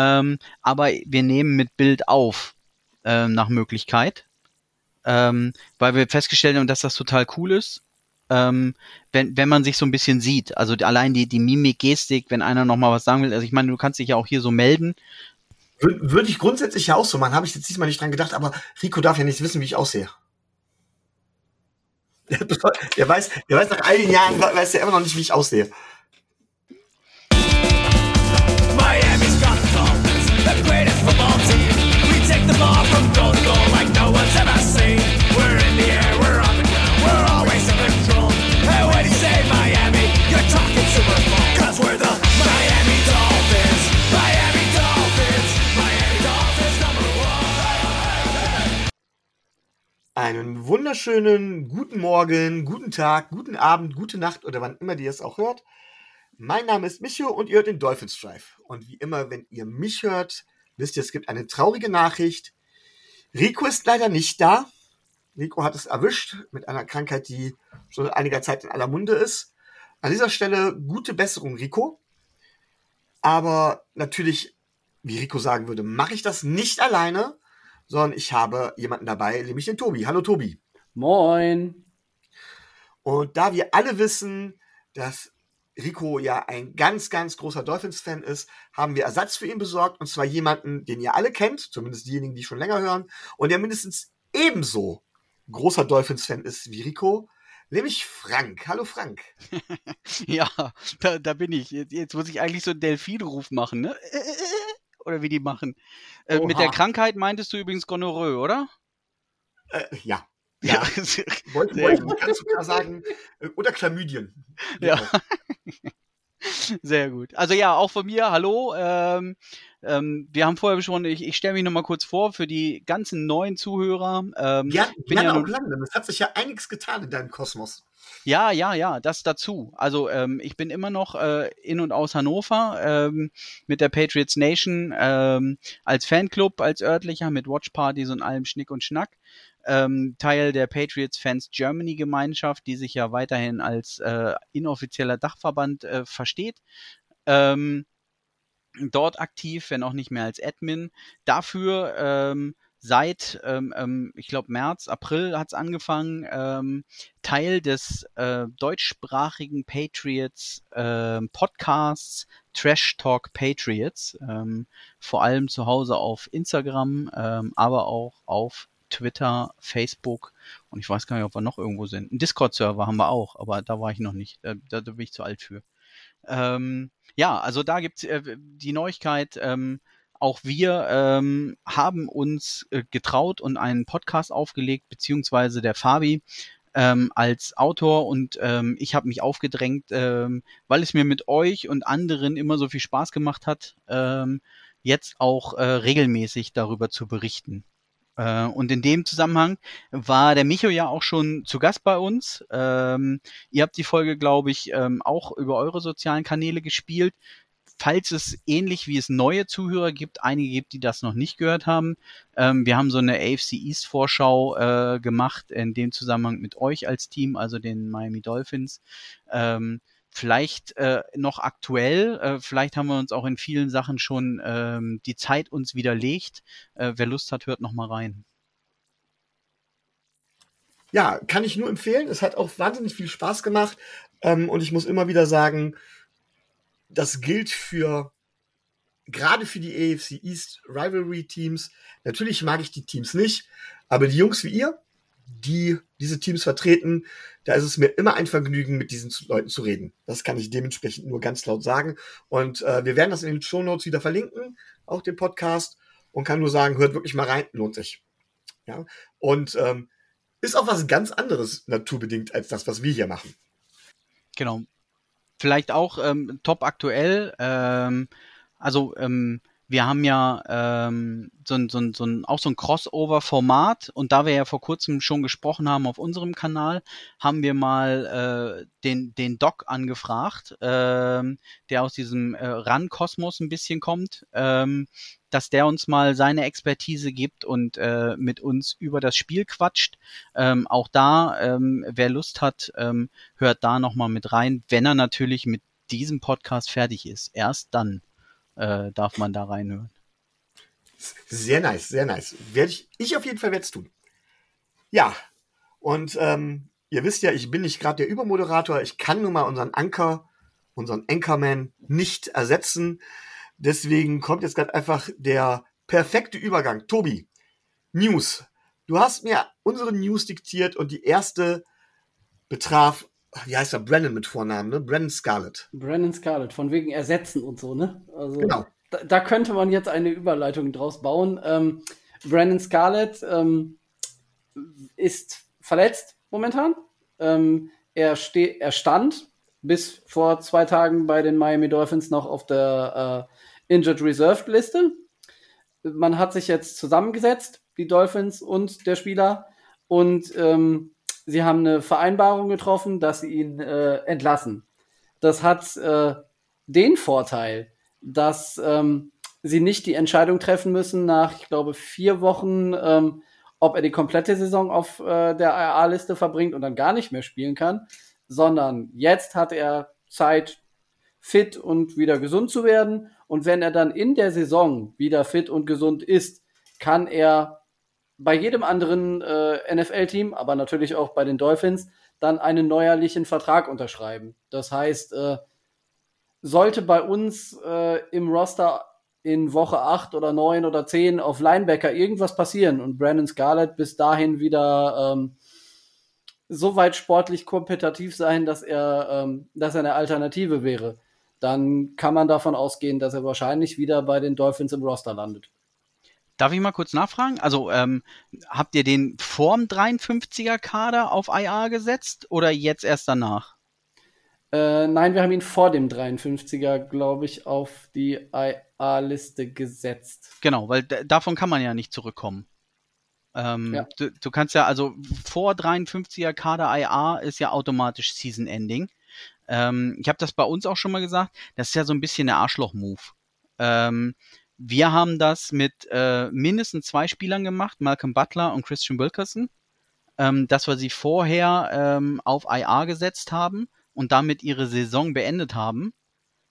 ähm, aber wir nehmen mit Bild auf ähm, nach Möglichkeit, ähm, weil wir festgestellt haben, dass das total cool ist. Ähm, wenn, wenn man sich so ein bisschen sieht, also allein die, die Mimik, Gestik, wenn einer noch mal was sagen will, also ich meine, du kannst dich ja auch hier so melden. Würde würd ich grundsätzlich ja auch so machen, habe ich jetzt diesmal nicht dran gedacht, aber Rico darf ja nicht wissen, wie ich aussehe. Der weiß, der weiß nach all den Jahren, weiß er immer noch nicht, wie ich aussehe. Einen wunderschönen guten Morgen, guten Tag, guten Abend, gute Nacht oder wann immer ihr es auch hört. Mein Name ist Micho und ihr hört den Dolphins Drive. Und wie immer, wenn ihr mich hört, wisst ihr, es gibt eine traurige Nachricht. Rico ist leider nicht da. Rico hat es erwischt mit einer Krankheit, die schon seit einiger Zeit in aller Munde ist. An dieser Stelle gute Besserung, Rico. Aber natürlich, wie Rico sagen würde, mache ich das nicht alleine, sondern ich habe jemanden dabei, nämlich den Tobi. Hallo Tobi. Moin. Und da wir alle wissen, dass Rico ja ein ganz, ganz großer Dolphins-Fan ist, haben wir Ersatz für ihn besorgt. Und zwar jemanden, den ihr alle kennt, zumindest diejenigen, die schon länger hören, und der mindestens ebenso großer Dolphins-Fan ist wie Rico, nämlich Frank. Hallo Frank. ja, da, da bin ich. Jetzt, jetzt muss ich eigentlich so einen Delfinruf machen, ne? Oder wie die machen. Äh, mit der Krankheit meintest du übrigens Gonorrhoe, oder? Äh, ja. Ja, wollte wollt, ich ganz klar sagen, äh, oder Chlamydien. Ja. Sehr gut. Also ja, auch von mir, hallo. Ähm, ähm, wir haben vorher schon, ich, ich stelle mich nochmal kurz vor für die ganzen neuen Zuhörer. Ähm, ja, bin ja auch lange. Es hat sich ja einiges getan in deinem Kosmos. Ja, ja, ja, das dazu. Also ähm, ich bin immer noch äh, in und aus Hannover ähm, mit der Patriots Nation ähm, als Fanclub, als örtlicher, mit Watchpartys und allem Schnick und Schnack ähm, Teil der Patriots Fans Germany Gemeinschaft, die sich ja weiterhin als äh, inoffizieller Dachverband äh, versteht. Ähm, dort aktiv, wenn auch nicht mehr als Admin. Dafür ähm, seit, ähm, ähm, ich glaube, März, April hat es angefangen, ähm, Teil des äh, deutschsprachigen Patriots äh, Podcasts Trash Talk Patriots, ähm, vor allem zu Hause auf Instagram, ähm, aber auch auf Twitter, Facebook und ich weiß gar nicht, ob wir noch irgendwo sind. Ein Discord-Server haben wir auch, aber da war ich noch nicht. Da, da, bin ich zu alt für. Ähm, ja, also da gibt's äh, die Neuigkeit. Ähm, auch wir ähm, haben uns äh, getraut und einen Podcast aufgelegt, beziehungsweise der Fabi ähm, als Autor und ähm, ich habe mich aufgedrängt, ähm, weil es mir mit euch und anderen immer so viel Spaß gemacht hat, ähm, jetzt auch äh, regelmäßig darüber zu berichten. Äh, und in dem Zusammenhang war der Micho ja auch schon zu Gast bei uns. Ähm, ihr habt die Folge, glaube ich, ähm, auch über eure sozialen Kanäle gespielt. Falls es ähnlich wie es neue Zuhörer gibt, einige gibt, die das noch nicht gehört haben, ähm, wir haben so eine AFC East Vorschau äh, gemacht in dem Zusammenhang mit euch als Team, also den Miami Dolphins. Vielleicht äh, noch aktuell, äh, vielleicht haben wir uns auch in vielen Sachen schon ähm, die Zeit uns widerlegt. Äh, wer Lust hat, hört noch mal rein. Ja, kann ich nur empfehlen. Es hat auch wahnsinnig viel Spaß gemacht. Ähm, und ich muss immer wieder sagen, das gilt für gerade für die AFC East Rivalry Teams. Natürlich mag ich die Teams nicht, aber die Jungs wie ihr, die diese Teams vertreten, da ist es mir immer ein Vergnügen, mit diesen Leuten zu reden. Das kann ich dementsprechend nur ganz laut sagen. Und äh, wir werden das in den Show Notes wieder verlinken, auch den Podcast. Und kann nur sagen, hört wirklich mal rein, lohnt sich. Ja. Und ähm, ist auch was ganz anderes naturbedingt als das, was wir hier machen. Genau. Vielleicht auch ähm, top aktuell. Ähm, also ähm, wir haben ja ähm, so ein, so ein, so ein, auch so ein Crossover-Format und da wir ja vor kurzem schon gesprochen haben auf unserem Kanal, haben wir mal äh, den, den Doc angefragt, ähm, der aus diesem äh, RAN-Kosmos ein bisschen kommt, ähm, dass der uns mal seine Expertise gibt und äh, mit uns über das Spiel quatscht. Ähm, auch da, ähm, wer Lust hat, ähm, hört da nochmal mit rein, wenn er natürlich mit diesem Podcast fertig ist. Erst dann äh, darf man da reinhören. Sehr nice, sehr nice. Werde ich, ich auf jeden Fall werde es tun. Ja, und ähm, ihr wisst ja, ich bin nicht gerade der Übermoderator. Ich kann nun mal unseren Anker, unseren Anchorman nicht ersetzen. Deswegen kommt jetzt gerade einfach der perfekte Übergang. Tobi, News. Du hast mir unsere News diktiert und die erste betraf, wie heißt er, Brennan mit Vornamen, ne? Brennan Scarlett. Brennan Scarlett, von wegen Ersetzen und so, ne? Also, genau. Da, da könnte man jetzt eine Überleitung draus bauen. Ähm, Brandon Scarlett ähm, ist verletzt momentan. Ähm, er, er stand bis vor zwei Tagen bei den Miami Dolphins noch auf der äh, Injured Reserved Liste. Man hat sich jetzt zusammengesetzt, die Dolphins und der Spieler, und ähm, sie haben eine Vereinbarung getroffen, dass sie ihn äh, entlassen. Das hat äh, den Vorteil, dass ähm, sie nicht die Entscheidung treffen müssen nach, ich glaube, vier Wochen, ähm, ob er die komplette Saison auf äh, der IA-Liste verbringt und dann gar nicht mehr spielen kann, sondern jetzt hat er Zeit, fit und wieder gesund zu werden. Und wenn er dann in der Saison wieder fit und gesund ist, kann er bei jedem anderen äh, NFL-Team, aber natürlich auch bei den Dolphins, dann einen neuerlichen Vertrag unterschreiben. Das heißt, äh, sollte bei uns äh, im Roster in Woche 8 oder 9 oder 10 auf Linebacker irgendwas passieren und Brandon Scarlett bis dahin wieder ähm, so weit sportlich kompetitiv sein, dass er, ähm, dass er eine Alternative wäre, dann kann man davon ausgehen, dass er wahrscheinlich wieder bei den Dolphins im Roster landet. Darf ich mal kurz nachfragen? Also ähm, habt ihr den vorm 53er Kader auf IA gesetzt oder jetzt erst danach? Äh, nein, wir haben ihn vor dem 53er, glaube ich, auf die IA-Liste gesetzt. Genau, weil davon kann man ja nicht zurückkommen. Ähm, ja. du, du, kannst ja, also vor 53er Kader IA ist ja automatisch Season Ending. Ähm, ich habe das bei uns auch schon mal gesagt, das ist ja so ein bisschen der Arschloch-Move. Ähm, wir haben das mit äh, mindestens zwei Spielern gemacht, Malcolm Butler und Christian Wilkerson, ähm, dass wir sie vorher ähm, auf IA gesetzt haben und damit ihre Saison beendet haben,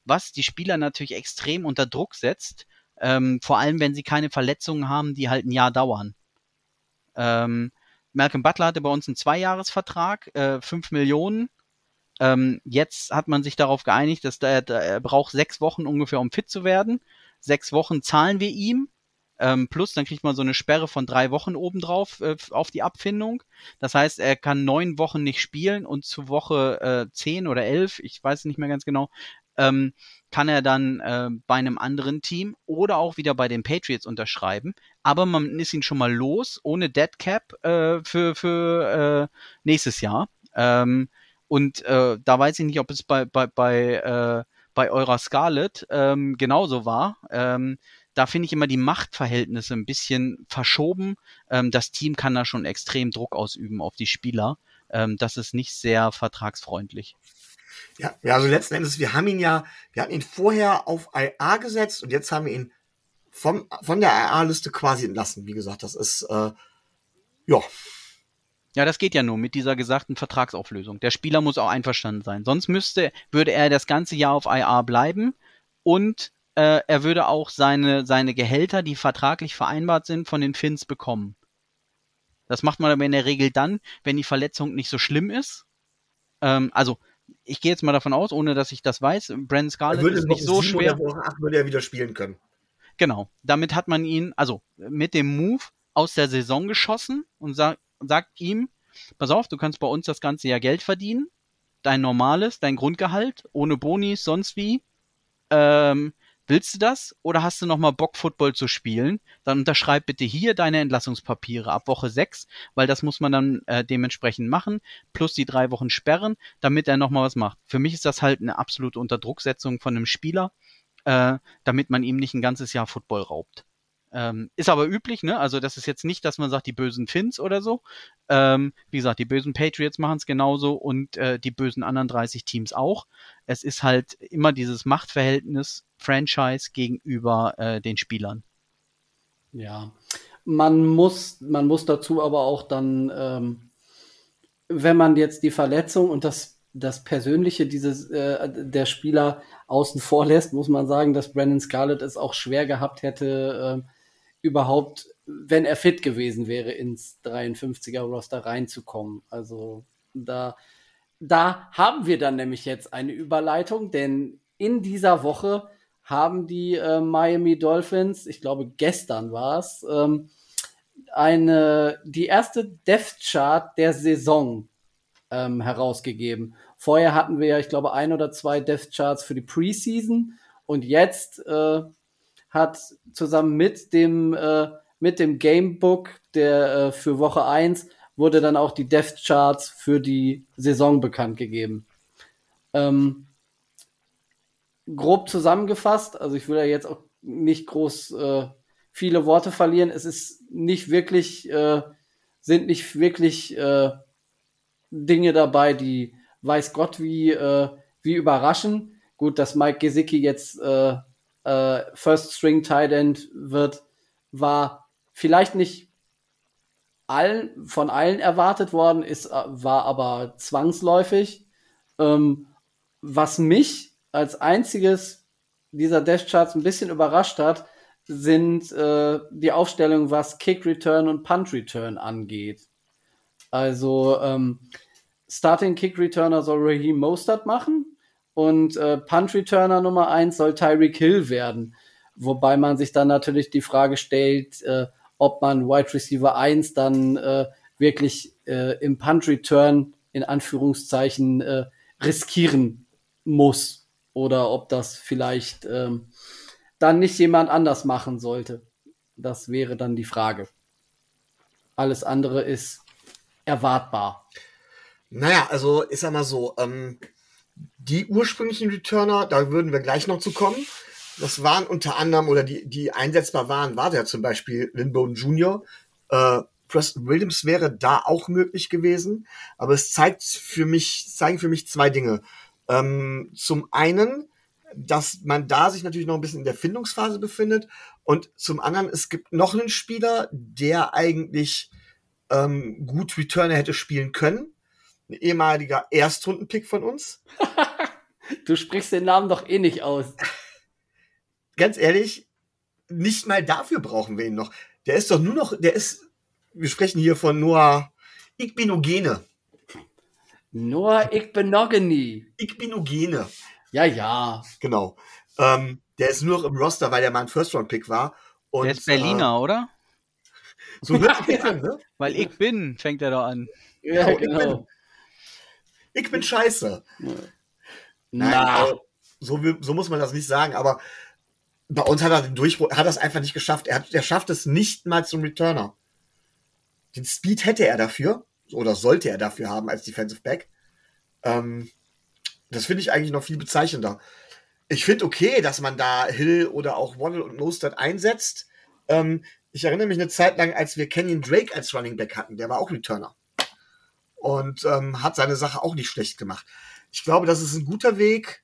was die Spieler natürlich extrem unter Druck setzt, ähm, vor allem wenn sie keine Verletzungen haben, die halt ein Jahr dauern. Ähm, Malcolm Butler hatte bei uns einen Zweijahresvertrag, äh, 5 Millionen. Ähm, jetzt hat man sich darauf geeinigt, dass der, er braucht sechs Wochen ungefähr, um fit zu werden. Sechs Wochen zahlen wir ihm. Ähm, plus, dann kriegt man so eine Sperre von drei Wochen obendrauf äh, auf die Abfindung. Das heißt, er kann neun Wochen nicht spielen und zu Woche äh, zehn oder elf, ich weiß nicht mehr ganz genau, ähm, kann er dann äh, bei einem anderen Team oder auch wieder bei den Patriots unterschreiben. Aber man ist ihn schon mal los, ohne Dead Cap äh, für, für äh, nächstes Jahr. Ähm, und äh, da weiß ich nicht, ob es bei, bei, bei, äh, bei eurer Scarlet ähm, genauso war. Ähm, da finde ich immer die Machtverhältnisse ein bisschen verschoben. Ähm, das Team kann da schon extrem Druck ausüben auf die Spieler. Ähm, das ist nicht sehr vertragsfreundlich. Ja, ja, also letzten Endes, wir haben ihn ja, wir hatten ihn vorher auf IA gesetzt und jetzt haben wir ihn vom, von der IA-Liste quasi entlassen. Wie gesagt, das ist, äh, ja. Ja, das geht ja nur mit dieser gesagten Vertragsauflösung. Der Spieler muss auch einverstanden sein. Sonst müsste, würde er das ganze Jahr auf IA bleiben und äh, er würde auch seine, seine Gehälter, die vertraglich vereinbart sind, von den Finns bekommen. Das macht man aber in der Regel dann, wenn die Verletzung nicht so schlimm ist. Ähm, also, ich gehe jetzt mal davon aus, ohne dass ich das weiß, Brandon Scarlett ist nicht so schwer. Woche 8 würde er wieder spielen können. Genau. Damit hat man ihn, also mit dem Move aus der Saison geschossen und sagt, sagt ihm, pass auf, du kannst bei uns das ganze Jahr Geld verdienen. Dein normales, dein Grundgehalt, ohne Bonis, sonst wie. Ähm, Willst du das oder hast du nochmal Bock, Football zu spielen? Dann unterschreib bitte hier deine Entlassungspapiere ab Woche 6, weil das muss man dann äh, dementsprechend machen, plus die drei Wochen sperren, damit er nochmal was macht. Für mich ist das halt eine absolute Unterdrucksetzung von einem Spieler, äh, damit man ihm nicht ein ganzes Jahr Football raubt. Ähm, ist aber üblich, ne? Also das ist jetzt nicht, dass man sagt, die bösen Finns oder so. Ähm, wie gesagt, die bösen Patriots machen es genauso und äh, die bösen anderen 30 Teams auch. Es ist halt immer dieses Machtverhältnis Franchise gegenüber äh, den Spielern. Ja, man muss, man muss dazu aber auch dann, ähm, wenn man jetzt die Verletzung und das das Persönliche dieses äh, der Spieler außen vor lässt, muss man sagen, dass Brandon Scarlett es auch schwer gehabt hätte, äh, überhaupt, wenn er fit gewesen wäre, ins 53er Roster reinzukommen. Also da, da haben wir dann nämlich jetzt eine Überleitung, denn in dieser Woche haben die äh, Miami Dolphins, ich glaube gestern war es, ähm, eine die erste Death Chart der Saison ähm, herausgegeben. Vorher hatten wir ja, ich glaube, ein oder zwei Death Charts für die Preseason und jetzt äh, hat zusammen mit dem äh, mit dem Gamebook der äh, für Woche 1 wurde dann auch die Death Charts für die Saison bekannt gegeben. Ähm, grob zusammengefasst, also ich will ja jetzt auch nicht groß äh, viele Worte verlieren. Es ist nicht wirklich, äh, sind nicht wirklich äh, Dinge dabei, die weiß Gott wie, äh, wie überraschen. Gut, dass Mike Gesicki jetzt äh, äh, First String Tight End wird, war vielleicht nicht allen, von allen erwartet worden, ist, äh, war aber zwangsläufig. Ähm, was mich als einziges dieser Death Charts ein bisschen überrascht hat, sind äh, die Aufstellung, was Kick Return und Punt Return angeht. Also ähm, Starting Kick Returner soll Raheem Mostert machen und äh, Punt Returner Nummer eins soll Tyreek Hill werden. Wobei man sich dann natürlich die Frage stellt, äh, ob man Wide Receiver 1 dann äh, wirklich äh, im Punt Return in Anführungszeichen äh, riskieren muss oder ob das vielleicht ähm, dann nicht jemand anders machen sollte. Das wäre dann die Frage. Alles andere ist erwartbar. Naja, also ist ja mal so, ähm, die ursprünglichen Returner, da würden wir gleich noch zu kommen. Das waren unter anderem, oder die, die einsetzbar waren, war der zum Beispiel Lindbone Jr., äh, Preston Williams wäre da auch möglich gewesen, aber es zeigt für mich, zeigen für mich zwei Dinge. Ähm, zum einen, dass man da sich natürlich noch ein bisschen in der Findungsphase befindet und zum anderen, es gibt noch einen Spieler, der eigentlich ähm, gut Returner hätte spielen können ein ehemaliger Erstrundenpick von uns. du sprichst den Namen doch eh nicht aus. Ganz ehrlich, nicht mal dafür brauchen wir ihn noch. Der ist doch nur noch, der ist, wir sprechen hier von Noah Igbinogene. Noah Igbinogene. Igbinogene. Ja, ja. Genau. Ähm, der ist nur noch im Roster, weil der mal ein First-Round-Pick war. Und, der ist Berliner, äh, oder? So hört sich an, ne? Weil ich bin, fängt er da an. Ja, genau. genau. Ich bin scheiße. Nein, also, so, so muss man das nicht sagen, aber bei uns hat er den Durchbruch, hat es einfach nicht geschafft. Er, hat, er schafft es nicht mal zum Returner. Den Speed hätte er dafür, oder sollte er dafür haben als Defensive Back. Ähm, das finde ich eigentlich noch viel bezeichnender. Ich finde okay, dass man da Hill oder auch Waddle und Mostert einsetzt. Ähm, ich erinnere mich eine Zeit lang, als wir Kenyon Drake als Running Back hatten, der war auch Returner und ähm, hat seine Sache auch nicht schlecht gemacht. Ich glaube, das ist ein guter Weg,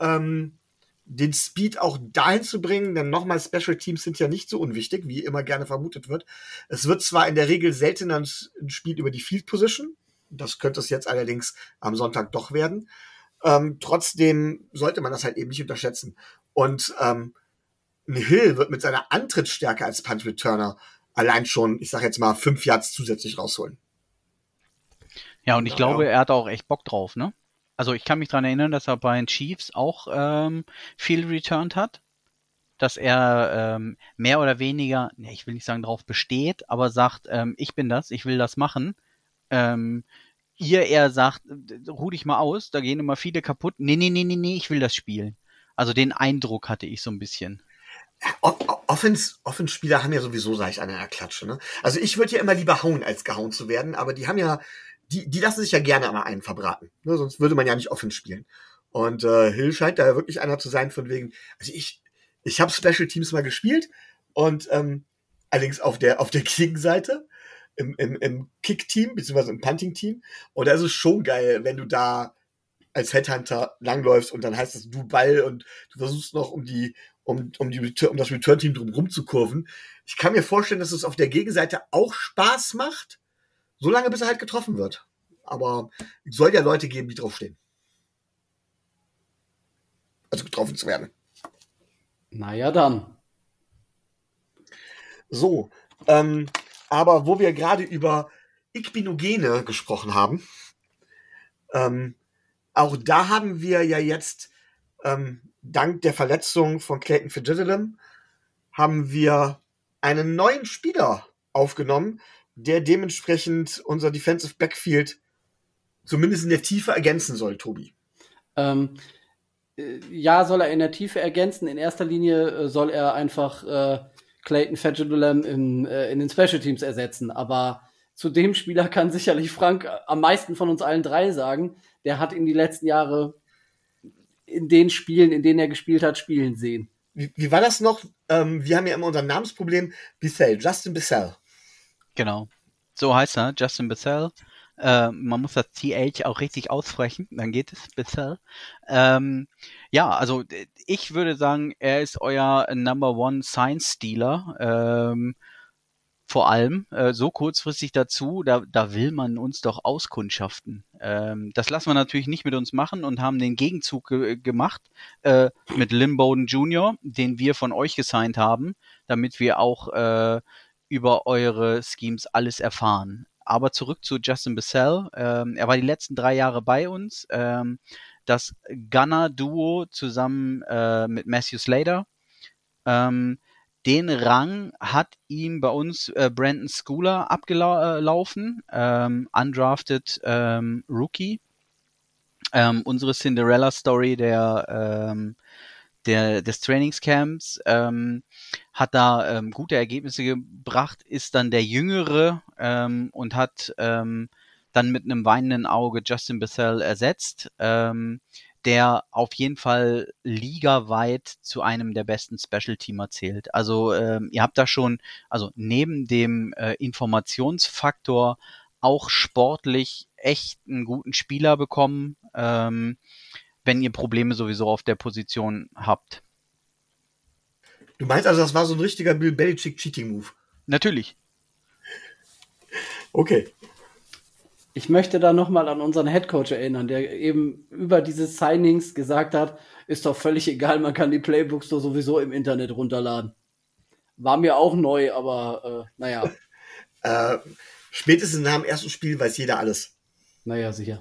ähm, den Speed auch dahin zu bringen, denn nochmal, Special Teams sind ja nicht so unwichtig, wie immer gerne vermutet wird. Es wird zwar in der Regel seltener ein Spiel über die Field Position, das könnte es jetzt allerdings am Sonntag doch werden. Ähm, trotzdem sollte man das halt eben nicht unterschätzen. Und ähm, ein Hill wird mit seiner Antrittsstärke als Punt Returner allein schon, ich sag jetzt mal, fünf Yards zusätzlich rausholen. Ja, und ich ja, glaube, ja. er hat auch echt Bock drauf, ne? Also ich kann mich daran erinnern, dass er bei den Chiefs auch ähm, viel returned hat. Dass er ähm, mehr oder weniger, ne, ich will nicht sagen, darauf besteht, aber sagt, ähm, ich bin das, ich will das machen. Ähm, ihr eher sagt, ruh dich mal aus, da gehen immer viele kaputt. Nee, nee, nee, nee, nee, ich will das spielen. Also den Eindruck hatte ich so ein bisschen. Offens, Offenspieler haben ja sowieso, sag ich, eine Klatsche. Ne? Also ich würde ja immer lieber hauen, als gehauen zu werden, aber die haben ja die, die lassen sich ja gerne mal einen verbraten. Ne? Sonst würde man ja nicht offen spielen. Und äh, Hill scheint da wirklich einer zu sein, von wegen, also ich, ich habe Special Teams mal gespielt und ähm, allerdings auf der, auf der Gegenseite, im, im, im Kick-Team, beziehungsweise im Punting-Team. Und da ist es schon geil, wenn du da als Headhunter langläufst und dann heißt es du Ball und du versuchst noch um die, um, um, die, um das Return-Team drum zu kurven. Ich kann mir vorstellen, dass es auf der Gegenseite auch Spaß macht, so lange, bis er halt getroffen wird. aber es soll ja Leute geben, die draufstehen. Also getroffen zu werden. Naja, dann. So, ähm, aber wo wir gerade über Ichbinogene gesprochen haben, ähm, auch da haben wir ja jetzt ähm, dank der Verletzung von Clayton Fitzgerald haben wir einen neuen Spieler aufgenommen, der dementsprechend unser Defensive Backfield zumindest in der Tiefe ergänzen soll, Tobi. Ähm, äh, ja, soll er in der Tiefe ergänzen. In erster Linie äh, soll er einfach äh, Clayton in, äh, in den Special Teams ersetzen. Aber zu dem Spieler kann sicherlich Frank am meisten von uns allen drei sagen. Der hat in die letzten Jahre in den Spielen, in denen er gespielt hat, spielen sehen. Wie, wie war das noch? Ähm, wir haben ja immer unser Namensproblem. Bissell, Justin Bissell. Genau. So heißt er, Justin Bissell. Äh, man muss das TH auch richtig aussprechen, dann geht es Bissell. Ähm, ja, also ich würde sagen, er ist euer Number One Science Dealer. Ähm, vor allem äh, so kurzfristig dazu, da, da will man uns doch auskundschaften. Ähm, das lassen wir natürlich nicht mit uns machen und haben den Gegenzug ge gemacht äh, mit Lim Bowden Jr., den wir von euch gesigned haben, damit wir auch äh, über eure Schemes alles erfahren. Aber zurück zu Justin Bissell. Ähm, er war die letzten drei Jahre bei uns. Ähm, das Gunner-Duo zusammen äh, mit Matthew Slater. Ähm, den Rang hat ihm bei uns äh, Brandon Schooler abgelaufen, ähm, undrafted ähm, Rookie. Ähm, unsere Cinderella-Story der, der, des Trainingscamps ähm, hat da ähm, gute Ergebnisse gebracht, ist dann der Jüngere ähm, und hat ähm, dann mit einem weinenden Auge Justin Bissell ersetzt. Ähm, der auf jeden Fall ligaweit zu einem der besten Special-Teamer zählt. Also ähm, ihr habt da schon, also neben dem äh, Informationsfaktor auch sportlich echt einen guten Spieler bekommen, ähm, wenn ihr Probleme sowieso auf der Position habt. Du meinst also, das war so ein richtiger Bill Belichick Cheating Move? Natürlich. Okay. Ich möchte da nochmal an unseren Headcoach erinnern, der eben über diese Signings gesagt hat, ist doch völlig egal, man kann die Playbooks doch sowieso im Internet runterladen. War mir auch neu, aber äh, naja. Äh, spätestens nach dem ersten Spiel weiß jeder alles. Naja, sicher.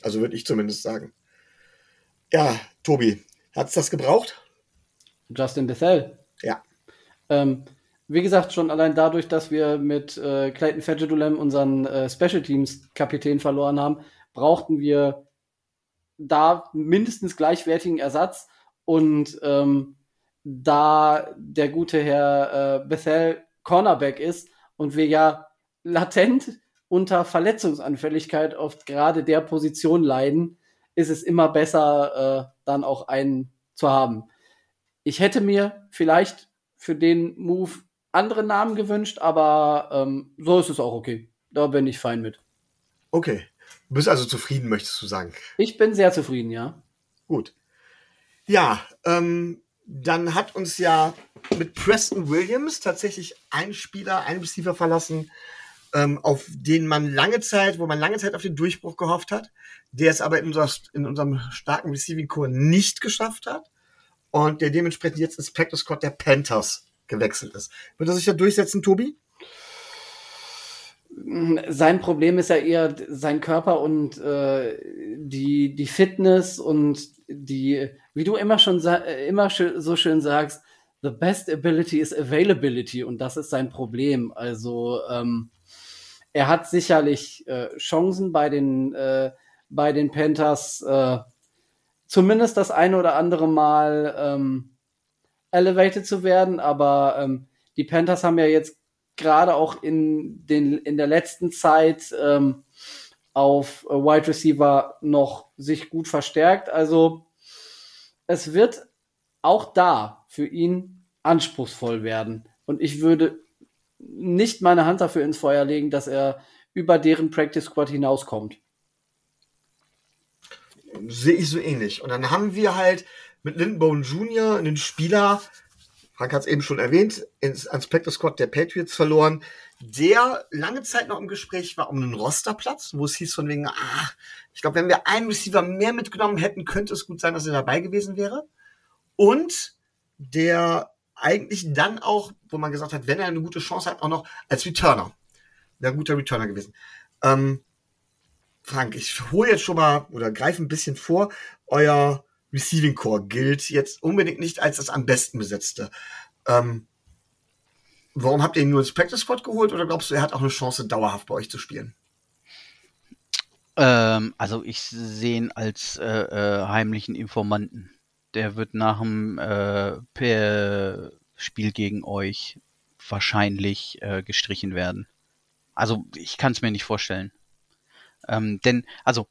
Also würde ich zumindest sagen. Ja, Tobi, hat es das gebraucht? Justin Bethel. Ja. Ähm, wie gesagt, schon allein dadurch, dass wir mit äh, Clayton Fedulem unseren äh, Special Teams Kapitän verloren haben, brauchten wir da mindestens gleichwertigen Ersatz. Und ähm, da der gute Herr äh, Bethel Cornerback ist und wir ja latent unter Verletzungsanfälligkeit auf gerade der Position leiden, ist es immer besser, äh, dann auch einen zu haben. Ich hätte mir vielleicht für den Move andere Namen gewünscht, aber ähm, so ist es auch okay. Da bin ich fein mit. Okay. Du bist also zufrieden, möchtest du sagen? Ich bin sehr zufrieden, ja. Gut. Ja, ähm, dann hat uns ja mit Preston Williams tatsächlich ein Spieler, ein Receiver verlassen, ähm, auf den man lange Zeit, wo man lange Zeit auf den Durchbruch gehofft hat, der es aber in, unser, in unserem starken Receiving Core nicht geschafft hat und der dementsprechend jetzt ins Practice Squad der Panthers gewechselt ist. Wird er sich da durchsetzen, Tobi? Sein Problem ist ja eher sein Körper und äh, die, die Fitness und die, wie du immer schon immer so schön sagst, the best ability is availability und das ist sein Problem. Also ähm, er hat sicherlich äh, Chancen bei den äh, bei den Panthers äh, zumindest das eine oder andere Mal ähm, elevated zu werden, aber ähm, die Panthers haben ja jetzt gerade auch in, den, in der letzten Zeit ähm, auf äh, Wide Receiver noch sich gut verstärkt. Also es wird auch da für ihn anspruchsvoll werden. Und ich würde nicht meine Hand dafür ins Feuer legen, dass er über deren Practice Squad hinauskommt. Sehe ich so ähnlich. Und dann haben wir halt mit Lindenbone Jr. einen Spieler, Frank hat es eben schon erwähnt, ins, ans Practice Squad der Patriots verloren, der lange Zeit noch im Gespräch war um einen Rosterplatz, wo es hieß von wegen, ah, ich glaube, wenn wir einen Receiver mehr mitgenommen hätten, könnte es gut sein, dass er dabei gewesen wäre. Und der eigentlich dann auch, wo man gesagt hat, wenn er eine gute Chance hat, auch noch als Returner. Ein guter Returner gewesen. Ähm, Frank, ich hole jetzt schon mal oder greife ein bisschen vor. Euer Receiving Core gilt jetzt unbedingt nicht als das am besten besetzte. Ähm, warum habt ihr ihn nur ins Practice Squad geholt oder glaubst du, er hat auch eine Chance, dauerhaft bei euch zu spielen? Ähm, also ich sehe ihn als äh, äh, heimlichen Informanten. Der wird nach dem äh, Spiel gegen euch wahrscheinlich äh, gestrichen werden. Also ich kann es mir nicht vorstellen. Ähm, denn, also,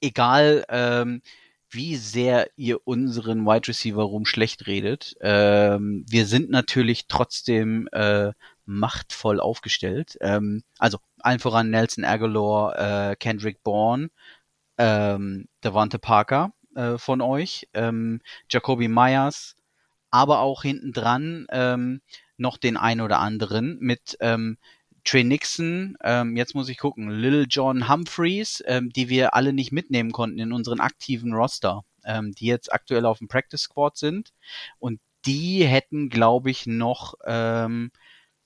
egal ähm, wie sehr ihr unseren Wide Receiver Room schlecht redet, ähm, wir sind natürlich trotzdem äh, machtvoll aufgestellt. Ähm, also allen voran Nelson Aguilar, äh, Kendrick Bourne, ähm, Devante Parker äh, von euch, ähm, Jacoby Myers, aber auch hinten dran ähm, noch den ein oder anderen mit ähm, Trey Nixon, ähm, jetzt muss ich gucken, Lil John Humphreys, ähm, die wir alle nicht mitnehmen konnten in unseren aktiven Roster, ähm, die jetzt aktuell auf dem Practice Squad sind. Und die hätten, glaube ich, noch, ähm,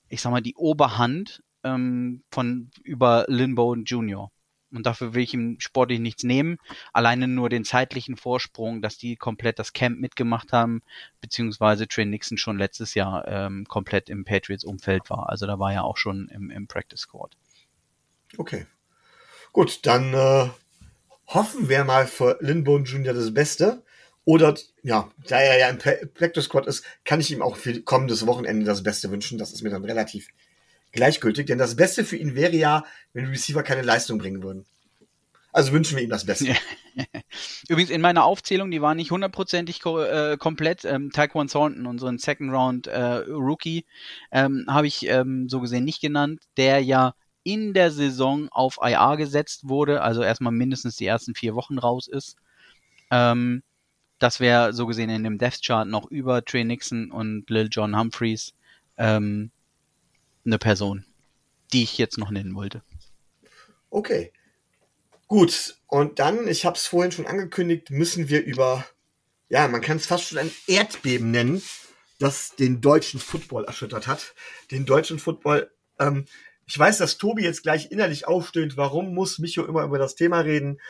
ich sag mal, die Oberhand ähm, von über Lynn Bowen Jr. Und dafür will ich ihm sportlich nichts nehmen. Alleine nur den zeitlichen Vorsprung, dass die komplett das Camp mitgemacht haben, beziehungsweise Trey Nixon schon letztes Jahr ähm, komplett im Patriots-Umfeld war. Also da war er auch schon im, im Practice Squad. Okay. Gut, dann äh, hoffen wir mal für Lindbone Jr. das Beste. Oder, ja, da er ja im Practice Squad ist, kann ich ihm auch für kommendes Wochenende das Beste wünschen. Das ist mir dann relativ gleichgültig, denn das Beste für ihn wäre ja, wenn die Receiver keine Leistung bringen würden. Also wünschen wir ihm das Beste. Übrigens in meiner Aufzählung, die war nicht hundertprozentig ko äh, komplett. Ähm, Taekwon Thornton, unseren Second Round äh, Rookie, ähm, habe ich ähm, so gesehen nicht genannt, der ja in der Saison auf IR gesetzt wurde, also erstmal mindestens die ersten vier Wochen raus ist. Ähm, das wäre so gesehen in dem Death Chart noch über Trey Nixon und Lil John Humphreys. Ähm, eine Person, die ich jetzt noch nennen wollte. Okay. Gut, und dann, ich habe es vorhin schon angekündigt, müssen wir über, ja, man kann es fast schon ein Erdbeben nennen, das den deutschen Football erschüttert hat. Den deutschen Football. Ähm, ich weiß, dass Tobi jetzt gleich innerlich aufstöhnt, warum muss Micho immer über das Thema reden.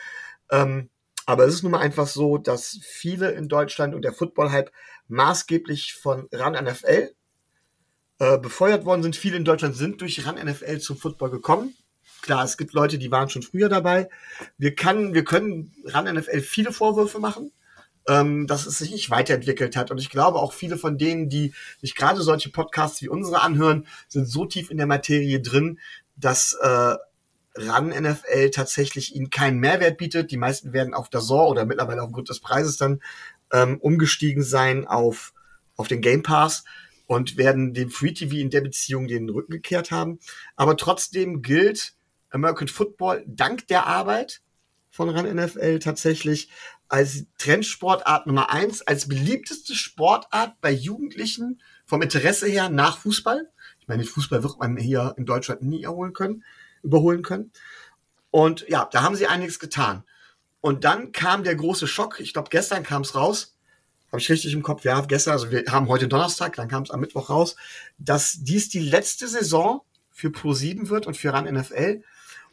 Ähm, aber es ist nun mal einfach so, dass viele in Deutschland und der Football-Hype maßgeblich von RAN NFL äh, befeuert worden sind. Viele in Deutschland sind durch RAN NFL zum Football gekommen. Klar, es gibt Leute, die waren schon früher dabei. Wir, kann, wir können RAN NFL viele Vorwürfe machen, ähm, dass es sich nicht weiterentwickelt hat. Und ich glaube auch viele von denen, die sich gerade solche Podcasts wie unsere anhören, sind so tief in der Materie drin, dass äh, RAN NFL tatsächlich ihnen keinen Mehrwert bietet. Die meisten werden auf der SOR oder mittlerweile aufgrund des Preises dann ähm, umgestiegen sein auf, auf den Game Pass und werden dem Free TV in der Beziehung den Rücken gekehrt haben. Aber trotzdem gilt American Football dank der Arbeit von RAN NFL tatsächlich als Trendsportart Nummer eins, als beliebteste Sportart bei Jugendlichen vom Interesse her nach Fußball. Ich meine, Fußball wird man hier in Deutschland nie erholen können, überholen können. Und ja, da haben sie einiges getan. Und dann kam der große Schock. Ich glaube, gestern kam es raus. Habe ich richtig im Kopf? Ja, gestern, also wir haben heute Donnerstag, dann kam es am Mittwoch raus, dass dies die letzte Saison für Pro7 wird und für RAN NFL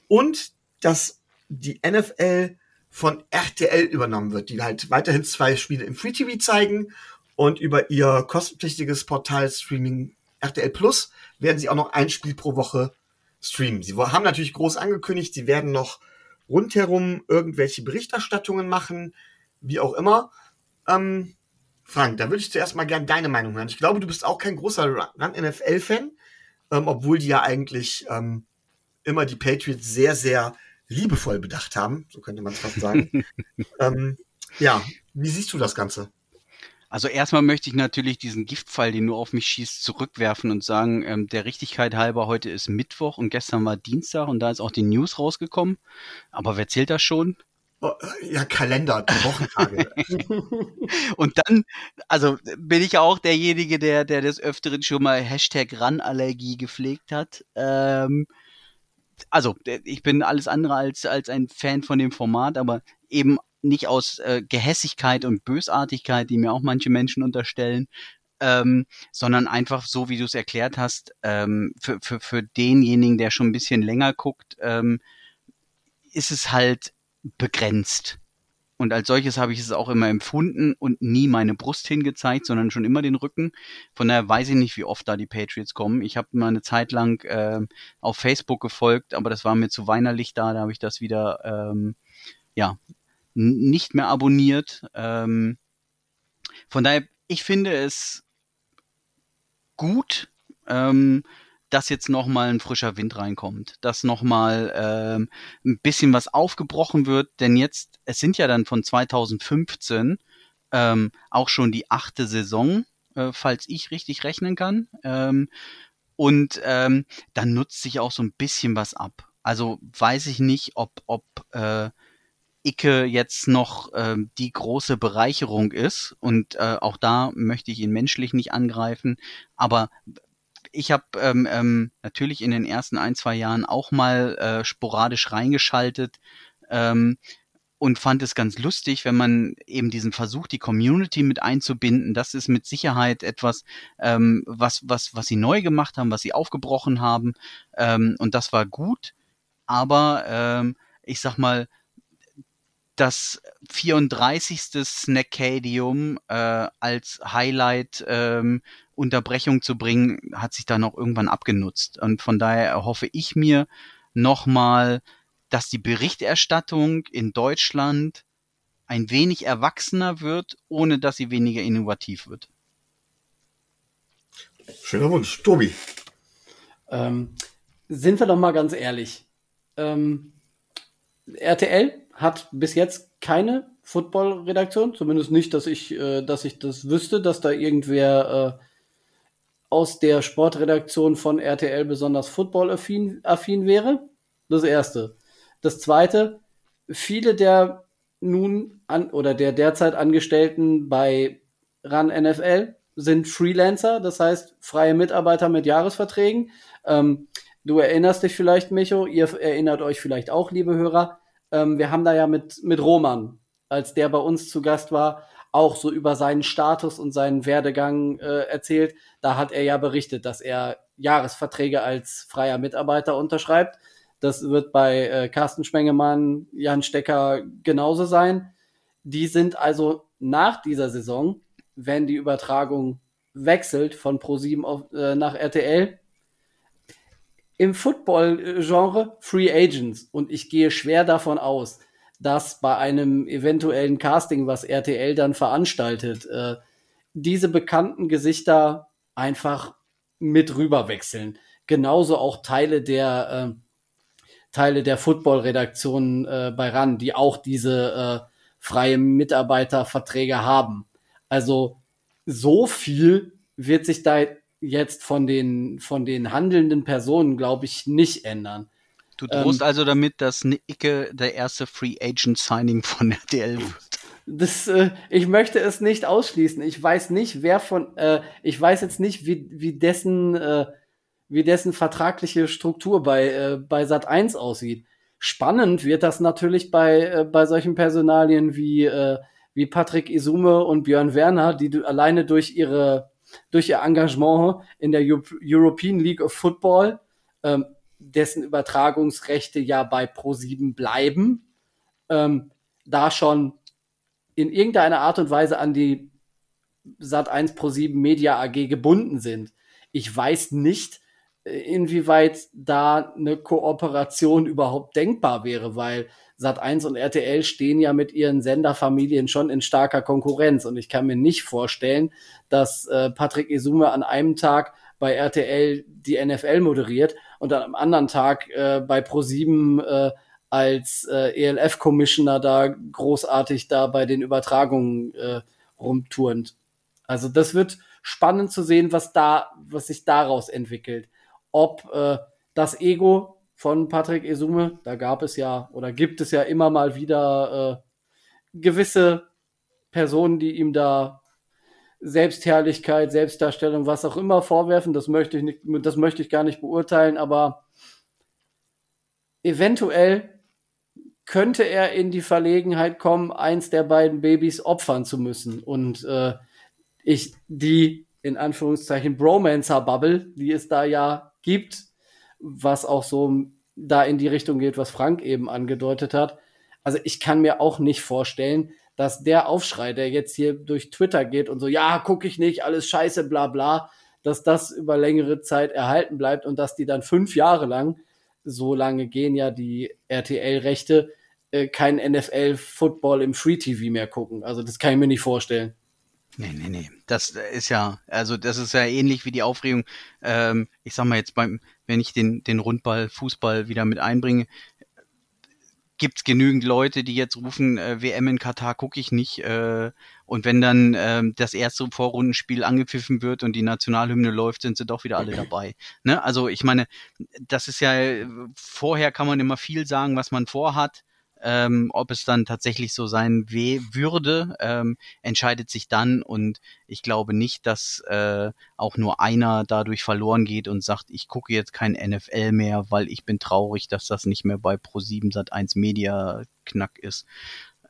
und dass die NFL von RTL übernommen wird, die halt weiterhin zwei Spiele im Free TV zeigen und über ihr kostenpflichtiges Portal Streaming RTL Plus werden sie auch noch ein Spiel pro Woche streamen. Sie haben natürlich groß angekündigt, sie werden noch rundherum irgendwelche Berichterstattungen machen, wie auch immer. Ähm, Frank, da würde ich zuerst mal gerne deine Meinung hören. Ich glaube, du bist auch kein großer Run-NFL-Fan, ähm, obwohl die ja eigentlich ähm, immer die Patriots sehr, sehr liebevoll bedacht haben, so könnte man es fast sagen. ähm, ja, wie siehst du das Ganze? Also erstmal möchte ich natürlich diesen Giftfall, den du auf mich schießt, zurückwerfen und sagen, ähm, der Richtigkeit halber, heute ist Mittwoch und gestern war Dienstag und da ist auch die News rausgekommen. Aber wer zählt das schon? Ja, Kalender, Wochentage. Und dann, also bin ich auch derjenige, der, der des Öfteren schon mal Hashtag Ranallergie gepflegt hat. Ähm, also, ich bin alles andere als, als ein Fan von dem Format, aber eben nicht aus äh, Gehässigkeit und Bösartigkeit, die mir auch manche Menschen unterstellen, ähm, sondern einfach so, wie du es erklärt hast, ähm, für, für, für denjenigen, der schon ein bisschen länger guckt, ähm, ist es halt begrenzt. Und als solches habe ich es auch immer empfunden und nie meine Brust hingezeigt, sondern schon immer den Rücken. Von daher weiß ich nicht, wie oft da die Patriots kommen. Ich habe mal eine Zeit lang äh, auf Facebook gefolgt, aber das war mir zu weinerlich da. Da habe ich das wieder ähm, ja nicht mehr abonniert. Ähm, von daher, ich finde es gut. Ähm, dass jetzt nochmal ein frischer Wind reinkommt, dass nochmal ähm, ein bisschen was aufgebrochen wird, denn jetzt, es sind ja dann von 2015 ähm, auch schon die achte Saison, äh, falls ich richtig rechnen kann. Ähm, und ähm, dann nutzt sich auch so ein bisschen was ab. Also weiß ich nicht, ob, ob äh, Icke jetzt noch äh, die große Bereicherung ist. Und äh, auch da möchte ich ihn menschlich nicht angreifen. Aber ich habe ähm, ähm, natürlich in den ersten ein, zwei Jahren auch mal äh, sporadisch reingeschaltet ähm, und fand es ganz lustig, wenn man eben diesen Versuch, die Community mit einzubinden. Das ist mit Sicherheit etwas, ähm, was, was, was sie neu gemacht haben, was sie aufgebrochen haben. Ähm, und das war gut. Aber ähm, ich sag mal, das 34. Snackadium äh, als Highlight ähm, Unterbrechung zu bringen, hat sich dann auch irgendwann abgenutzt. Und von daher erhoffe ich mir nochmal, dass die Berichterstattung in Deutschland ein wenig erwachsener wird, ohne dass sie weniger innovativ wird. Schöner Wunsch. Tobi. Ähm, sind wir doch mal ganz ehrlich. Ähm, RTL hat bis jetzt keine Football-Redaktion, zumindest nicht, dass ich, äh, dass ich das wüsste, dass da irgendwer äh, aus der Sportredaktion von RTL besonders football-affin affin wäre. Das erste. Das zweite, viele der nun an oder der derzeit Angestellten bei RAN NFL sind Freelancer, das heißt freie Mitarbeiter mit Jahresverträgen. Ähm, du erinnerst dich vielleicht, Micho, ihr erinnert euch vielleicht auch, liebe Hörer. Ähm, wir haben da ja mit, mit Roman, als der bei uns zu Gast war, auch so über seinen Status und seinen Werdegang äh, erzählt. Da hat er ja berichtet, dass er Jahresverträge als freier Mitarbeiter unterschreibt. Das wird bei äh, Carsten Spengemann, Jan Stecker genauso sein. Die sind also nach dieser Saison, wenn die Übertragung wechselt von Pro7 auf, äh, nach RTL, im Football-Genre Free Agents. Und ich gehe schwer davon aus, dass bei einem eventuellen Casting, was RTL dann veranstaltet, äh, diese bekannten Gesichter einfach mit rüberwechseln. Genauso auch Teile der äh, Teile der Football-Redaktion äh, bei RAN, die auch diese äh, freie Mitarbeiterverträge haben. Also so viel wird sich da jetzt von den von den handelnden Personen, glaube ich, nicht ändern. Du drohst ähm, also damit, dass Nicke der erste Free Agent Signing von RTL wird. Das, äh, ich möchte es nicht ausschließen. Ich weiß nicht, wer von, äh, ich weiß jetzt nicht, wie, wie dessen, äh, wie dessen vertragliche Struktur bei, äh, bei Sat 1 aussieht. Spannend wird das natürlich bei, äh, bei solchen Personalien wie, äh, wie Patrick Isume und Björn Werner, die du alleine durch ihre, durch ihr Engagement in der European League of Football ähm, dessen Übertragungsrechte ja bei Pro7 bleiben, ähm, da schon in irgendeiner Art und Weise an die Sat1 Pro7 Media AG gebunden sind. Ich weiß nicht, äh, inwieweit da eine Kooperation überhaupt denkbar wäre, weil Sat1 und RTL stehen ja mit ihren Senderfamilien schon in starker Konkurrenz und ich kann mir nicht vorstellen, dass äh, Patrick Esume an einem Tag bei RTL die NFL moderiert und dann am anderen Tag äh, bei Pro7 äh, als äh, ELF-Commissioner da großartig da bei den Übertragungen äh, rumturnt. Also das wird spannend zu sehen, was da, was sich daraus entwickelt. Ob äh, das Ego von Patrick Esume. Da gab es ja oder gibt es ja immer mal wieder äh, gewisse Personen, die ihm da Selbstherrlichkeit, Selbstdarstellung, was auch immer vorwerfen. Das möchte ich nicht, das möchte ich gar nicht beurteilen, aber eventuell könnte er in die Verlegenheit kommen, eins der beiden Babys opfern zu müssen. Und äh, ich die in Anführungszeichen Bromancer-Bubble, die es da ja gibt, was auch so da in die Richtung geht, was Frank eben angedeutet hat. Also ich kann mir auch nicht vorstellen, dass der Aufschrei, der jetzt hier durch Twitter geht und so, ja, gucke ich nicht, alles scheiße, bla bla, dass das über längere Zeit erhalten bleibt und dass die dann fünf Jahre lang, so lange gehen ja die RTL-Rechte, äh, kein NFL-Football im Free-TV mehr gucken. Also das kann ich mir nicht vorstellen. Nee, nee, nee. Das ist ja, also das ist ja ähnlich wie die Aufregung, ähm, ich sag mal jetzt beim, wenn ich den, den Rundball, Fußball wieder mit einbringe, gibt's genügend Leute, die jetzt rufen, äh, WM in Katar gucke ich nicht. Äh, und wenn dann äh, das erste Vorrundenspiel angepfiffen wird und die Nationalhymne läuft, sind sie doch wieder alle dabei. Ne? Also ich meine, das ist ja, vorher kann man immer viel sagen, was man vorhat. Ähm, ob es dann tatsächlich so sein würde, ähm, entscheidet sich dann. Und ich glaube nicht, dass äh, auch nur einer dadurch verloren geht und sagt, ich gucke jetzt kein NFL mehr, weil ich bin traurig, dass das nicht mehr bei Pro7 Sat1 Media Knack ist.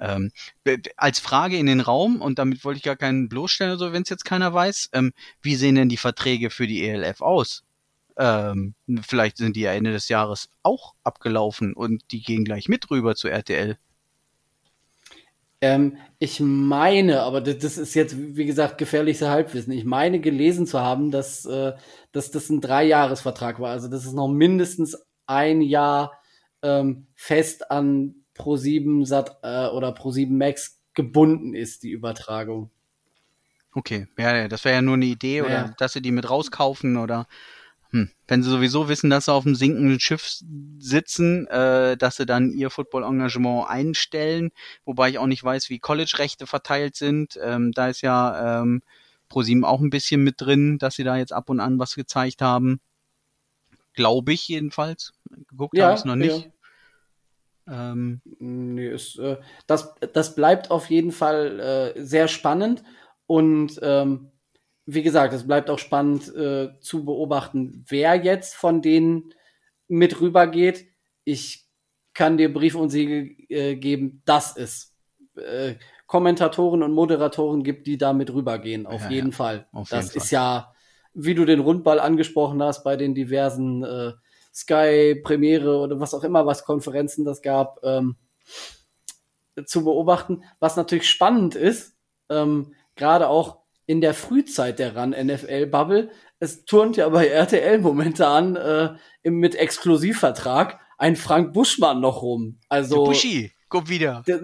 Ähm, als Frage in den Raum, und damit wollte ich gar keinen bloßstellen, so wenn es jetzt keiner weiß, ähm, wie sehen denn die Verträge für die ELF aus? Ähm, vielleicht sind die ja Ende des Jahres auch abgelaufen und die gehen gleich mit rüber zu RTL. Ähm, ich meine, aber das, ist jetzt, wie gesagt, gefährliches Halbwissen. Ich meine gelesen zu haben, dass, äh, dass das ein Dreijahresvertrag war. Also, dass es noch mindestens ein Jahr ähm, fest an Pro7 Sat äh, oder Pro7 Max gebunden ist, die Übertragung. Okay, ja, das wäre ja nur eine Idee, ja. oder dass sie die mit rauskaufen oder hm. Wenn sie sowieso wissen, dass sie auf dem sinkenden Schiff sitzen, äh, dass sie dann ihr Football-Engagement einstellen, wobei ich auch nicht weiß, wie College-Rechte verteilt sind. Ähm, da ist ja ähm, ProSieben auch ein bisschen mit drin, dass sie da jetzt ab und an was gezeigt haben. Glaube ich jedenfalls. Geguckt ja, habe ich noch nicht. Ja. Ähm, nee, ist, äh, das, das bleibt auf jeden Fall äh, sehr spannend und ähm, wie gesagt, es bleibt auch spannend äh, zu beobachten, wer jetzt von denen mit rübergeht. Ich kann dir Brief und Siegel äh, geben, dass es äh, Kommentatoren und Moderatoren gibt, die da mit rübergehen. Auf ja, jeden ja. Fall. Auf das jeden ist Fall. ja, wie du den Rundball angesprochen hast, bei den diversen äh, Sky, Premiere oder was auch immer, was Konferenzen das gab, ähm, zu beobachten. Was natürlich spannend ist, ähm, gerade auch in der Frühzeit der Run NFL Bubble. Es turnt ja bei RTL momentan äh, im, mit Exklusivvertrag ein Frank Buschmann noch rum. Also Buschi, komm wieder. Der,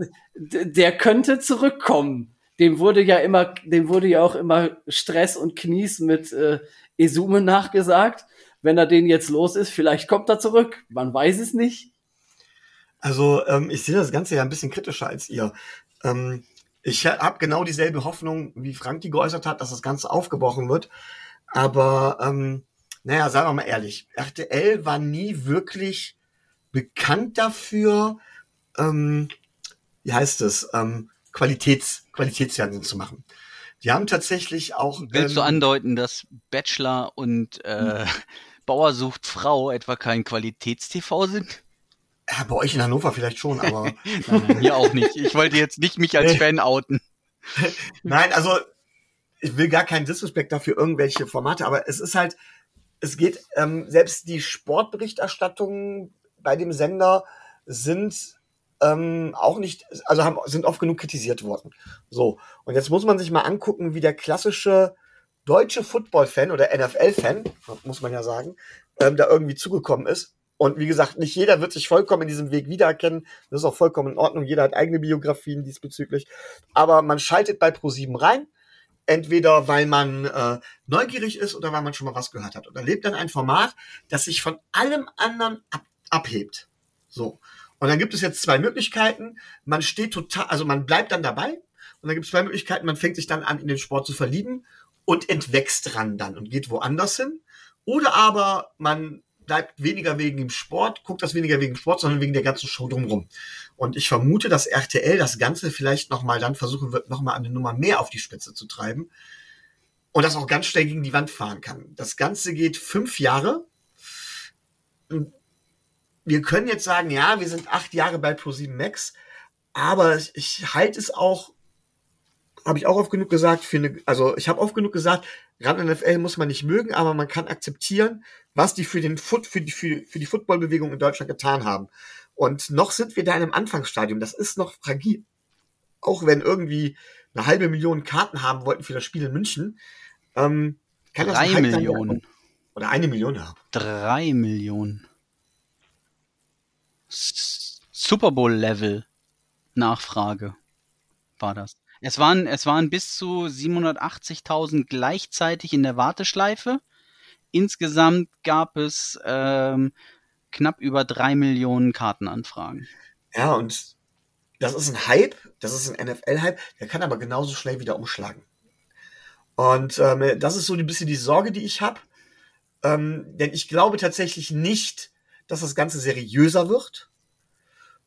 der könnte zurückkommen. Dem wurde ja immer, dem wurde ja auch immer Stress und Knies mit äh, Esume nachgesagt. Wenn er den jetzt los ist, vielleicht kommt er zurück. Man weiß es nicht. Also ähm, ich sehe das Ganze ja ein bisschen kritischer als ihr. Ähm, ich habe genau dieselbe Hoffnung, wie Frank die geäußert hat, dass das Ganze aufgebrochen wird. Aber ähm, naja, sagen wir mal ehrlich, RTL war nie wirklich bekannt dafür, ähm, wie heißt es, ähm, Qualitäts, Qualitätsfernsehen zu machen. Die haben tatsächlich auch. Willst ähm, du andeuten, dass Bachelor und äh, hm. Bauer sucht Frau etwa kein Qualitätstv sind? Ja, bei euch in Hannover vielleicht schon, aber. hier auch nicht. Ich wollte jetzt nicht mich als Fan outen. nein, also ich will gar keinen Disrespect dafür irgendwelche Formate, aber es ist halt, es geht, ähm, selbst die Sportberichterstattungen bei dem Sender sind ähm, auch nicht, also haben, sind oft genug kritisiert worden. So. Und jetzt muss man sich mal angucken, wie der klassische deutsche Football-Fan oder NFL-Fan, muss man ja sagen, ähm, da irgendwie zugekommen ist. Und wie gesagt, nicht jeder wird sich vollkommen in diesem Weg wiedererkennen. Das ist auch vollkommen in Ordnung. Jeder hat eigene Biografien diesbezüglich. Aber man schaltet bei Pro7 rein. Entweder weil man äh, neugierig ist oder weil man schon mal was gehört hat. Und erlebt dann ein Format, das sich von allem anderen ab abhebt. So. Und dann gibt es jetzt zwei Möglichkeiten. Man steht total, also man bleibt dann dabei. Und dann gibt es zwei Möglichkeiten. Man fängt sich dann an, in den Sport zu verlieben und entwächst dran dann und geht woanders hin. Oder aber man bleibt weniger wegen dem Sport, guckt das weniger wegen Sport, sondern wegen der ganzen Show drumherum. Und ich vermute, dass RTL das Ganze vielleicht nochmal dann versuchen wird, nochmal eine Nummer mehr auf die Spitze zu treiben und das auch ganz schnell gegen die Wand fahren kann. Das Ganze geht fünf Jahre. Wir können jetzt sagen, ja, wir sind acht Jahre bei Pro7 Max, aber ich halte es auch, habe ich auch oft genug gesagt, für also ich habe oft genug gesagt, Rand NFL muss man nicht mögen, aber man kann akzeptieren, was die für den Foot, für die, für, für die Footballbewegung in Deutschland getan haben. Und noch sind wir da in einem Anfangsstadium. Das ist noch fragil. Auch wenn irgendwie eine halbe Million Karten haben wollten für das Spiel in München, ähm, kann das Drei Millionen. Oder eine Million haben. Drei Millionen. S- Super Bowl Level Nachfrage war das. Es waren, es waren bis zu 780.000 gleichzeitig in der Warteschleife. Insgesamt gab es ähm, knapp über drei Millionen Kartenanfragen. Ja, und das ist ein Hype, das ist ein NFL-Hype, der kann aber genauso schnell wieder umschlagen. Und ähm, das ist so ein bisschen die Sorge, die ich habe. Ähm, denn ich glaube tatsächlich nicht, dass das Ganze seriöser wird.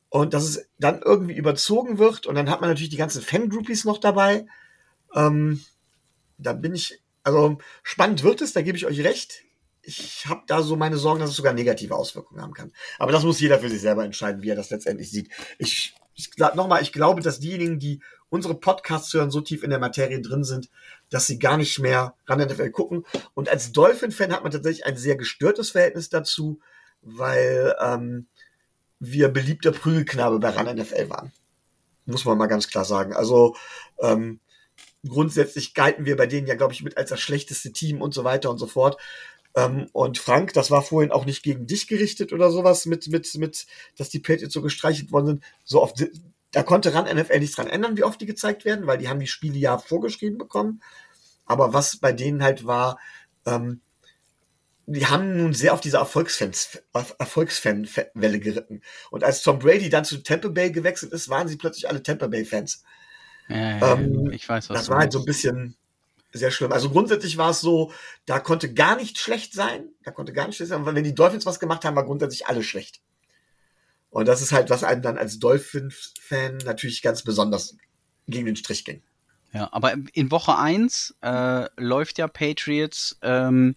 Und dass es dann irgendwie überzogen wird. Und dann hat man natürlich die ganzen Fangroupies noch dabei. Ähm, da bin ich, also spannend wird es, da gebe ich euch recht. Ich habe da so meine Sorgen, dass es sogar negative Auswirkungen haben kann. Aber das muss jeder für sich selber entscheiden, wie er das letztendlich sieht. Ich, ich nochmal, ich glaube, dass diejenigen, die unsere Podcasts hören, so tief in der Materie drin sind, dass sie gar nicht mehr ran NFL gucken. Und als Dolphin-Fan hat man tatsächlich ein sehr gestörtes Verhältnis dazu, weil ähm, wir beliebter Prügelknabe bei ran NFL waren. Muss man mal ganz klar sagen. Also ähm, grundsätzlich galten wir bei denen ja, glaube ich, mit als das schlechteste Team und so weiter und so fort. Ähm, und Frank, das war vorhin auch nicht gegen dich gerichtet oder sowas, mit, mit, mit, dass die Patriots so gestreichelt worden sind. So oft, da konnte ran NFL nichts dran ändern, wie oft die gezeigt werden, weil die haben die Spiele ja vorgeschrieben bekommen. Aber was bei denen halt war, ähm, die haben nun sehr auf diese Erfolgsfans, Erfolgsfan-Welle geritten. Und als Tom Brady dann zu Tampa Bay gewechselt ist, waren sie plötzlich alle Tampa Bay-Fans. Ja, ja, Ähm, ich weiß, was Das war halt so ein bisschen sehr schlimm. Also grundsätzlich war es so, da konnte gar nicht schlecht sein. Da konnte gar nicht schlecht sein. Und wenn die Dolphins was gemacht haben, war grundsätzlich alles schlecht. Und das ist halt, was einem dann als Dolphins-Fan natürlich ganz besonders gegen den Strich ging. Ja, aber in Woche 1 äh, läuft ja Patriots ähm,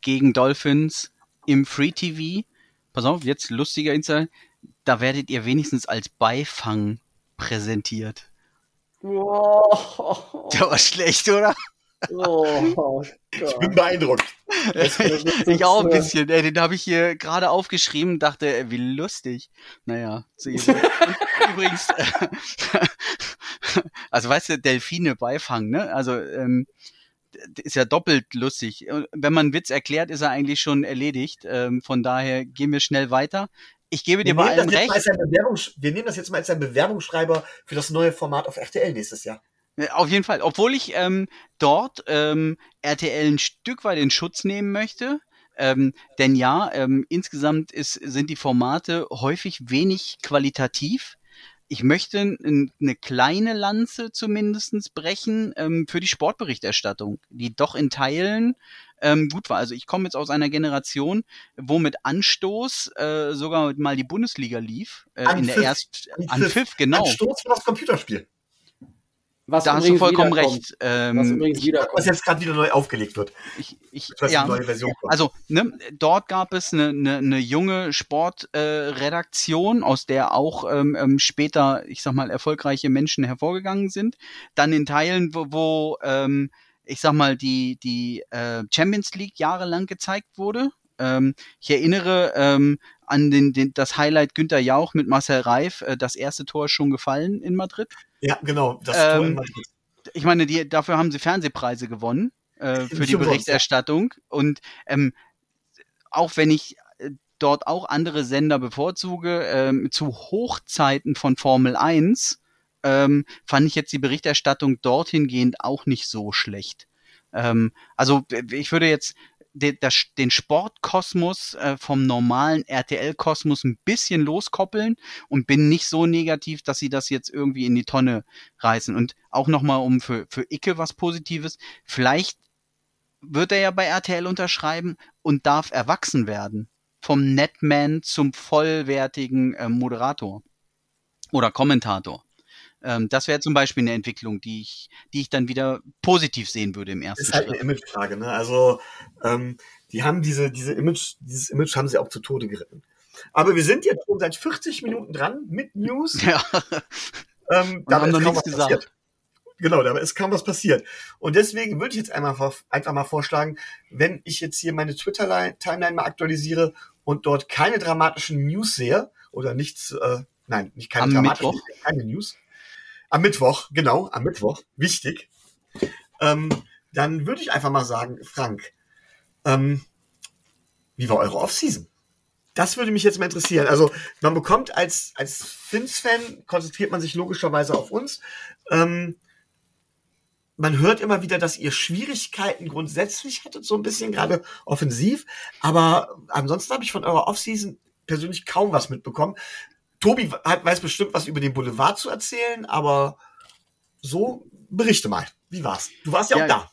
gegen Dolphins im Free TV. Pass auf, jetzt lustiger Insight. Da werdet ihr wenigstens als Beifang präsentiert. Oh, Der war schlecht, oder? oh Ich bin beeindruckt. ich, ich auch ein bisschen. Ey, den habe ich hier gerade aufgeschrieben, dachte, ey, wie lustig. Naja, zu ihm. Und Übrigens, äh, also weißt du, Delfine beifangen, ne? Also ähm, ist ja doppelt lustig. Und Wenn man einen Witz erklärt, ist er eigentlich schon erledigt. Ähm, von daher gehen wir schnell weiter. Ich gebe dir Wir mal recht. ein Bewerbungs wir nehmen das jetzt mal als ein Bewerbungsschreiber für das neue Format auf RTL nächstes Jahr. Ja, Auf jeden Fall. Obwohl ich ähm, dort ähm, RTL ein Stück weit in Schutz nehmen möchte. Ähm, denn ja, ähm, insgesamt ist, sind die Formate häufig wenig qualitativ. Ich möchte eine kleine Lanze zumindestens brechen ähm, für die Sportberichterstattung, die doch in Teilen ähm, gut war. Also ich komme jetzt aus einer Generation, wo mit Anstoß äh, sogar mal die Bundesliga lief. Äh, in der Anpfiff. erst Anpfiff. Genau. Ein Sturz für das Computerspiel, Was Da hast du übrigens vollkommen recht. Ähm, Was übrigens was wiederkommt. jetzt gerade wieder neu aufgelegt wird. ich, ich, ja, also ne, dort gab es eine, eine, eine junge Sportredaktion, äh, Redaktion, aus der auch ähm, ähm, später, ich sag mal, erfolgreiche Menschen hervorgegangen sind. Dann in Teilen, wo, wo ähm, ich sag mal, die, die äh, Champions League jahrelang gezeigt wurde. Ähm, ich erinnere ähm, an den, den, das Highlight Günter Jauch mit Marcel Reif. Äh, das erste Tor ist schon gefallen in Madrid. ja, genau. Das ähm, Tor in Madrid. ich meine, die, dafür haben sie Fernsehpreise gewonnen äh, für die. Berichterstattung. Und ähm, auch wenn ich äh, dort auch andere Sender bevorzuge, ähm, zu Hochzeiten von Formel 1 ähm, fand ich jetzt die Berichterstattung dorthin gehend auch nicht so schlecht. Ähm, also ich würde jetzt de, das, den Sportkosmos äh, vom normalen RTL-Kosmos ein bisschen loskoppeln und bin nicht so negativ, dass sie das jetzt irgendwie in die Tonne reißen. Und auch nochmal um für, für Icke was Positives, vielleicht wird er ja bei RTL unterschreiben und darf erwachsen werden. vom Netman zum vollwertigen äh, Moderator oder Kommentator. Ähm, das wäre zum Beispiel eine Entwicklung, die ich, die ich dann wieder positiv sehen würde im ersten ist halt eine. Imagefrage, ne? Also ähm, die haben diese, diese Image, dieses Image haben sie auch zu Tode geritten. Aber wir sind jetzt schon seit 40 Minuten dran mit News. Ja, Ähm, Und haben noch nichts gesagt. passiert. Genau, dabei ist kaum was passiert. Und deswegen würde ich jetzt einmal, einfach mal vorschlagen, wenn ich jetzt hier meine Twitter-Timeline mal aktualisiere und dort keine dramatischen News sehe oder nichts, äh, nein, nicht keine Am dramatischen, Mittwoch? keine News. Am Mittwoch, genau, am Mittwoch, wichtig. Ähm, dann würde ich einfach mal sagen, Frank, ähm, wie war eure Offseason? Das würde mich jetzt mal interessieren. Also man bekommt als, als Fins-Fan, konzentriert man sich logischerweise auf uns. Ähm, man hört immer wieder, dass ihr Schwierigkeiten grundsätzlich hattet, so ein bisschen gerade offensiv. Aber ansonsten habe ich von eurer Offseason persönlich kaum was mitbekommen. Tobi hat, weiß bestimmt was über den Boulevard zu erzählen, aber so berichte mal. Wie war's? Du warst ja, Ja, auch da.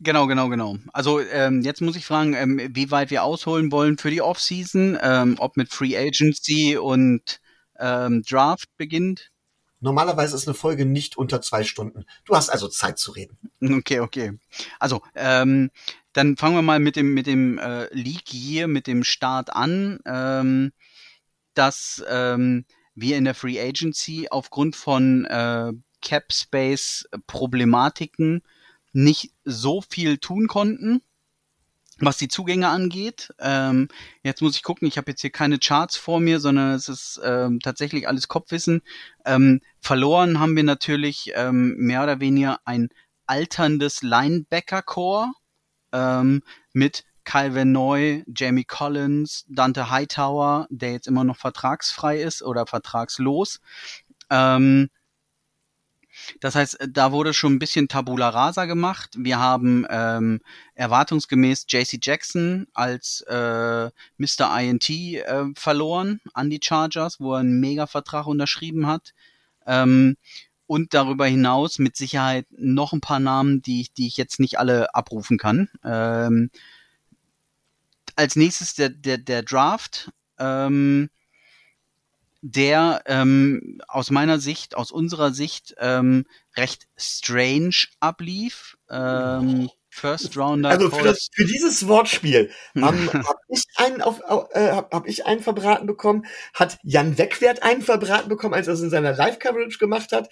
Genau, genau, genau. Also ähm, jetzt muss ich fragen, ähm, wie weit wir ausholen wollen für die Offseason, ähm, ob mit Free Agency und ähm, Draft beginnt. Normalerweise ist eine Folge nicht unter zwei Stunden. Du hast also Zeit zu reden. Okay, okay. Also, ähm, dann fangen wir mal mit dem mit dem äh, League Year, mit dem Start an, ähm, dass ähm, wir in der Free Agency aufgrund von äh, Cap Space Problematiken nicht so viel tun konnten, was die Zugänge angeht. Ähm, jetzt muss ich gucken, ich habe jetzt hier keine Charts vor mir, sondern es ist ähm, tatsächlich alles Kopfwissen. Ähm, verloren haben wir natürlich ähm, mehr oder weniger ein alterndes Linebacker-Core ähm, mit Calvin Neu, Jamie Collins, Dante Hightower, der jetzt immer noch vertragsfrei ist oder vertragslos. Ähm, das heißt, da wurde schon ein bisschen Tabula Rasa gemacht. Wir haben ähm, erwartungsgemäß JC Jackson als äh, Mr. INT äh, verloren an die Chargers, wo er einen Mega-Vertrag unterschrieben hat. Ähm, und darüber hinaus mit Sicherheit noch ein paar Namen, die ich, die ich jetzt nicht alle abrufen kann. Ähm, als nächstes der, der, der Draft. Ähm, der ähm, aus meiner Sicht, aus unserer Sicht ähm, recht strange ablief. Ähm, First Rounder. Also für, das, für dieses Wortspiel habe hab ich einen auf, äh, hab, hab ich einen verbraten bekommen, hat Jan Wegwert einen verbraten bekommen, als er es in seiner Live-Coverage gemacht hat.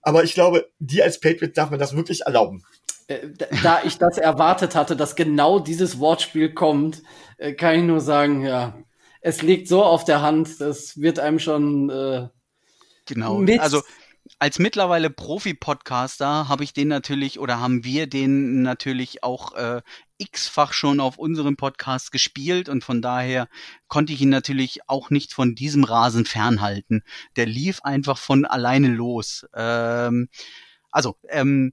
Aber ich glaube, dir als Patriot darf man das wirklich erlauben. Äh, da- ich das erwartet hatte, dass genau dieses Wortspiel kommt, äh, kann ich nur sagen, ja, es liegt so auf der Hand, das wird einem schon äh, Genau. mit Also als mittlerweile Profi-Podcaster habe ich den natürlich oder haben wir den natürlich auch äh, x-fach schon auf unserem Podcast gespielt und von daher konnte ich ihn natürlich auch nicht von diesem Rasen fernhalten. Der lief einfach von alleine los. Ähm, also, ähm,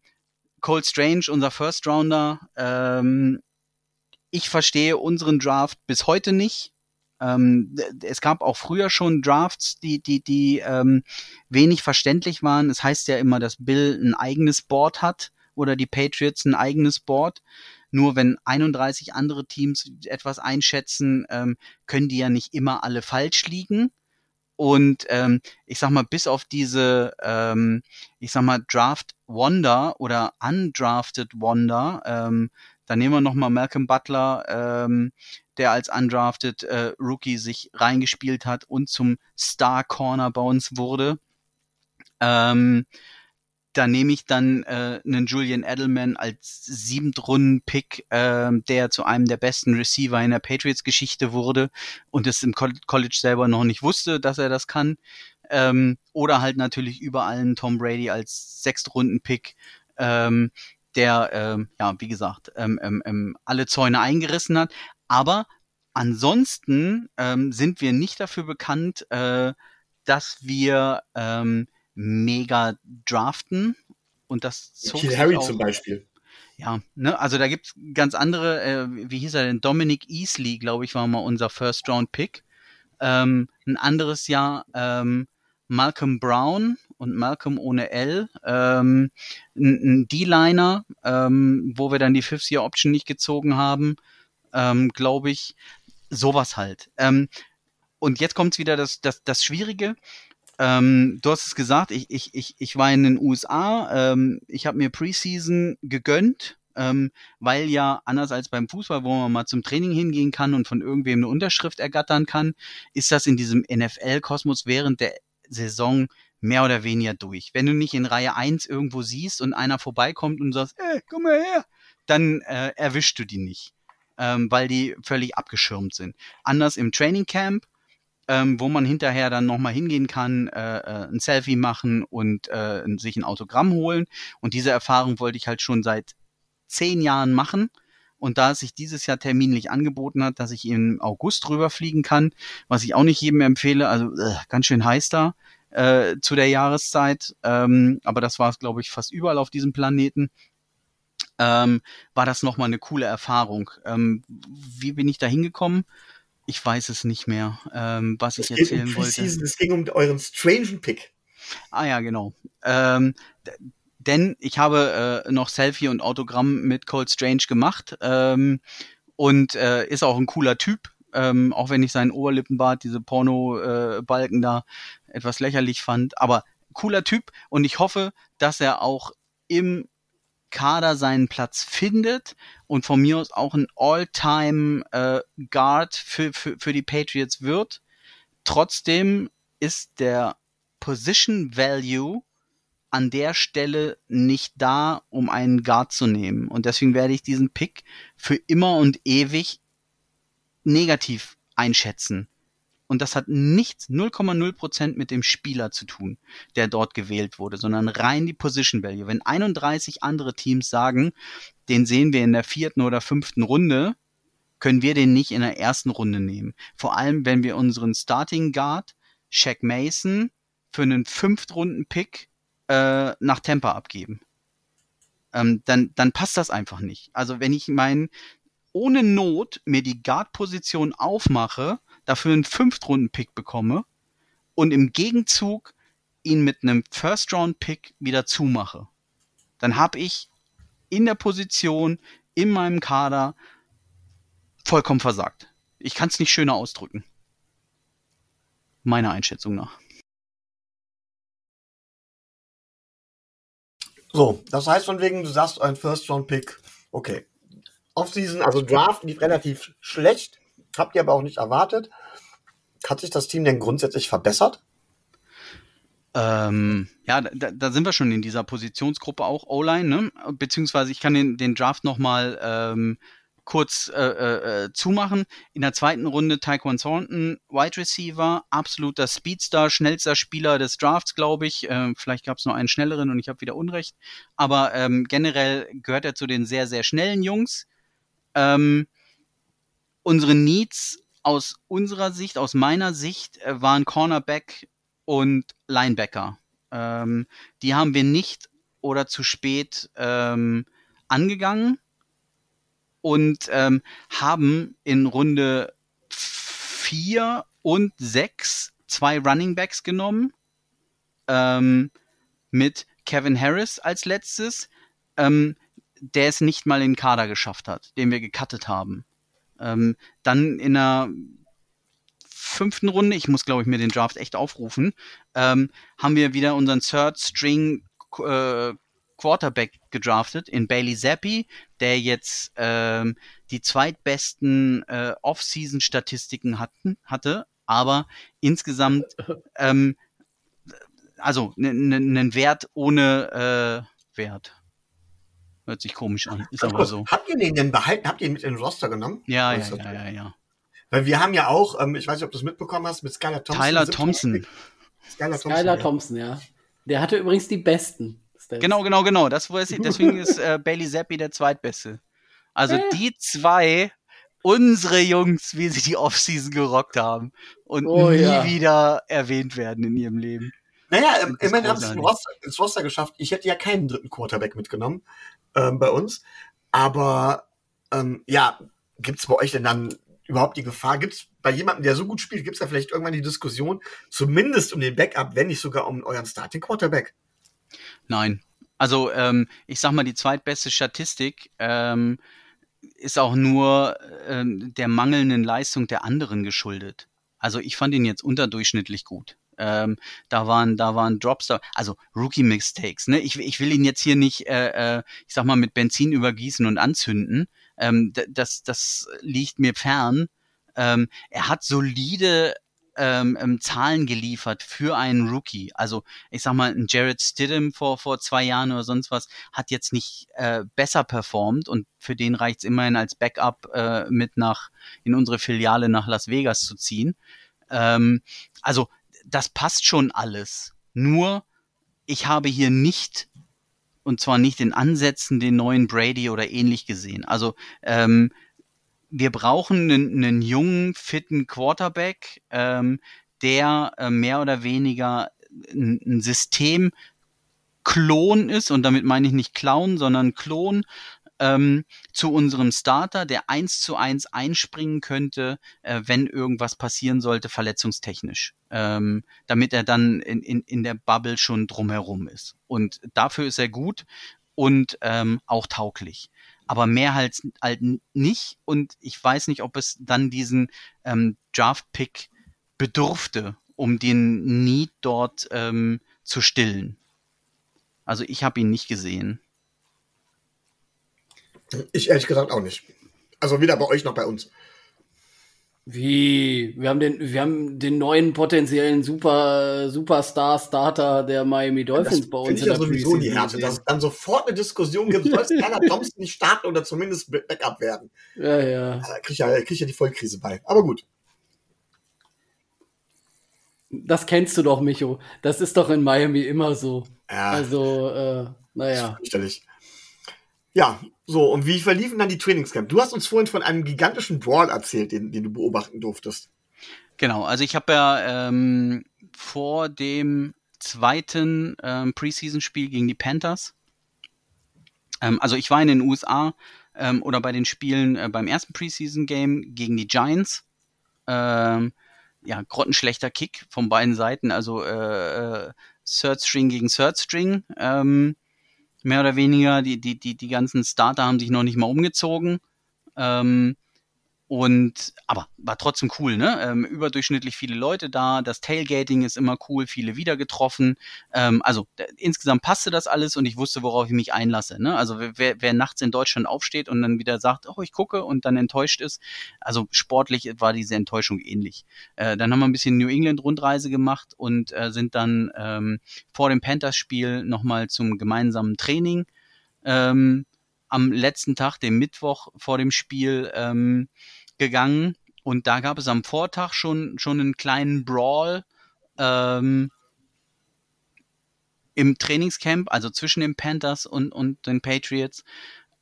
Cole Strange, unser First Rounder, ähm, ich verstehe unseren Draft bis heute nicht. Ähm, es gab auch früher schon Drafts, die, die, die ähm, wenig verständlich waren. Es heißt ja immer, dass Bill ein eigenes Board hat oder die Patriots ein eigenes Board. Nur wenn 31 andere Teams etwas einschätzen, ähm, können die ja nicht immer alle falsch liegen. Und ähm, ich sag mal, bis auf diese, ähm, ich sag mal, Draft Wonder oder Undrafted Wonder, ähm, da nehmen wir nochmal Malcolm Butler, ähm, der als Undrafted äh, Rookie sich reingespielt hat und zum Star Corner bei uns wurde. Ähm, da nehme ich dann äh, einen Julian Edelman als Siebentrunden-Pick, ähm, der zu einem der besten Receiver in der Patriots-Geschichte wurde und es im Col- College selber noch nicht wusste, dass er das kann. Ähm, oder halt natürlich überall einen Tom Brady als Sechstrunden-Pick, ähm, der, ähm, ja, wie gesagt, ähm, ähm, ähm, alle Zäune eingerissen hat. Aber ansonsten ähm, sind wir nicht dafür bekannt, äh, dass wir ähm, mega draften. Und das zog Kiel Harry auch, zum Beispiel. ja, ne, also da gibt's ganz andere, äh, wie hieß er denn? Dominic Easley, glaube ich, war mal unser First Round Pick. Ähm, ein anderes Jahr ähm, Malcolm Brown und Malcolm ohne L, ähm, ein, D-Liner, ähm, wo wir dann die Fifth Year Option nicht gezogen haben, ähm, glaube ich. sowas halt. Ähm, und jetzt kommt wieder das, das, das Schwierige. Ähm, du hast es gesagt, ich, ich, ich, ich war in den USA, ähm, ich habe mir Preseason gegönnt, ähm, weil ja anders als beim Fußball, wo man mal zum Training hingehen kann und von irgendwem eine Unterschrift ergattern kann, ist das in diesem NFL-Kosmos während der Saison mehr oder weniger durch. Wenn du nicht in Reihe 1 irgendwo siehst und einer vorbeikommt und sagst, ey, komm mal her, dann äh, erwischst du die nicht, ähm, weil die völlig abgeschirmt sind. Anders im Training Camp, ähm, wo man hinterher dann nochmal hingehen kann, äh, äh, ein Selfie machen und äh, sich ein Autogramm holen. Und diese Erfahrung wollte ich halt schon seit zehn Jahren machen. Und da es sich dieses Jahr terminlich angeboten hat, dass ich im August rüberfliegen kann, was ich auch nicht jedem empfehle, also äh, ganz schön heiß da äh, zu der Jahreszeit, ähm, aber das war es, glaube ich, fast überall auf diesem Planeten, ähm, war das nochmal eine coole Erfahrung. Ähm, wie bin ich da hingekommen? Ich weiß es nicht mehr, ähm, was ich erzählen um wollte. Es ging um euren strangen Pick. Ah ja, genau. Ähm, denn ich habe äh, noch Selfie und Autogramm mit Cold Strange gemacht ähm, und äh, ist auch ein cooler Typ, ähm, auch wenn ich seinen Oberlippenbart, diese Porno-Balken äh, da etwas lächerlich fand, aber cooler Typ und ich hoffe, dass er auch im Kader seinen Platz findet und von mir aus auch ein All-Time äh, Guard für, für, für die Patriots wird. Trotzdem ist der Position Value an der Stelle nicht da, um einen Guard zu nehmen. Und deswegen werde ich diesen Pick für immer und ewig negativ einschätzen. Und das hat nichts, 0,0 Prozent mit dem Spieler zu tun, der dort gewählt wurde, sondern rein die Position Value. Wenn 31 andere Teams sagen, den sehen wir in der vierten oder fünften Runde, können wir den nicht in der ersten Runde nehmen. Vor allem, wenn wir unseren Starting Guard, Shaq Mason, für einen Fünftrunden-Pick äh, nach Tampa abgeben. Ähm, dann, dann passt das einfach nicht. Also wenn ich meinen ohne Not mir die Guard-Position aufmache, dafür einen Fünftrunden-Pick bekomme und im Gegenzug ihn mit einem First-Round-Pick wieder zumache, dann habe ich in der Position, in meinem Kader vollkommen versagt. Ich kann es nicht schöner ausdrücken. Meiner Einschätzung nach. So, das heißt von wegen, du sagst ein First-Round-Pick, okay. Offseason, also Draft lief relativ schlecht, habt ihr aber auch nicht erwartet. Hat sich das Team denn grundsätzlich verbessert? Ähm, ja, da, da sind wir schon in dieser Positionsgruppe auch O-Line, ne? Beziehungsweise ich kann den, den Draft nochmal ähm, kurz äh, äh, äh, zumachen. In der zweiten Runde Taekwon Thornton, Wide Receiver, absoluter Speedstar, schnellster Spieler des Drafts, glaube ich. Ähm, vielleicht gab es noch einen schnelleren und ich habe wieder Unrecht. Aber ähm, generell gehört er zu den sehr, sehr schnellen Jungs. Ähm, unsere Needs aus unserer Sicht, aus meiner Sicht, äh, waren Cornerback und Linebacker. Ähm, die haben wir nicht oder zu spät ähm, angegangen und ähm, haben in Runde vier und sechs zwei Running Backs genommen ähm, mit Kevin Harris als letztes, ähm, der es nicht mal in den Kader geschafft hat, den wir gecuttet haben. Ähm, dann in der fünften Runde, ich muss glaube ich mir den Draft echt aufrufen, ähm, haben wir wieder unseren Third String äh, Quarterback gedraftet in Bailey Zappi, der jetzt ähm, die zweitbesten äh, Off-Season-Statistiken hatten, hatte, aber insgesamt ähm, also einen Wert ohne äh, Wert. Hört sich komisch an, ist aber so. Habt ihr den denn behalten? Habt ihr ihn mit in den Roster genommen? Ja, ja, ja, ja, ja. Weil wir haben ja auch, ähm, ich weiß nicht, ob du es mitbekommen hast, mit Skylar Thompson. Tyler Thompson. Skylar Thompson, Skylar Thompson, ja. Der hatte übrigens die besten. Stats. Genau, genau, genau. Das, deswegen ist äh, Bailey Zappi der zweitbeste. Also äh. die zwei, unsere Jungs, wie sie die Offseason gerockt haben und oh, nie ja. wieder erwähnt werden in ihrem Leben. Naja, immerhin haben sie es ins Roster, ins Roster geschafft. Ich hätte ja keinen dritten Quarterback mitgenommen ähm, bei uns. Aber ähm, ja, gibt's bei euch denn dann überhaupt die Gefahr? Gibt's bei jemandem, der so gut spielt, gibt's da vielleicht irgendwann die Diskussion, zumindest um den Backup, wenn nicht sogar um euren Starting Quarterback? Nein. Also ähm, ich sag mal, die zweitbeste Statistik ähm, ist auch nur ähm, der mangelnden Leistung der anderen geschuldet. Also ich fand ihn jetzt unterdurchschnittlich gut. Ähm, da waren, da waren Drops da, also Rookie Mistakes. Ne? Ich, ich will ihn jetzt hier nicht, äh, äh, ich sag mal, mit Benzin übergießen und anzünden. Ähm, das, das liegt mir fern. Ähm, er hat solide ähm, ähm, Zahlen geliefert für einen Rookie. Also ich sag mal, ein Jared Stidham vor, vor zwei Jahren oder sonst was hat jetzt nicht äh, besser performt und für den reicht's immerhin als Backup äh, mit nach in unsere Filiale nach Las Vegas zu ziehen. Ähm, also das passt schon alles. Nur ich habe hier nicht und zwar nicht in Ansätzen den neuen Brady oder ähnlich gesehen. Also ähm, wir brauchen einen, einen jungen, fitten Quarterback, ähm, der äh, mehr oder weniger ein, ein System Klon ist, und damit meine ich nicht Clown, sondern Klon ähm, zu unserem Starter, der eins zu eins einspringen könnte, äh, wenn irgendwas passieren sollte, verletzungstechnisch, ähm, damit er dann in, in, in der Bubble schon drumherum ist. Und dafür ist er gut und ähm, auch tauglich aber mehr halt, halt nicht. Und ich weiß nicht, ob es dann diesen ähm, Draft-Pick bedurfte, um den Need dort ähm, zu stillen. Also ich habe ihn nicht gesehen. Ich ehrlich gesagt auch nicht. Also weder bei euch noch bei uns. Wie? Wir haben den, wir haben den neuen potenziellen Super, Superstar Starter der Miami Dolphins das bei uns. Ich ja sowieso die Härte, dass es dann sofort eine Diskussion gibt, soll Skylar Thompson nicht starten oder zumindest Backup werden. Ja, ja. Da krieg ich ja, krieg ich ja die Vollkrise bei. Aber gut. Das kennst du doch, Micho. Das ist doch in Miami immer so. Ja. Also, äh, naja. Fürchterlich. Ja, so, und wie verliefen dann die Trainingscamp? Du hast uns vorhin von einem gigantischen Brawl erzählt, den, den du beobachten durftest. Genau, also ich habe ja ähm, vor dem zweiten ähm, Preseason-Spiel gegen die Panthers, ähm, also ich war in den USA ähm, oder bei den Spielen äh, beim ersten Preseason-Game gegen die Giants. Ähm, ja, grottenschlechter Kick von beiden Seiten, also äh, äh, Third String gegen Third String. Ähm, mehr oder weniger. Die, die, die, die ganzen Starter haben sich noch nicht mal umgezogen. Ähm, und aber war trotzdem cool, ne? Ähm, überdurchschnittlich viele Leute da, das Tailgating ist immer cool, viele wieder getroffen. Ähm, also insgesamt passte das alles und ich wusste, worauf ich mich einlasse. Ne? Also wer, wer nachts in Deutschland aufsteht und dann wieder sagt, oh, ich gucke und dann enttäuscht ist, also sportlich war diese Enttäuschung ähnlich. Äh, dann haben wir ein bisschen New England Rundreise gemacht und äh, sind dann ähm, vor dem Panthers-Spiel nochmal zum gemeinsamen Training. Ähm, am letzten Tag, dem Mittwoch vor dem Spiel, ähm, gegangen und da gab es am Vortag schon, schon einen kleinen Brawl ähm, im Trainingscamp, also zwischen den Panthers und, und den Patriots.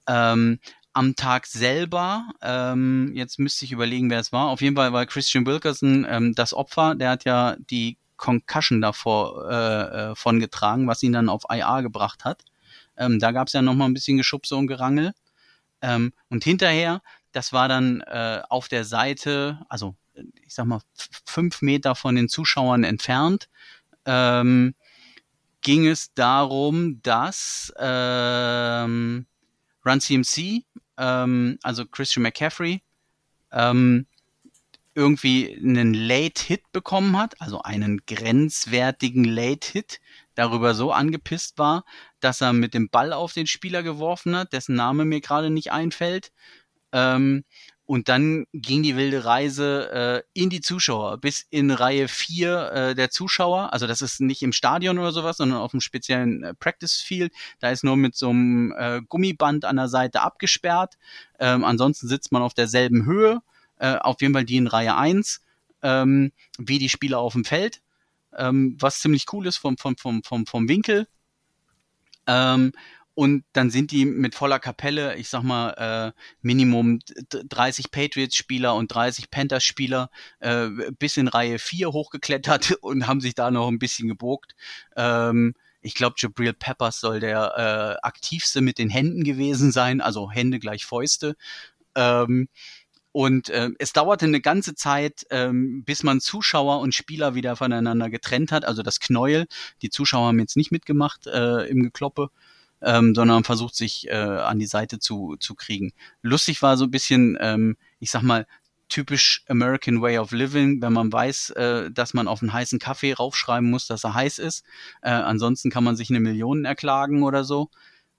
Ähm, am Tag selber, ähm, jetzt müsste ich überlegen, wer es war. Auf jeden Fall war Christian Wilkerson ähm, das Opfer. Der hat ja die Concussion davor äh, äh, von getragen, was ihn dann auf IA gebracht hat. Ähm, da gab es ja noch mal ein bisschen Geschubse und Gerangel. Ähm, und hinterher das war dann äh, auf der Seite, also ich sag mal fünf Meter von den Zuschauern entfernt, ähm, ging es darum, dass ähm, Run CMC, ähm, also Christian McCaffrey, ähm, irgendwie einen Late Hit bekommen hat, also einen grenzwertigen Late Hit, darüber so angepisst war, dass er mit dem Ball auf den Spieler geworfen hat, dessen Name mir gerade nicht einfällt, ähm, und dann ging die wilde Reise äh, in die Zuschauer, bis in Reihe 4 äh, der Zuschauer. Also das ist nicht im Stadion oder sowas, sondern auf einem speziellen äh, Practice Field. Da ist nur mit so einem äh, Gummiband an der Seite abgesperrt. Ähm, ansonsten sitzt man auf derselben Höhe, äh, auf jeden Fall die in Reihe 1, ähm, wie die Spieler auf dem Feld. Ähm, was ziemlich cool ist vom, vom, vom, vom, vom Winkel. Ähm, und dann sind die mit voller Kapelle, ich sag mal, äh, Minimum 30 Patriots-Spieler und 30 Panthers-Spieler äh, bis in Reihe 4 hochgeklettert und haben sich da noch ein bisschen gebogt. Ähm, ich glaube, Jabril Peppers soll der äh, aktivste mit den Händen gewesen sein, also Hände gleich Fäuste. Ähm, und äh, es dauerte eine ganze Zeit, ähm, bis man Zuschauer und Spieler wieder voneinander getrennt hat. Also das Knäuel. Die Zuschauer haben jetzt nicht mitgemacht äh, im Gekloppe. Ähm, sondern versucht sich äh, an die Seite zu, zu kriegen. Lustig war so ein bisschen, ähm, ich sag mal, typisch American Way of Living, wenn man weiß, äh, dass man auf einen heißen Kaffee raufschreiben muss, dass er heiß ist. Äh, ansonsten kann man sich eine Million erklagen oder so,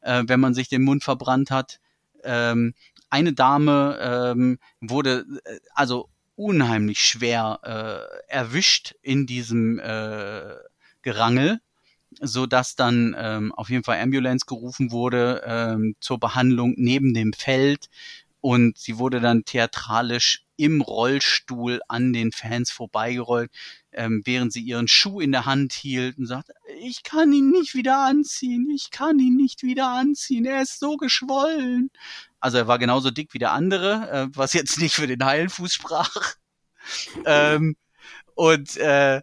äh, wenn man sich den Mund verbrannt hat. Ähm, eine Dame ähm, wurde äh, also unheimlich schwer äh, erwischt in diesem äh, Gerangel, so dass dann ähm, auf jeden Fall Ambulance gerufen wurde ähm, zur Behandlung neben dem Feld und sie wurde dann theatralisch im Rollstuhl an den Fans vorbeigerollt, ähm, während sie ihren Schuh in der Hand hielt und sagte, ich kann ihn nicht wieder anziehen, ich kann ihn nicht wieder anziehen, er ist so geschwollen. Also er war genauso dick wie der andere, äh, was jetzt nicht für den heilen Fuß sprach. ähm, und äh,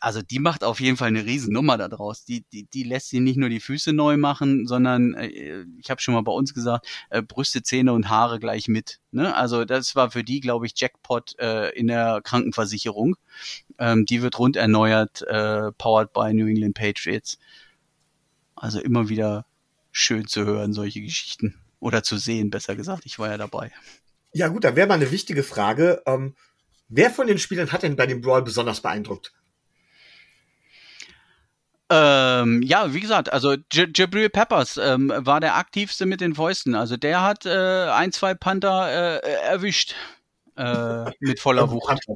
also die macht auf jeden Fall eine Riesennummer da draus. Die, die, die lässt sie nicht nur die Füße neu machen, sondern äh, ich habe schon mal bei uns gesagt, äh, Brüste, Zähne und Haare gleich mit. Ne? Also das war für die, glaube ich, Jackpot äh, in der Krankenversicherung. Ähm, die wird rund erneuert, äh, powered by New England Patriots. Also immer wieder schön zu hören, solche Geschichten. Oder zu sehen, besser gesagt. Ich war ja dabei. Ja gut, da wäre mal eine wichtige Frage. Ähm, wer von den Spielern hat denn bei dem Brawl besonders beeindruckt? Ähm, ja, wie gesagt, also J Jabril Peppers ähm, war der aktivste mit den Fäusten. Also der hat äh, ein, zwei Panther äh, erwischt äh, mit voller Wucht. Panther,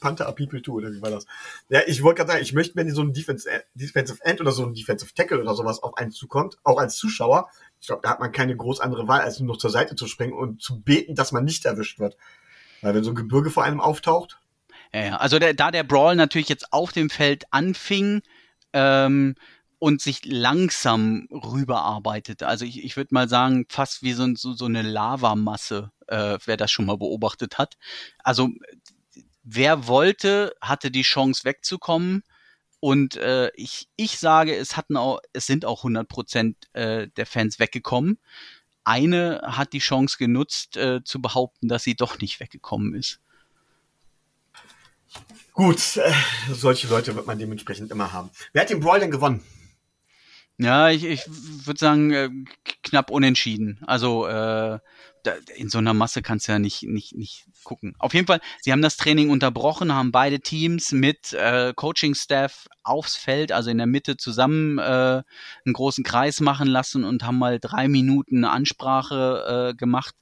Panther a People too, oder wie war das? Ja, ich wollte gerade sagen, ich möchte, wenn so ein Defense, äh, Defensive End oder so ein Defensive Tackle oder sowas auf einen zukommt, auch als Zuschauer, ich glaube, da hat man keine groß andere Wahl, als nur noch zur Seite zu springen und zu beten, dass man nicht erwischt wird. Weil wenn so ein Gebirge vor einem auftaucht. Ja. also der, da der Brawl natürlich jetzt auf dem Feld anfing, ähm, und sich langsam rüberarbeitet. Also ich, ich würde mal sagen, fast wie so, so, so eine Lavamasse, äh, wer das schon mal beobachtet hat. Also wer wollte, hatte die Chance wegzukommen. Und äh, ich, ich sage, es hatten auch, es sind auch 100 Prozent äh, der Fans weggekommen. Eine hat die Chance genutzt, äh, zu behaupten, dass sie doch nicht weggekommen ist. Gut, äh, solche Leute wird man dementsprechend immer haben. Wer hat den Brawl denn gewonnen? Ja, ich, ich würde sagen, äh, knapp unentschieden. Also äh, in so einer Masse kannst du ja nicht, nicht, nicht gucken. Auf jeden Fall, sie haben das Training unterbrochen, haben beide Teams mit äh, Coaching-Staff aufs Feld, also in der Mitte zusammen äh, einen großen Kreis machen lassen und haben mal drei Minuten Ansprache äh, gemacht,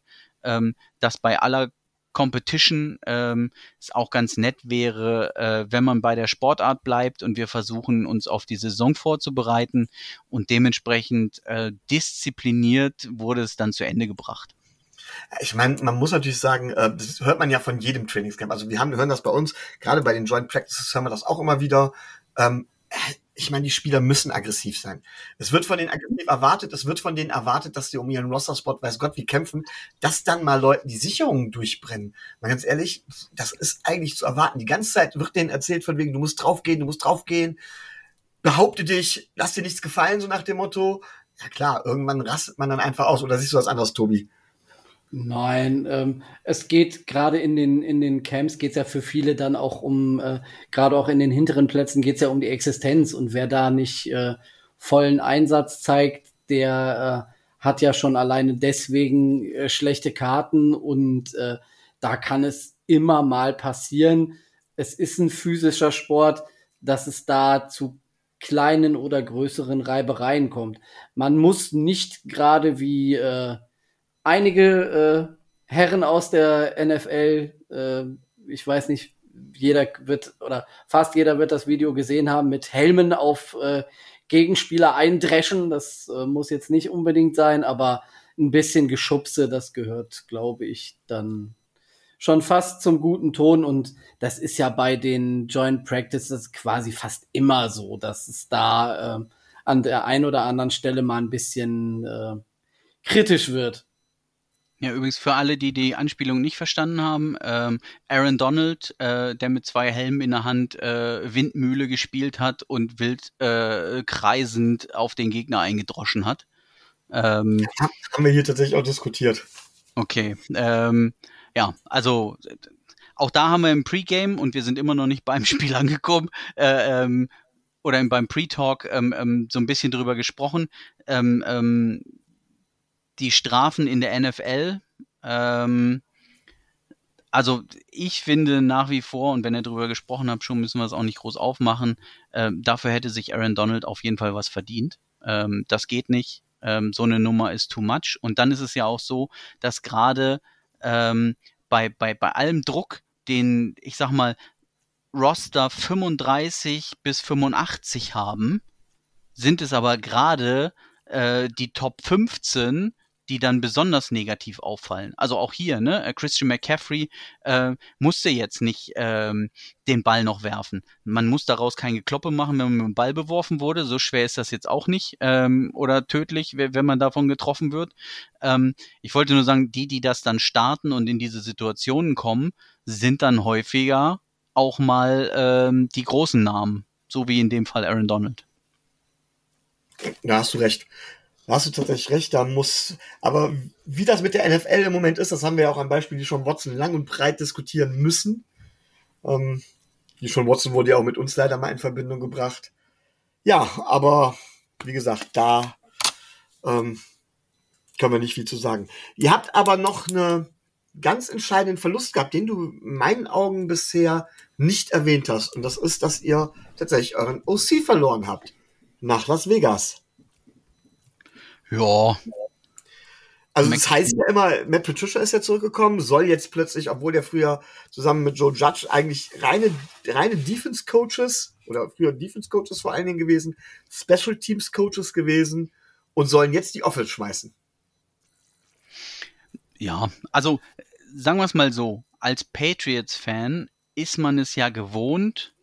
ähm, dass bei aller Competition ähm, es auch ganz nett wäre, äh, wenn man bei der Sportart bleibt und wir versuchen uns auf die Saison vorzubereiten und dementsprechend äh, diszipliniert wurde es dann zu Ende gebracht. Ich meine, man muss natürlich sagen, äh, das hört man ja von jedem Trainingscamp. Also wir haben, wir hören das bei uns, gerade bei den Joint Practices hören wir das auch immer wieder. Ähm, ich meine, die Spieler müssen aggressiv sein. Es wird von denen aggressiv erwartet, es wird von denen erwartet, dass sie um ihren Roster-Spot, weiß Gott, wie kämpfen, dass dann mal Leuten die Sicherungen durchbrennen. Mal ganz ehrlich, das ist eigentlich zu erwarten. Die ganze Zeit wird denen erzählt von wegen, du musst draufgehen, du musst draufgehen, behaupte dich, lass dir nichts gefallen, so nach dem Motto. Ja klar, irgendwann rastet man dann einfach aus. Oder siehst du was anderes, Tobi? Nein, ähm, es geht gerade in den, in den Camps geht es ja für viele dann auch um, äh, gerade auch in den hinteren Plätzen geht es ja um die Existenz und wer da nicht äh, vollen Einsatz zeigt, der äh, hat ja schon alleine deswegen äh, schlechte Karten und äh, da kann es immer mal passieren. Es ist ein physischer Sport, dass es da zu kleinen oder größeren Reibereien kommt. Man muss nicht gerade wie äh, einige äh, Herren aus der NFL, äh, ich weiß nicht, jeder wird oder fast jeder wird das Video gesehen haben mit Helmen auf äh, Gegenspieler eindreschen. Das äh, muss jetzt nicht unbedingt sein, aber ein bisschen Geschubse, das gehört, glaube ich, dann schon fast zum guten Ton. Und das ist ja bei den Joint Practices quasi fast immer so, dass es da äh, an der einen oder anderen Stelle mal ein bisschen äh, kritisch wird. Ja, übrigens für alle, die die Anspielung nicht verstanden haben, ähm, Aaron Donald, äh, der mit zwei Helmen in der Hand äh, Windmühle gespielt hat und wild äh, kreisend auf den Gegner eingedroschen hat. Ähm, ja, haben wir hier tatsächlich auch diskutiert. Okay, ähm, ja, also auch da haben wir im Pre-Game und wir sind immer noch nicht beim Spiel angekommen, äh, ähm, oder beim Pre-Talk ähm, ähm, so ein bisschen drüber gesprochen. Die Strafen in der NFL. Ähm, also ich finde nach wie vor, und wenn ihr drüber gesprochen habt, schon müssen wir es auch nicht groß aufmachen, ähm, dafür hätte sich Aaron Donald auf jeden Fall was verdient. Ähm, das geht nicht. Ähm, so eine Nummer ist too much. Und dann ist es ja auch so, dass gerade ähm, bei, bei, bei allem Druck, den, ich sag mal, Roster 35 bis 85 haben, sind es aber gerade äh, die Top 15, die dann besonders negativ auffallen. Also auch hier, ne, äh, Christian McCaffrey äh, musste jetzt nicht ähm, den Ball noch werfen. Man muss daraus kein Gekloppe machen, wenn man mit dem Ball beworfen wurde. So schwer ist das jetzt auch nicht ähm, oder tödlich, wenn man davon getroffen wird. Ähm, ich wollte nur sagen, die, die das dann starten und in diese Situationen kommen, sind dann häufiger auch mal ähm, die großen Namen, so wie in dem Fall Aaron Donald. Da hast du recht. Da hast du tatsächlich recht, da muss, aber wie das mit der NFL im Moment ist, das haben wir ja auch am Beispiel die schon Watson lang und breit diskutieren müssen. Ähm, die schon Watson wurde ja auch mit uns leider mal in Verbindung gebracht. Ja, aber wie gesagt, da ähm, können wir nicht viel zu sagen. Ihr habt aber noch einen ganz entscheidenden Verlust gehabt, den du in meinen Augen bisher nicht erwähnt hast. Und das ist, dass ihr tatsächlich euren OC verloren habt. Nach Las Vegas. Ja. Also das heißt ja immer, Matt Patricia ist ja zurückgekommen, soll jetzt plötzlich, obwohl der früher zusammen mit Joe Judge eigentlich reine, reine Defense Coaches oder früher Defense Coaches vor allen Dingen gewesen, Special Teams Coaches gewesen und sollen jetzt die Offense schmeißen. Ja, also sagen wir es mal so, als Patriots-Fan ist man es ja gewohnt,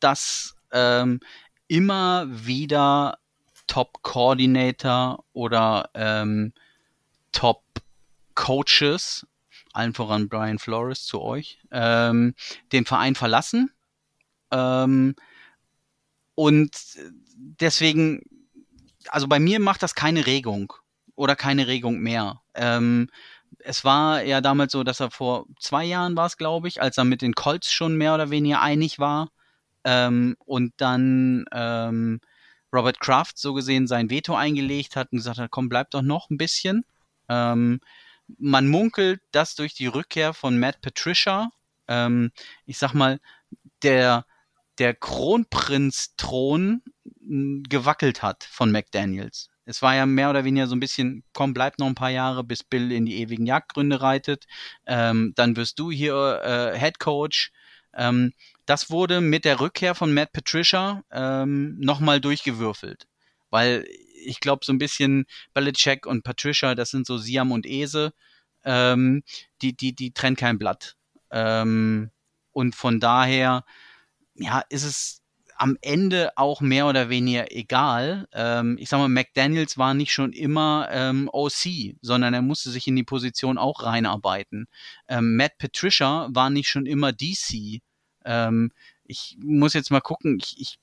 dass ähm, immer wieder Top-Coordinator oder ähm, Top-Coaches, allen voran Brian Flores zu euch, ähm, den Verein verlassen. Ähm, und deswegen, also bei mir macht das keine Regung oder keine Regung mehr. Ähm, es war ja damals so, dass er vor zwei Jahren war es, glaube ich, als er mit den Colts schon mehr oder weniger einig war. Ähm, und dann ähm, Robert Kraft so gesehen sein Veto eingelegt hat und gesagt hat, komm, bleib doch noch ein bisschen. Ähm, man munkelt, dass durch die Rückkehr von Matt Patricia, ähm, ich sag mal, der, der Kronprinz-Thron hm, gewackelt hat von McDaniels. Es war ja mehr oder weniger so ein bisschen, komm, bleib noch ein paar Jahre, bis Bill in die ewigen Jagdgründe reitet. Ähm, dann wirst du hier äh, Head Coach. Ähm, das wurde mit der Rückkehr von Matt Patricia ähm, nochmal durchgewürfelt. Weil ich glaube, so ein bisschen Belichick und Patricia, das sind so Siam und Ese, ähm, die, die, die trennen kein Blatt. Ähm, und von daher, ja, ist es am Ende auch mehr oder weniger egal. Ähm, ich sag mal, McDaniels war nicht schon immer ähm, OC, sondern er musste sich in die Position auch reinarbeiten. Ähm, Matt Patricia war nicht schon immer DC, ähm, ich muss jetzt mal gucken, ich, ich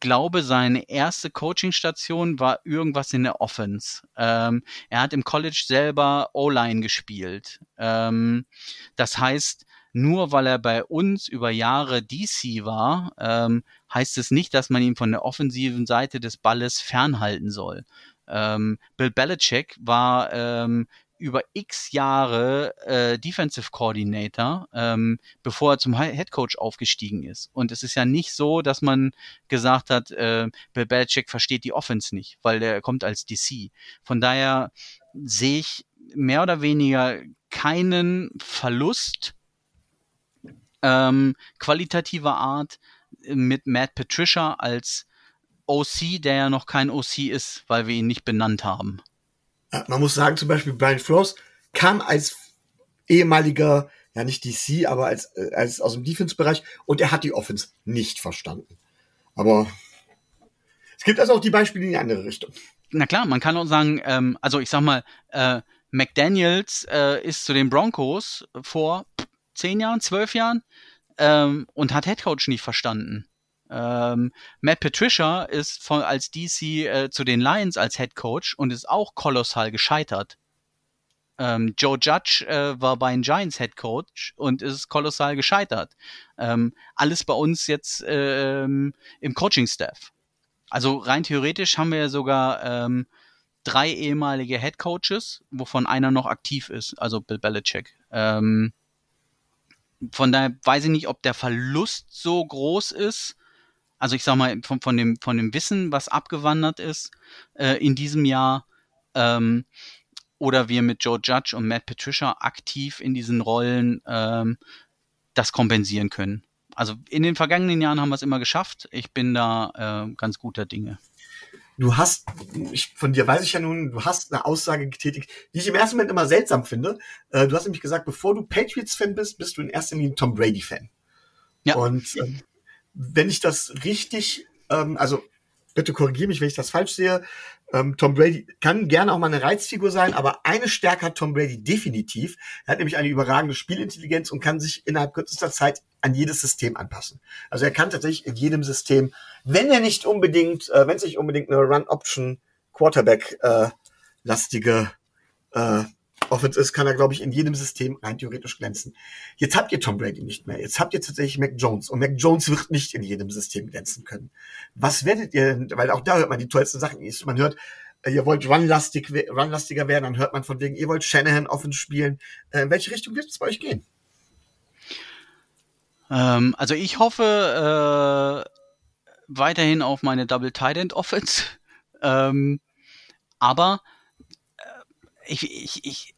glaube, seine erste Coachingstation war irgendwas in der Offense. Ähm, er hat im College selber O-Line gespielt. Ähm, das heißt, nur weil er bei uns über Jahre DC war, ähm, heißt es nicht, dass man ihn von der offensiven Seite des Balles fernhalten soll. Ähm, Bill Belichick war ähm, über x Jahre äh, Defensive Coordinator, ähm, bevor er zum Head Coach aufgestiegen ist. Und es ist ja nicht so, dass man gesagt hat, äh, Bill Belichick versteht die Offense nicht, weil der kommt als DC. Von daher sehe ich mehr oder weniger keinen Verlust ähm, qualitativer Art mit Matt Patricia als OC, der ja noch kein OC ist, weil wir ihn nicht benannt haben. Man muss sagen, zum Beispiel Brian Flores kam als ehemaliger, ja nicht DC, aber als, äh, als aus dem Defense-Bereich und er hat die Offense nicht verstanden. Aber es gibt also auch die Beispiele in die andere Richtung. Na klar, man kann auch sagen, ähm, also ich sag mal, äh, McDaniels äh, ist zu den Broncos vor zehn Jahren, zwölf Jahren ähm, und hat Headcoach nicht verstanden. Ähm, Matt Patricia ist von, als DC äh, zu den Lions als Head Coach und ist auch kolossal gescheitert. Ähm, Joe Judge äh, war bei den Giants Head Coach und ist kolossal gescheitert. Ähm, alles bei uns jetzt ähm, im Coaching Staff. Also rein theoretisch haben wir ja sogar ähm, drei ehemalige Head Coaches, wovon einer noch aktiv ist, also Bill Belichick. Ähm, von daher weiß ich nicht, ob der Verlust so groß ist. Also ich sag mal, von, von, dem, von dem Wissen, was abgewandert ist äh, in diesem Jahr, ähm, oder wir mit Joe Judge und Matt Patricia aktiv in diesen Rollen ähm, das kompensieren können. Also in den vergangenen Jahren haben wir es immer geschafft. Ich bin da äh, ganz guter Dinge du hast, ich, von dir weiß ich ja nun, du hast eine Aussage getätigt, die ich im ersten Moment immer seltsam finde. Äh, du hast nämlich gesagt, bevor du Patriots-Fan bist, bist du in erster Linie Tom Brady-Fan. Ja. Und ähm, wenn ich das richtig, ähm, also bitte korrigiere mich, wenn ich das falsch sehe. Ähm, Tom Brady kann gerne auch mal eine Reizfigur sein, aber eine Stärke hat Tom Brady definitiv. Er hat nämlich eine überragende Spielintelligenz und kann sich innerhalb kürzester Zeit an jedes System anpassen. Also er kann tatsächlich in jedem System, wenn er nicht unbedingt, äh, wenn es nicht unbedingt eine Run-Option Quarterback äh, lastige äh, Offense ist, kann er, glaube ich, in jedem System rein theoretisch glänzen. Jetzt habt ihr Tom Brady nicht mehr. Jetzt habt ihr tatsächlich Mac Jones. Und Mac Jones wird nicht in jedem System glänzen können. Was werdet ihr, weil auch da hört man die tollsten Sachen. Man hört, äh, ihr wollt runlastig, runlastiger werden, dann hört man von wegen, ihr wollt Shanahan Offense spielen. Äh, in welche Richtung wird es bei euch gehen? Ähm, also ich hoffe äh, weiterhin auf meine Double Tight End Offense. ähm, aber äh, ich, ich, ich,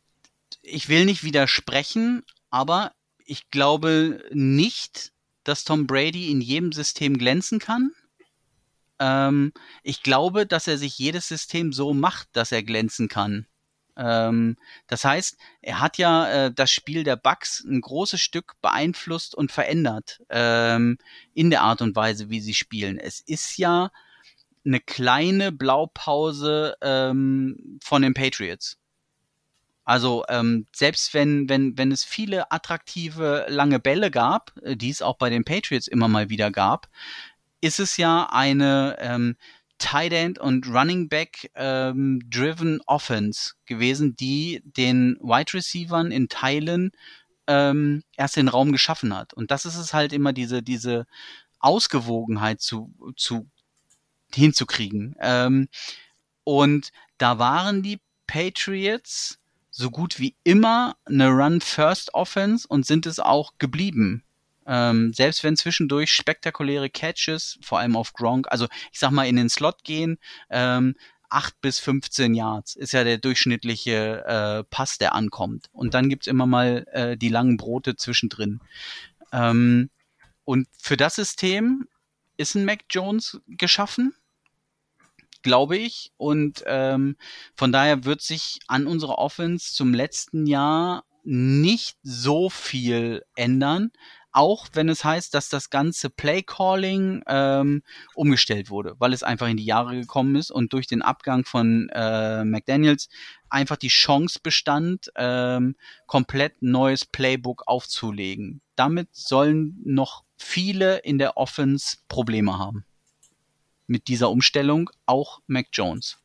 ich will nicht widersprechen, aber ich glaube nicht, dass Tom Brady in jedem System glänzen kann. Ähm, ich glaube, dass er sich jedes System so macht, dass er glänzen kann. Ähm, das heißt, er hat ja äh, das Spiel der Bugs ein großes Stück beeinflusst und verändert ähm, in der Art und Weise, wie sie spielen. Es ist ja eine kleine Blaupause ähm, von den Patriots. Also ähm, selbst wenn, wenn, wenn es viele attraktive lange Bälle gab, äh, die es auch bei den Patriots immer mal wieder gab, ist es ja eine ähm, Tight End und Running Back ähm, driven Offense gewesen, die den Wide Receivern in Teilen ähm, erst den Raum geschaffen hat. Und das ist es halt immer diese diese Ausgewogenheit zu zu hinzukriegen. Ähm, und da waren die Patriots so gut wie immer eine Run-First-Offense und sind es auch geblieben. Ähm, selbst wenn zwischendurch spektakuläre Catches, vor allem auf Gronk, also ich sag mal in den Slot gehen, ähm, 8 bis 15 Yards ist ja der durchschnittliche äh, Pass, der ankommt. Und dann gibt's immer mal äh, die langen Brote zwischendrin. Ähm, und für das System ist ein Mac Jones geschaffen glaube ich. Und ähm, von daher wird sich an unserer Offense zum letzten Jahr nicht so viel ändern. Auch wenn es heißt, dass das ganze Play-Calling ähm, umgestellt wurde, weil es einfach in die Jahre gekommen ist und durch den Abgang von äh, McDaniels einfach die Chance bestand, ähm, komplett neues Playbook aufzulegen. Damit sollen noch viele in der Offense Probleme haben mit dieser Umstellung auch Mac Jones.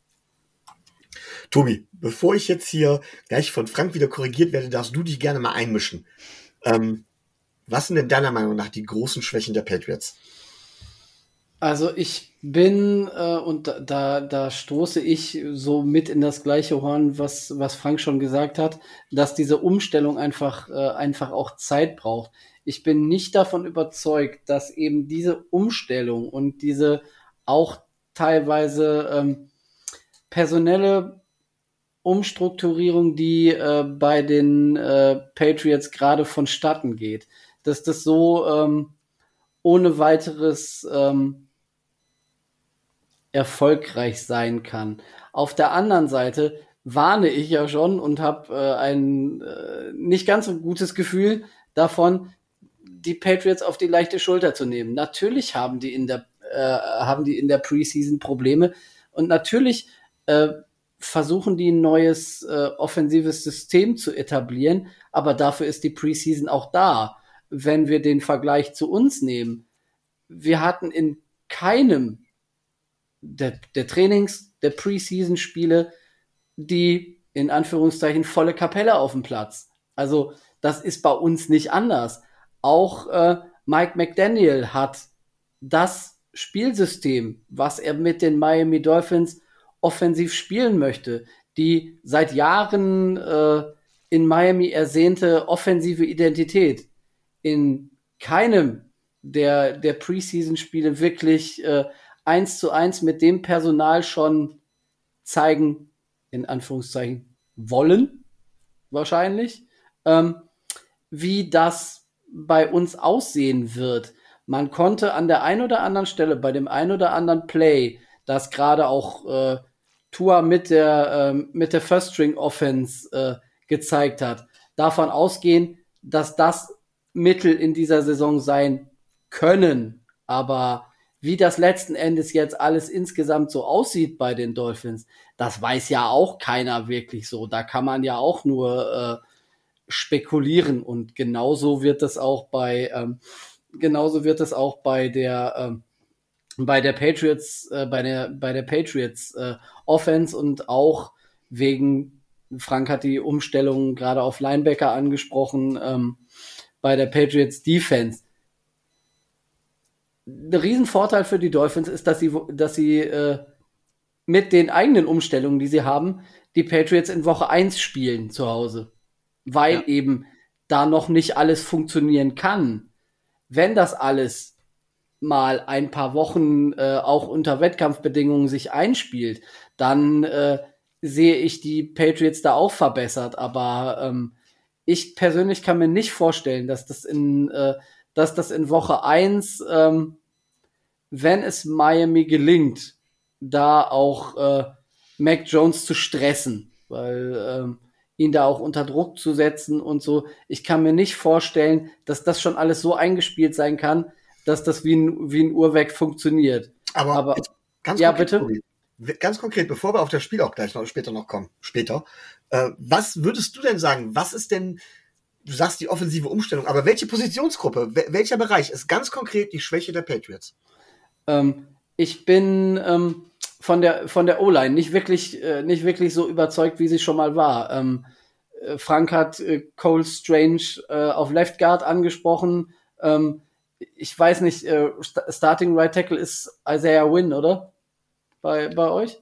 Tobi, bevor ich jetzt hier gleich von Frank wieder korrigiert werde, darfst du dich gerne mal einmischen. Ähm, was sind denn deiner Meinung nach die großen Schwächen der Patriots? Also ich bin, äh, und da, da, da stoße ich so mit in das gleiche Horn, was, was Frank schon gesagt hat, dass diese Umstellung einfach, äh, einfach auch Zeit braucht. Ich bin nicht davon überzeugt, dass eben diese Umstellung und diese auch teilweise ähm, personelle Umstrukturierung, die äh, bei den äh, Patriots gerade vonstatten geht, dass das so ähm, ohne weiteres ähm, erfolgreich sein kann. Auf der anderen Seite warne ich ja schon und habe äh, ein äh, nicht ganz so gutes Gefühl davon, die Patriots auf die leichte Schulter zu nehmen. Natürlich haben die in der äh, haben die in der Preseason Probleme. Und natürlich äh, versuchen die ein neues äh, offensives System zu etablieren, aber dafür ist die Preseason auch da. Wenn wir den Vergleich zu uns nehmen, wir hatten in keinem der, der Trainings, der Preseason-Spiele die in Anführungszeichen volle Kapelle auf dem Platz. Also das ist bei uns nicht anders. Auch äh, Mike McDaniel hat das Spielsystem, was er mit den Miami Dolphins offensiv spielen möchte, die seit Jahren äh, in Miami ersehnte offensive Identität in keinem der, der Preseason-Spiele wirklich äh, eins zu eins mit dem Personal schon zeigen, in Anführungszeichen, wollen, wahrscheinlich, ähm, wie das bei uns aussehen wird. Man konnte an der einen oder anderen Stelle, bei dem einen oder anderen Play, das gerade auch äh, Tua mit der, äh, mit der First String Offense äh, gezeigt hat, davon ausgehen, dass das Mittel in dieser Saison sein können. Aber wie das letzten Endes jetzt alles insgesamt so aussieht bei den Dolphins, das weiß ja auch keiner wirklich so. Da kann man ja auch nur äh, spekulieren und genauso wird es auch bei ähm, genauso wird es auch bei der ähm, bei der Patriots äh, bei der bei der Patriots äh, Offense und auch wegen Frank hat die Umstellung gerade auf Linebacker angesprochen ähm, bei der Patriots Defense der Riesenvorteil für die Dolphins ist, dass sie, dass sie äh, mit den eigenen Umstellungen, die sie haben, die Patriots in Woche 1 spielen zu Hause. Weil ja. eben da noch nicht alles funktionieren kann. Wenn das alles mal ein paar Wochen äh, auch unter Wettkampfbedingungen sich einspielt, dann äh, sehe ich die Patriots da auch verbessert. Aber ähm, ich persönlich kann mir nicht vorstellen, dass das in äh, dass das in Woche 1, ähm, wenn es Miami gelingt, da auch äh, Mac Jones zu stressen, weil ähm, ihn da auch unter Druck zu setzen und so. Ich kann mir nicht vorstellen, dass das schon alles so eingespielt sein kann, dass das wie ein, wie ein Uhrwerk funktioniert. Aber, Aber ganz ja, bitte. Ganz konkret, bevor wir auf das Spiel auch gleich noch später noch kommen, später, äh, was würdest du denn sagen? Was ist denn du sagst die offensive Umstellung, aber welche Positionsgruppe, welcher Bereich ist ganz konkret die Schwäche der Patriots? Ähm, ich bin ähm, von der von der O-Line nicht wirklich äh, nicht wirklich so überzeugt, wie sie schon mal war. Ähm, äh, Frank hat äh, Cole Strange äh, auf Left Guard angesprochen. Ähm, ich weiß nicht, äh, Starting Right Tackle ist Isaiah Wynn, oder? Bei, bei euch?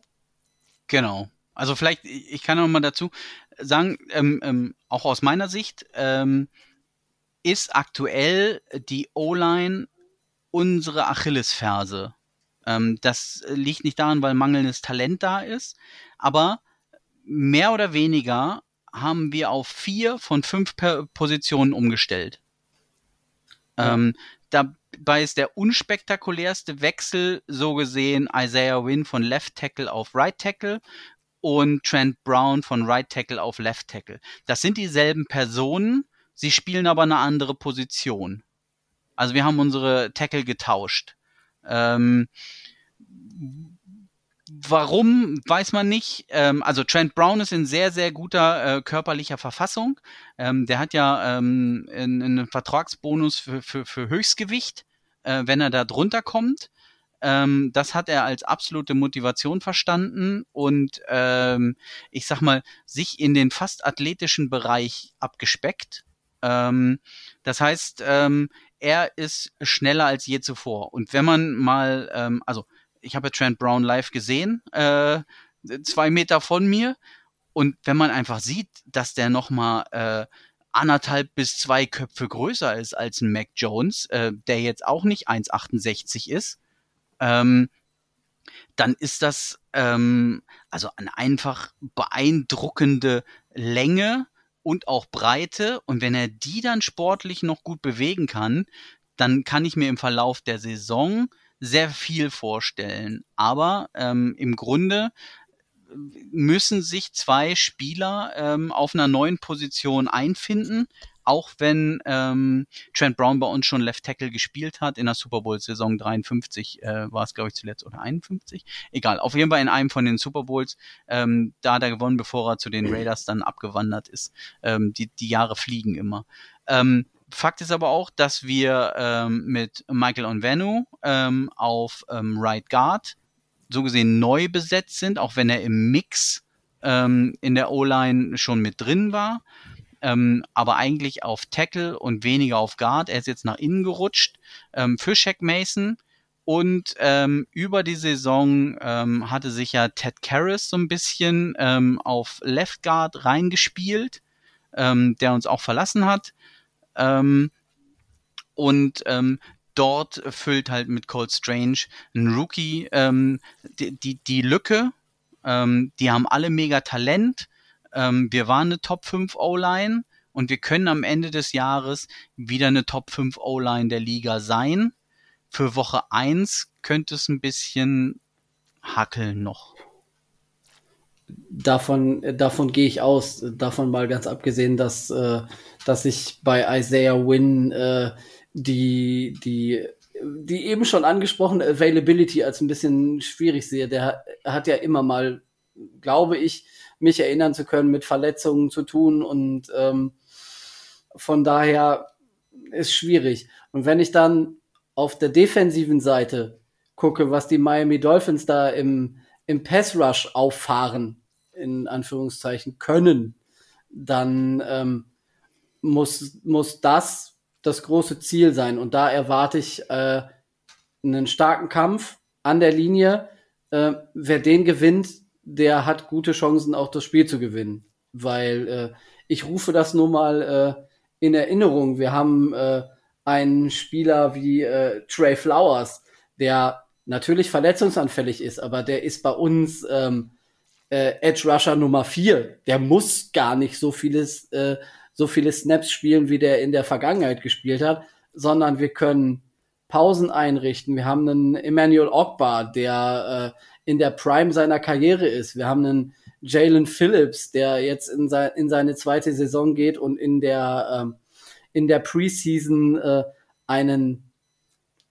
Genau. Also vielleicht, ich kann noch mal dazu, sagen, ähm, ähm, auch aus meiner Sicht, ähm, ist aktuell die O-Line unsere Achillesferse. Ähm, das liegt nicht daran, weil mangelndes Talent da ist, aber mehr oder weniger haben wir auf vier von fünf Positionen umgestellt. Ja. Ähm, dabei ist der unspektakulärste Wechsel so gesehen Isaiah Wynn von Left Tackle auf Right Tackle, und Trent Brown von Right Tackle auf Left Tackle. Das sind dieselben Personen, sie spielen aber eine andere Position. Also wir haben unsere Tackle getauscht. Ähm, warum, weiß man nicht. Ähm, also Trent Brown ist in sehr, sehr guter äh, körperlicher Verfassung. Ähm, der hat ja ähm, einen, Vertragsbonus für, für, für Höchstgewicht, äh, wenn er da drunter kommt. Ähm, das hat er als absolute Motivation verstanden und ähm, ich sag mal, sich in den fast athletischen Bereich abgespeckt. Ähm, das heißt, ähm, er ist schneller als je zuvor. Und wenn man mal, ähm, also ich habe Trent Brown live gesehen, äh, zwei Meter von mir. Und wenn man einfach sieht, dass der noch mal äh, anderthalb bis zwei Köpfe größer ist als ein Mac Jones, äh, der jetzt auch nicht 1,68 ist, ähm, dann ist das ähm, also eine einfach beeindruckende Länge und auch Breite. Und wenn er die dann sportlich noch gut bewegen kann, dann kann ich mir im Verlauf der Saison sehr viel vorstellen. Aber ähm, im Grunde müssen sich zwei Spieler ähm, auf einer neuen Position einfinden auch wenn ähm, Trent Brown bei uns schon Left Tackle gespielt hat in der Super Bowl Saison 53 äh, war es glaube ich zuletzt oder 51, egal, auf jeden Fall in einem von den Super Bowls, ähm, da hat er gewonnen, bevor er zu den Raiders dann abgewandert ist. Ähm, die die Jahre fliegen immer. Ähm, Fakt ist aber auch, dass wir ähm, mit Michael Onvenu ähm, auf ähm, Right Guard so gesehen neu besetzt sind, auch wenn er im Mix ähm, in der O-Line schon mit drin war, ähm, aber eigentlich auf Tackle und weniger auf Guard. Er ist jetzt nach innen gerutscht ähm, für Shaq Mason. Und ähm, über die Saison ähm, hatte sich ja Ted Karras so ein bisschen ähm, auf Left Guard reingespielt, ähm, der uns auch verlassen hat. Ähm, und ähm, dort füllt halt mit Cold Strange ein Rookie ähm, die, die, die Lücke. Ähm, die haben alle mega Talent. Ähm, wir waren eine Top 5 O-Line und wir können am Ende des Jahres wieder eine Top 5 O-Line der Liga sein. Für Woche 1 könnte es ein bisschen hackeln noch. Davon, davon gehe ich aus. Davon mal ganz abgesehen, dass, äh, dass ich bei Isaiah Wynn äh, die, die, die eben schon angesprochene Availability als ein bisschen schwierig sehe. Der hat ja immer mal, glaube ich, mich erinnern zu können, mit Verletzungen zu tun und ähm, von daher ist schwierig. Und wenn ich dann auf der defensiven Seite gucke, was die Miami Dolphins da im, im Pass Rush auffahren, in Anführungszeichen können, dann ähm, muss, muss das das große Ziel sein. Und da erwarte ich äh, einen starken Kampf an der Linie. Äh, wer den gewinnt, der hat gute Chancen, auch das Spiel zu gewinnen. Weil äh, ich rufe das nur mal äh, in Erinnerung. Wir haben äh, einen Spieler wie äh, Trey Flowers, der natürlich verletzungsanfällig ist, aber der ist bei uns ähm, äh, Edge Rusher Nummer vier. Der muss gar nicht so vieles äh, so viele Snaps spielen, wie der in der Vergangenheit gespielt hat, sondern wir können Pausen einrichten. Wir haben einen Emmanuel Ogbar, der äh, in der Prime seiner Karriere ist. Wir haben einen Jalen Phillips, der jetzt in, sein, in seine zweite Saison geht und in der, ähm, in der Preseason äh, einen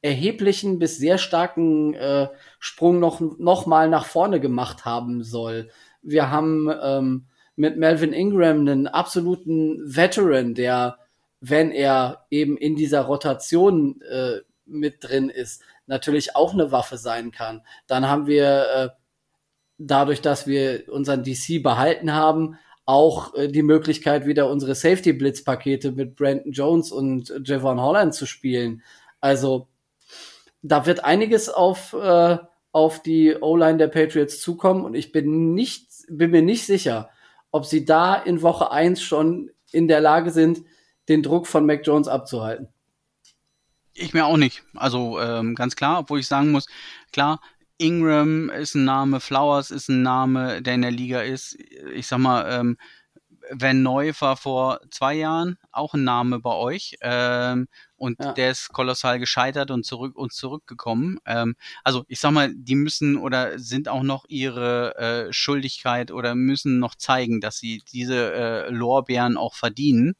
erheblichen bis sehr starken äh, Sprung noch, noch mal nach vorne gemacht haben soll. Wir haben ähm, mit Melvin Ingram einen absoluten Veteran, der, wenn er eben in dieser Rotation äh, mit drin ist, natürlich auch eine Waffe sein kann. Dann haben wir äh, dadurch, dass wir unseren DC behalten haben, auch äh, die Möglichkeit, wieder unsere Safety-Blitz-Pakete mit Brandon Jones und Javon Holland zu spielen. Also da wird einiges auf, äh, auf die O-Line der Patriots zukommen und ich bin nicht, bin mir nicht sicher, ob sie da in Woche 1 schon in der Lage sind, den Druck von Mac Jones abzuhalten. Ich mir auch nicht. Also ähm, ganz klar, obwohl ich sagen muss, klar, Ingram ist ein Name, Flowers ist ein Name, der in der Liga ist. Ich sag mal, ähm, Van Neu war vor zwei Jahren auch ein Name bei euch. Ähm, und ja. der ist kolossal gescheitert und zurück und zurückgekommen. Ähm, also ich sag mal, die müssen oder sind auch noch ihre äh, Schuldigkeit oder müssen noch zeigen, dass sie diese äh, Lorbeeren auch verdienen.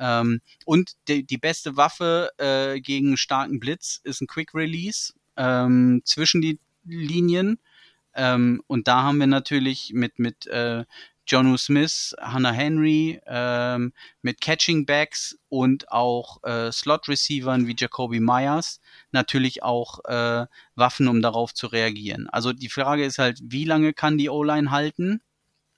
Ähm, und die, die beste Waffe äh, gegen starken Blitz ist ein Quick Release ähm, zwischen die Linien. Ähm, und da haben wir natürlich mit, mit äh, Jonu Smith, Hannah Henry ähm, mit Catching Backs und auch äh, Slot Receivern wie Jacoby Myers natürlich auch äh, Waffen, um darauf zu reagieren. Also die Frage ist halt, wie lange kann die O-Line halten?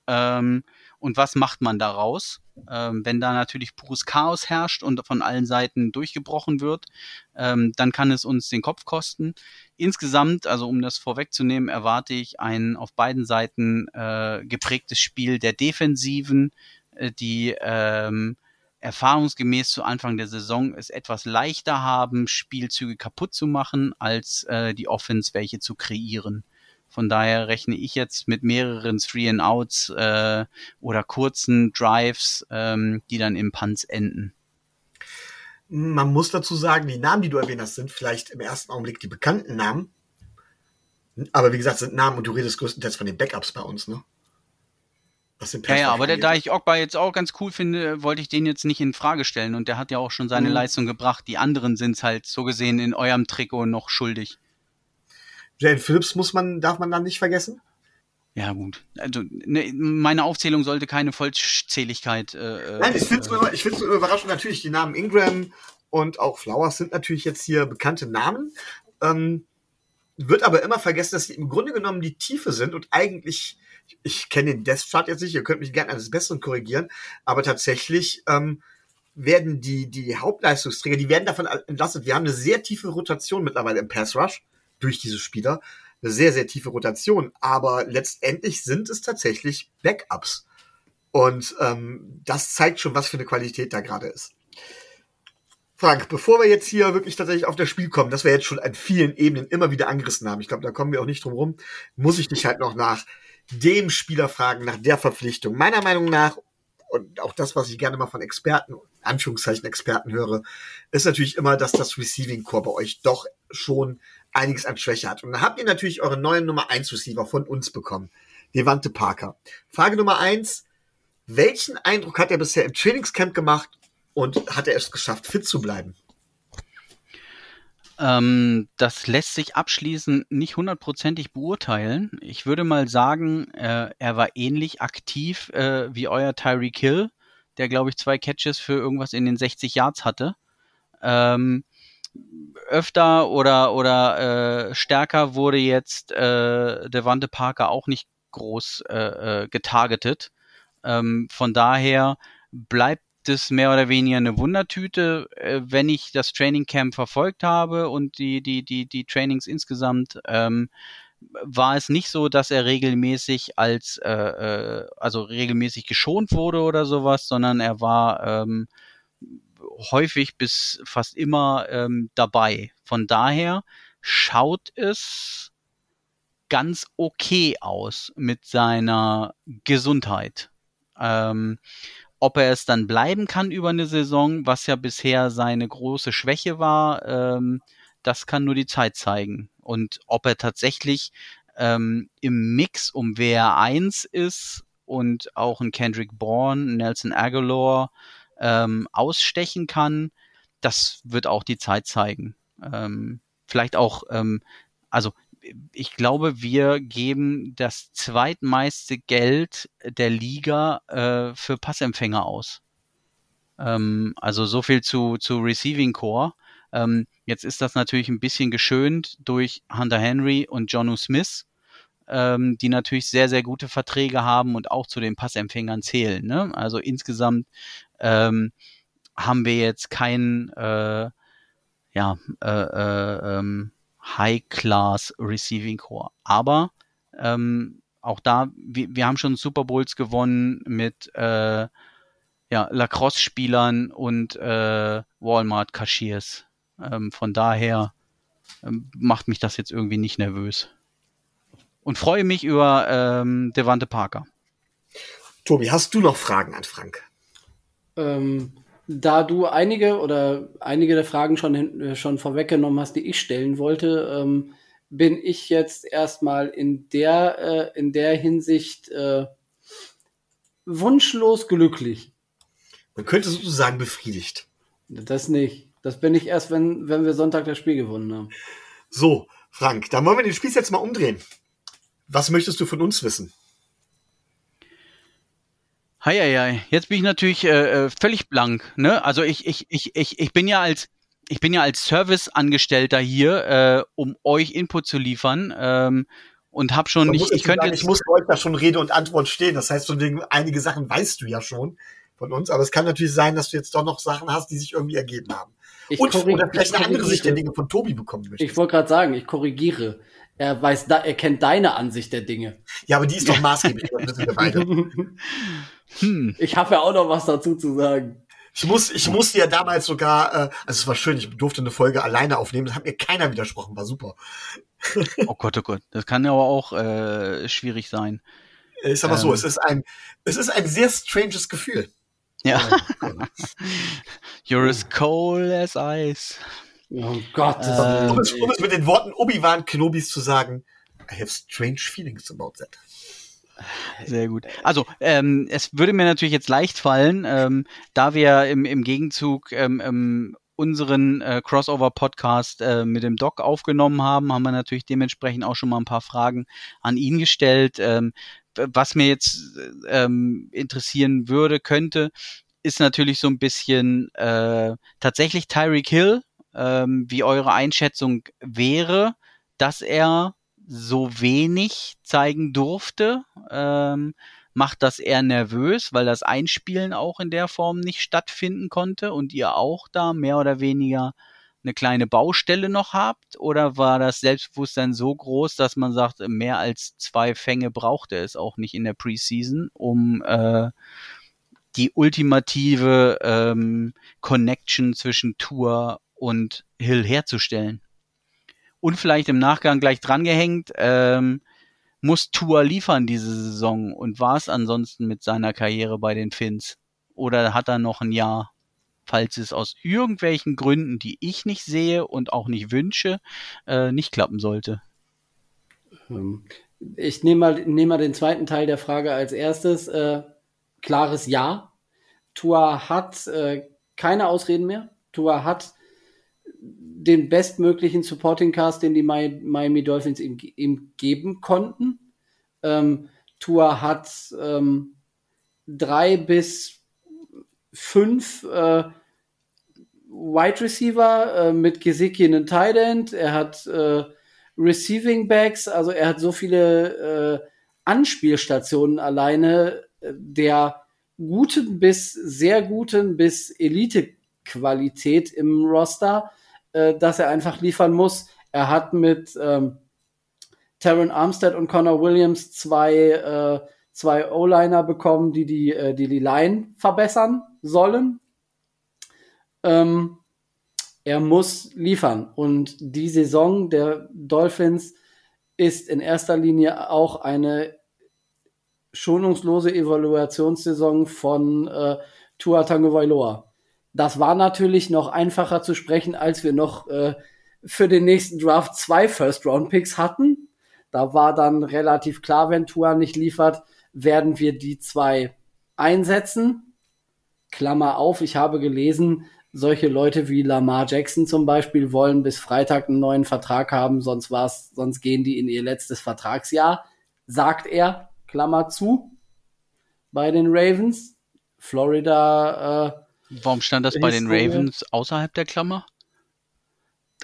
Ähm, und was macht man daraus? Ähm, wenn da natürlich pures Chaos herrscht und von allen Seiten durchgebrochen wird, ähm, dann kann es uns den Kopf kosten. Insgesamt, also um das vorwegzunehmen, erwarte ich ein auf beiden Seiten äh, geprägtes Spiel der Defensiven, äh, die ähm, erfahrungsgemäß zu Anfang der Saison es etwas leichter haben, Spielzüge kaputt zu machen, als äh, die Offense welche zu kreieren. Von daher rechne ich jetzt mit mehreren Three and Outs äh, oder kurzen Drives, ähm, die dann im Punts enden. Man muss dazu sagen, die Namen, die du erwähnt hast, sind vielleicht im ersten Augenblick die bekannten Namen. Aber wie gesagt, sind Namen und du redest größtenteils von den Backups bei uns, ne? Das sind ja, ja, aber der, da ich Ogba jetzt auch ganz cool finde, wollte ich den jetzt nicht in Frage stellen und der hat ja auch schon seine mhm. Leistung gebracht. Die anderen sind es halt so gesehen in eurem Trikot noch schuldig. Jane Phillips muss man, darf man dann nicht vergessen? Ja, gut. Also, ne, meine Aufzählung sollte keine Vollzähligkeit. Äh, äh Nein, ich finde es äh, ich find's überraschend. Natürlich, die Namen Ingram und auch Flowers sind natürlich jetzt hier bekannte Namen. Ähm, wird aber immer vergessen, dass sie im Grunde genommen die Tiefe sind und eigentlich ich kenne den Death Chart jetzt nicht, ihr könnt mich gerne eines Besseren korrigieren, aber tatsächlich ähm, werden die, die Hauptleistungsträger, die werden davon entlastet. Wir haben eine sehr tiefe Rotation mittlerweile im Pass Rush durch diese Spieler. Eine sehr, sehr tiefe Rotation. Aber letztendlich sind es tatsächlich Backups. Und ähm, das zeigt schon, was für eine Qualität da gerade ist. Frank, bevor wir jetzt hier wirklich tatsächlich auf das Spiel kommen, das wir jetzt schon an vielen Ebenen immer wieder angerissen haben, ich glaube, da kommen wir auch nicht drum rum, muss ich dich halt noch nach dem Spieler fragen, nach der Verpflichtung. Meiner Meinung nach, und auch das, was ich gerne mal von Experten, Anführungszeichen Experten höre, ist natürlich immer, dass das Receiving Core bei euch doch schon einiges an Schwäche hat. Und dann habt ihr natürlich eure neuen Nummer 1 Receiver von uns bekommen. Devante Parker. Frage Nummer 1. Welchen Eindruck hat er bisher im Trainingscamp gemacht und hat er es geschafft, fit zu bleiben? Ähm, das lässt sich abschließend nicht hundertprozentig beurteilen. Ich würde mal sagen, äh, er war ähnlich aktiv äh, wie euer Tyreek Hill, der glaube ich zwei Catches für irgendwas in den 60 Yards hatte. Ähm, öfter oder oder äh, stärker wurde jetzt äh, Devante Parker auch nicht groß äh, äh, getargetet. Ähm, von daher bleibt es mehr oder weniger eine Wundertüte, äh, wenn ich das Training Camp verfolgt habe und die, die, die, die Trainings insgesamt, ähm, war es nicht so, dass er regelmäßig als, äh, äh, also regelmäßig geschont wurde oder sowas, sondern er war ähm, häufig bis fast immer ähm, dabei. Von daher schaut es ganz okay aus mit seiner Gesundheit. Ähm, ob er es dann bleiben kann über eine Saison, was ja bisher seine große Schwäche war, ähm, das kann nur die Zeit zeigen. Und ob er tatsächlich ähm, im Mix um WR1 ist und auch ein Kendrick Bourne, Nelson Aguilar ähm, ausstechen kann, das wird auch die Zeit zeigen. Ähm, vielleicht auch, ähm, also ich glaube, wir geben das zweitmeiste Geld der Liga äh, für Passempfänger aus. Ähm, also so viel zu, zu Receiving Core. Ähm, jetzt ist das natürlich ein bisschen geschönt durch Hunter Henry und Jonu Smith, ähm, die natürlich sehr, sehr gute Verträge haben und auch zu den Passempfängern zählen. Ne? Also insgesamt ähm, haben wir jetzt kein äh, ja, äh, äh, ähm, High-Class Receiving Core. Aber ähm, auch da, wir, wir haben schon Super Bowls gewonnen mit äh, ja, Lacrosse-Spielern und äh, Walmart-Cashiers. Ähm, von daher ähm, macht mich das jetzt irgendwie nicht nervös. Und freue mich über ähm, Devante Parker. Tobi, hast du noch Fragen an Frank? Ähm, da du einige oder einige der Fragen schon, äh, schon vorweggenommen hast, die ich stellen wollte, ähm, bin ich jetzt erstmal in der, äh, in der Hinsicht äh, wunschlos glücklich. Man könnte sozusagen befriedigt. Das nicht. Das bin ich erst, wenn, wenn wir Sonntag das Spiel gewonnen haben. So, Frank, dann wollen wir den Spiel jetzt mal umdrehen. Was möchtest du von uns wissen? Heieiei, jetzt bin ich natürlich äh, äh, völlig blank. Ne? Also ich, ich, ich, ich, ich bin ja als ich bin ja als Serviceangestellter hier, äh, um euch Input zu liefern. Ähm, und habe schon nicht. Ich, könnte sagen, ich muss euch da schon Rede und Antwort stehen. Das heißt, von einige Sachen weißt du ja schon von uns, aber es kann natürlich sein, dass du jetzt doch noch Sachen hast, die sich irgendwie ergeben haben. Ich und oder vielleicht eine andere Sicht der Dinge von Tobi bekommen möchtest. Ich wollte gerade sagen, ich korrigiere. Er weiß, da, er kennt deine Ansicht der Dinge. Ja, aber die ist doch maßgeblich. Hm. Ich habe ja auch noch was dazu zu sagen. Ich muss, ich musste ja damals sogar, äh, also es war schön, ich durfte eine Folge alleine aufnehmen, das hat mir keiner widersprochen, war super. oh Gott, oh Gott, das kann aber auch äh, schwierig sein. Ich sag mal ähm. so, es ist ein, es ist ein sehr stranges Gefühl. Ja. You're as cold as ice. Oh Gott. Äh, um, es, um es mit den Worten Obi-Wan Kenobis zu sagen, I have strange feelings about that. Sehr gut. Also, ähm, es würde mir natürlich jetzt leicht fallen, ähm, da wir im, im Gegenzug ähm, ähm, unseren äh, Crossover-Podcast äh, mit dem Doc aufgenommen haben, haben wir natürlich dementsprechend auch schon mal ein paar Fragen an ihn gestellt. Ähm, was mir jetzt ähm, interessieren würde, könnte, ist natürlich so ein bisschen äh, tatsächlich Tyreek Hill, ähm, wie eure Einschätzung wäre, dass er so wenig zeigen durfte, ähm, macht das eher nervös, weil das Einspielen auch in der Form nicht stattfinden konnte und ihr auch da mehr oder weniger eine kleine Baustelle noch habt? Oder war das Selbstbewusstsein so groß, dass man sagt, mehr als zwei Fänge brauchte es auch nicht in der Preseason, um äh, die ultimative ähm, Connection zwischen Tour und Hill herzustellen? Und vielleicht im Nachgang gleich drangehängt, ähm, muss Tour liefern diese Saison und war es ansonsten mit seiner Karriere bei den Finns? Oder hat er noch ein Jahr? falls es aus irgendwelchen Gründen, die ich nicht sehe und auch nicht wünsche, äh, nicht klappen sollte. Ähm, ich nehme mal, nehme mal den zweiten Teil der Frage als erstes. Äh, klares Ja. Tua hat äh, keine Ausreden mehr. Tua hat den bestmöglichen Supporting Cast, den die Miami Dolphins ihm, ihm geben konnten. Ähm, Tua hat ähm, drei bis fünf äh, Wide Receiver äh, mit Gesicki einen Tight End. Er hat äh, Receiving Backs, also er hat so viele äh, Anspielstationen alleine äh, der guten bis sehr guten bis Elite-Qualität im Roster, äh, dass er einfach liefern muss. Er hat mit ähm, Taron Armstead und Connor Williams zwei, äh, zwei O-Liner bekommen, die die, äh, die, die Line verbessern sollen. Ähm, er muss liefern. Und die Saison der Dolphins ist in erster Linie auch eine schonungslose Evaluationssaison von äh, Tua Tagovailoa. Das war natürlich noch einfacher zu sprechen, als wir noch äh, für den nächsten Draft zwei First-Round-Picks hatten. Da war dann relativ klar, wenn Tua nicht liefert, werden wir die zwei einsetzen. Klammer auf, ich habe gelesen, solche Leute wie Lamar Jackson zum Beispiel wollen bis Freitag einen neuen Vertrag haben, sonst war's, sonst gehen die in ihr letztes Vertragsjahr, sagt er, Klammer zu, bei den Ravens. Florida. Äh, Warum stand das bei den Ravens außerhalb der Klammer?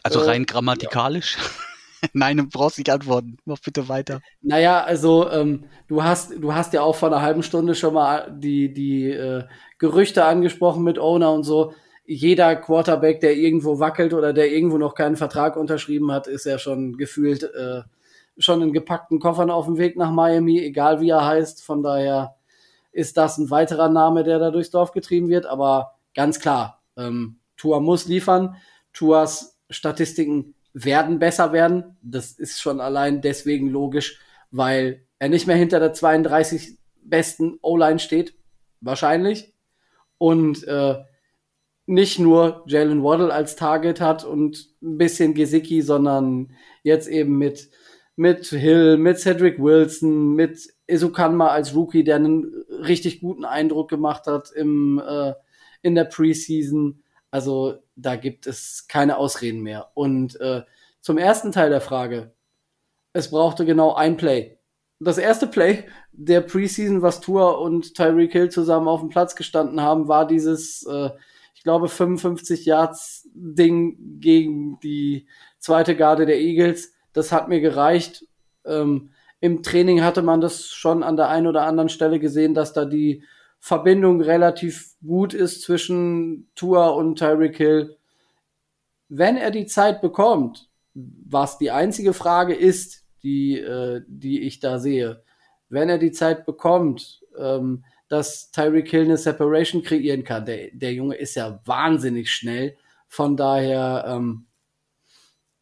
Also rein äh, grammatikalisch? Ja. Nein, du brauchst nicht antworten. Mach bitte weiter. Naja, also ähm, du hast du hast ja auch vor einer halben Stunde schon mal die die äh, Gerüchte angesprochen mit Owner und so. Jeder Quarterback, der irgendwo wackelt oder der irgendwo noch keinen Vertrag unterschrieben hat, ist ja schon gefühlt äh, schon in gepackten Koffern auf dem Weg nach Miami, egal wie er heißt. Von daher ist das ein weiterer Name, der da durchs Dorf getrieben wird. Aber ganz klar, ähm, Tua muss liefern. Tuas Statistiken werden besser werden. Das ist schon allein deswegen logisch, weil er nicht mehr hinter der 32 besten O-Line steht, wahrscheinlich. Und äh, nicht nur Jalen Waddle als Target hat und ein bisschen Gesicki, sondern jetzt eben mit, mit Hill, mit Cedric Wilson, mit Isukanma als Rookie, der einen richtig guten Eindruck gemacht hat im, äh, in der Preseason. Also da gibt es keine Ausreden mehr. Und äh, zum ersten Teil der Frage. Es brauchte genau ein Play. Das erste Play der Preseason, was Tour und Tyreek Hill zusammen auf dem Platz gestanden haben, war dieses, äh, ich glaube, 55 Yards Ding gegen die zweite Garde der Eagles. Das hat mir gereicht. Ähm, Im Training hatte man das schon an der einen oder anderen Stelle gesehen, dass da die Verbindung relativ gut ist zwischen Tua und Tyreek Hill. Wenn er die Zeit bekommt, was die einzige Frage ist, die, äh, die ich da sehe, wenn er die Zeit bekommt, ähm, dass Tyreek Hill eine Separation kreieren kann. Der, der Junge ist ja wahnsinnig schnell. Von daher, ähm,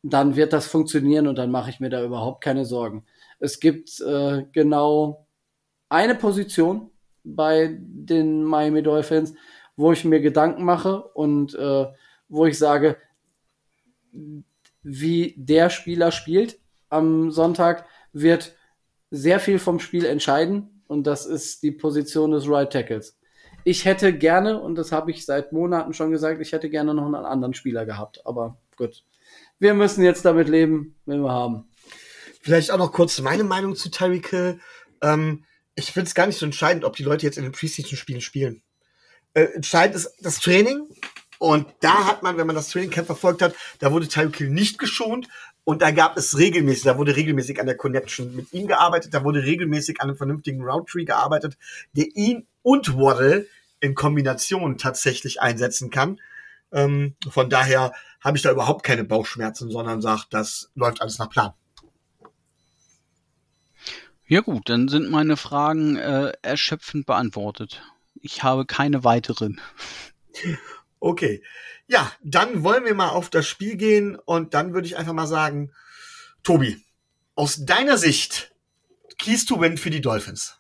dann wird das funktionieren und dann mache ich mir da überhaupt keine Sorgen. Es gibt äh, genau eine Position, bei den Miami Dolphins, wo ich mir Gedanken mache und äh, wo ich sage, wie der Spieler spielt am Sonntag, wird sehr viel vom Spiel entscheiden und das ist die Position des Right Tackles. Ich hätte gerne, und das habe ich seit Monaten schon gesagt, ich hätte gerne noch einen anderen Spieler gehabt, aber gut. Wir müssen jetzt damit leben, wenn wir haben. Vielleicht auch noch kurz meine Meinung zu Tyreek Hill. Ähm, ich finde es gar nicht so entscheidend, ob die Leute jetzt in den Preseason-Spielen spielen. Äh, entscheidend ist das Training Und da hat man, wenn man das Training Camp verfolgt hat, da wurde Tyreek Hill nicht geschont und da gab es regelmäßig, da wurde regelmäßig an der Connection mit ihm gearbeitet, da wurde regelmäßig an einem vernünftigen Route Tree gearbeitet, der ihn und Waddle in Kombination tatsächlich einsetzen kann. Ähm, von daher habe ich da überhaupt keine Bauchschmerzen, sondern sage, das läuft alles nach Plan. Ja gut, dann sind meine Fragen äh, erschöpfend beantwortet. Ich habe keine weiteren. Okay. Ja, dann wollen wir mal auf das Spiel gehen und dann würde ich einfach mal sagen, Tobi, aus deiner Sicht, Keys to Win für die Dolphins.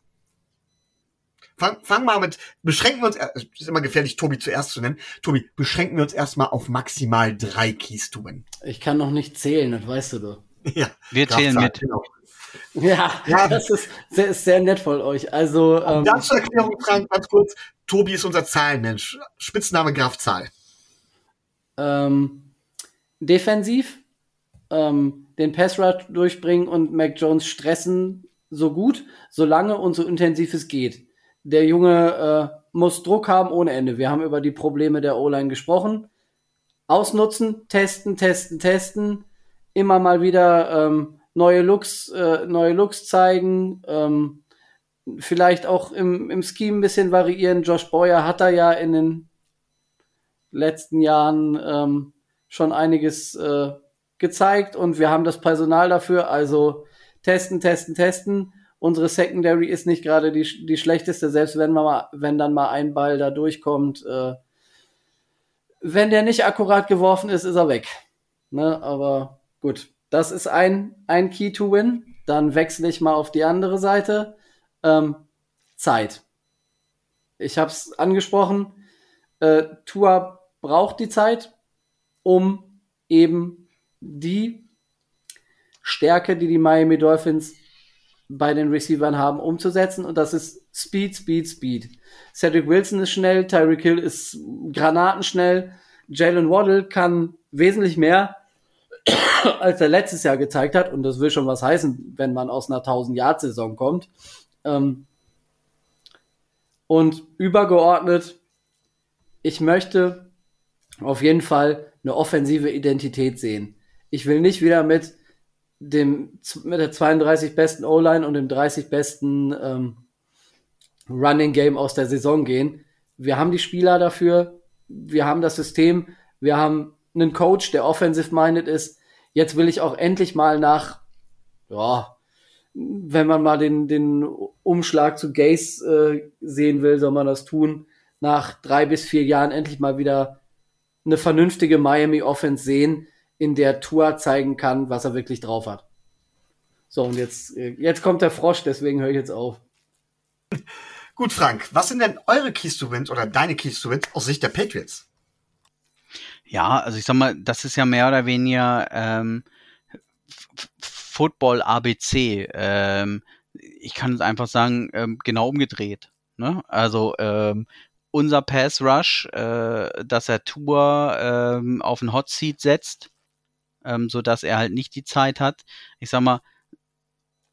Fang, fang mal mit, beschränken wir uns, es ist immer gefährlich, Tobi zuerst zu nennen. Tobi, beschränken wir uns erstmal auf maximal drei Keys to Win. Ich kann noch nicht zählen, das weißt du doch. Ja, Wir zählen mit. Genau. Ja, Ja. das ist sehr, ist sehr nett von euch. Also, ähm, dann zur Erklärung, Frank, ganz kurz. Tobi ist unser Zahlenmensch. Spitzname Grafzahl. ähm, defensiv ähm, den Pass Rush durchbringen und Mac Jones stressen so gut, solange und so intensiv es geht. Der Junge äh, muss Druck haben ohne Ende. Wir haben über die Probleme der O-Line gesprochen. Ausnutzen, testen, testen, testen. Immer mal wieder ähm, neue Looks, äh, neue Looks zeigen. Ähm, vielleicht auch im, im Scheme ein bisschen variieren. Josh Boyer hat da ja in den letzten Jahren ähm, schon einiges äh, gezeigt und wir haben das Personal dafür. Also testen, testen, testen. Unsere Secondary ist nicht gerade die, die schlechteste, selbst wenn, man mal, wenn dann mal ein Ball da durchkommt. Äh, wenn der nicht akkurat geworfen ist, ist er weg. Ne? Aber gut, das ist ein, ein Key to Win. Dann wechsle ich mal auf die andere Seite. Ähm, Zeit. Ich habe es angesprochen. Äh, Tua braucht die Zeit, um eben die Stärke, die die Miami Dolphins bei den Receivern haben, umzusetzen. Und das ist Speed, Speed, Speed. Cedric Wilson ist schnell, Tyreek Hill ist granatenschnell, Jalen Waddle kann wesentlich mehr, als er letztes Jahr gezeigt hat. Und das will schon was heißen, wenn man aus einer 1000-Yard-Saison kommt. Ähm, und übergeordnet, ich möchte auf jeden Fall eine offensive Identität sehen. Ich will nicht wieder mit dem mit der 32 besten O-Line und dem 30 besten ähm, Running Game aus der Saison gehen. Wir haben die Spieler dafür, wir haben das System, wir haben einen Coach, der offensive minded ist. Jetzt will ich auch endlich mal nach, ja, wenn man mal den, den Umschlag zu Gaze äh, sehen will, soll man das tun. Nach drei bis vier Jahren endlich mal wieder eine vernünftige Miami Offense sehen, in der Tua zeigen kann, was er wirklich drauf hat. So, und jetzt, äh, jetzt kommt der Frosch, deswegen höre ich jetzt auf. Gut, Frank, was sind denn eure Keys to Wins oder deine Keys to Wins aus Sicht der Patriots? Ja, also ich sag mal, das ist ja mehr oder weniger ähm, Football ABC. Ähm, ich kann es einfach sagen, ähm, genau umgedreht. Ne? Also ähm, unser Pass Rush, äh, dass er Tour ähm, auf den Hot Seat setzt, ähm, so dass er halt nicht die Zeit hat. Ich sag mal,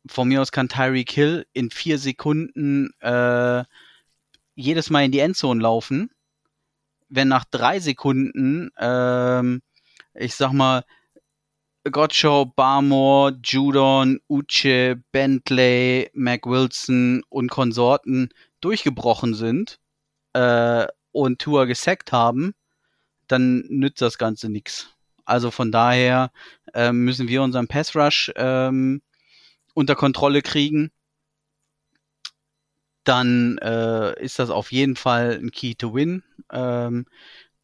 von mir aus kann Tyreek Hill in vier Sekunden äh, jedes Mal in die Endzone laufen. Wenn nach drei Sekunden, ähm, ich sag mal, Gottschall, Barmore, Judon, Uche, Bentley, Mac Wilson und Konsorten durchgebrochen sind äh, und Tour gesackt haben, dann nützt das Ganze nichts. Also von daher äh, müssen wir unseren Pass Rush ähm, unter Kontrolle kriegen. Dann äh, ist das auf jeden Fall ein Key to Win. Ähm,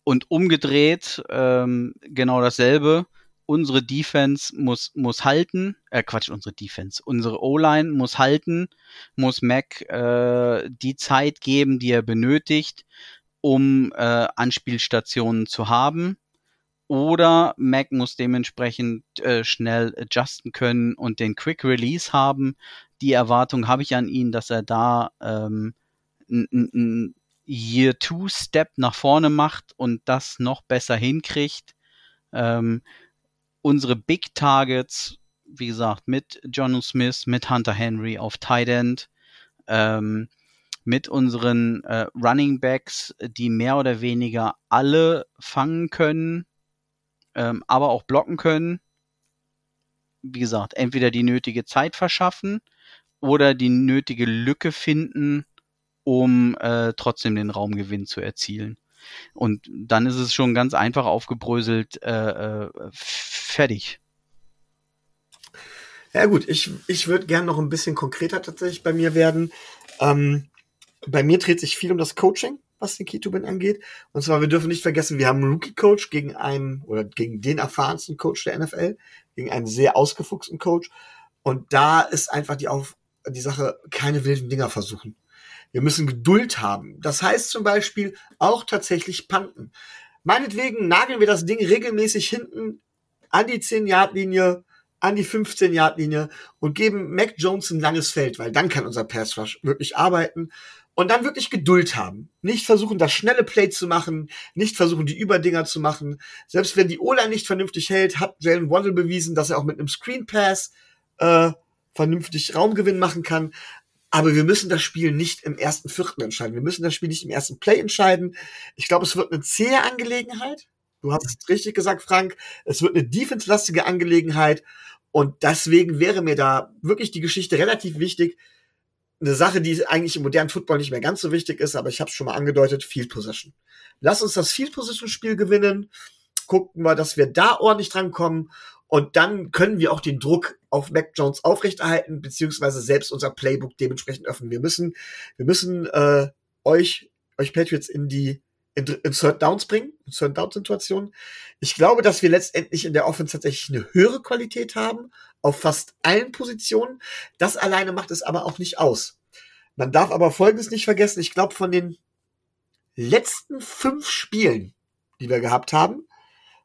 und umgedreht ähm, genau dasselbe. Unsere Defense muss, muss halten, äh Quatsch, unsere Defense, unsere O-Line muss halten, muss Mac äh, die Zeit geben, die er benötigt, um äh, Anspielstationen zu haben. Oder Mac muss dementsprechend äh, schnell adjusten können und den Quick Release haben. Die Erwartung habe ich an ihn, dass er da ähm, ein Year-Two-Step nach vorne macht und das noch besser hinkriegt. Ähm, unsere Big Targets, wie gesagt, mit John Smith, mit Hunter Henry auf Tight End, ähm, mit unseren äh, Running Backs, die mehr oder weniger alle fangen können, ähm, aber auch blocken können. Wie gesagt, entweder die nötige Zeit verschaffen oder die nötige Lücke finden, um äh, trotzdem den Raumgewinn zu erzielen. Und dann ist es schon ganz einfach aufgebröselt, äh, äh, fertig. Ja gut, ich, ich würde gern noch ein bisschen konkreter tatsächlich bei mir werden. Ähm, bei mir dreht sich viel um das Coaching, was den Ketubin angeht. Und zwar, wir dürfen nicht vergessen, wir haben einen Rookie-Coach gegen einen oder gegen den erfahrensten Coach der NFL, gegen einen sehr ausgefuchsten Coach. Und da ist einfach die, Auf die Sache, keine wilden Dinger versuchen. Wir müssen Geduld haben. Das heißt zum Beispiel auch tatsächlich Panten. Meinetwegen nageln wir das Ding regelmäßig hinten an die 10-Yard-Linie, an die 15-Yard-Linie und geben Mac Jones ein langes Feld, weil dann kann unser Pass Rush wirklich arbeiten und dann wirklich Geduld haben. Nicht versuchen, das schnelle Play zu machen, nicht versuchen, die Überdinger zu machen. Selbst wenn die Ola nicht vernünftig hält, hat Jalen Waddle bewiesen, dass er auch mit einem Screen Pass äh, vernünftig Raumgewinn machen kann. Aber wir müssen das Spiel nicht im ersten Viertel entscheiden. Wir müssen das Spiel nicht im ersten Play entscheiden. Ich glaube, es wird eine zähe Angelegenheit. Du hast es richtig gesagt, Frank. Es wird eine defense-lastige Angelegenheit. Und deswegen wäre mir da wirklich die Geschichte relativ wichtig. Eine Sache, die eigentlich im modernen Football nicht mehr ganz so wichtig ist, aber ich habe es schon mal angedeutet, Field Possession. Lass uns das Field Possession Spiel gewinnen. Gucken wir, dass wir da ordentlich drankommen. Und dann können wir auch den Druck auf Mac Jones aufrechterhalten, beziehungsweise selbst unser Playbook dementsprechend öffnen. Wir müssen, wir müssen äh, euch, euch Patriots in die in, in Third Downs bringen, in Third Down Situationen. Ich glaube, dass wir letztendlich in der Offense tatsächlich eine höhere Qualität haben, auf fast allen Positionen. Das alleine macht es aber auch nicht aus. Man darf aber Folgendes nicht vergessen. Ich glaube, von den letzten fünf Spielen, die wir gehabt haben,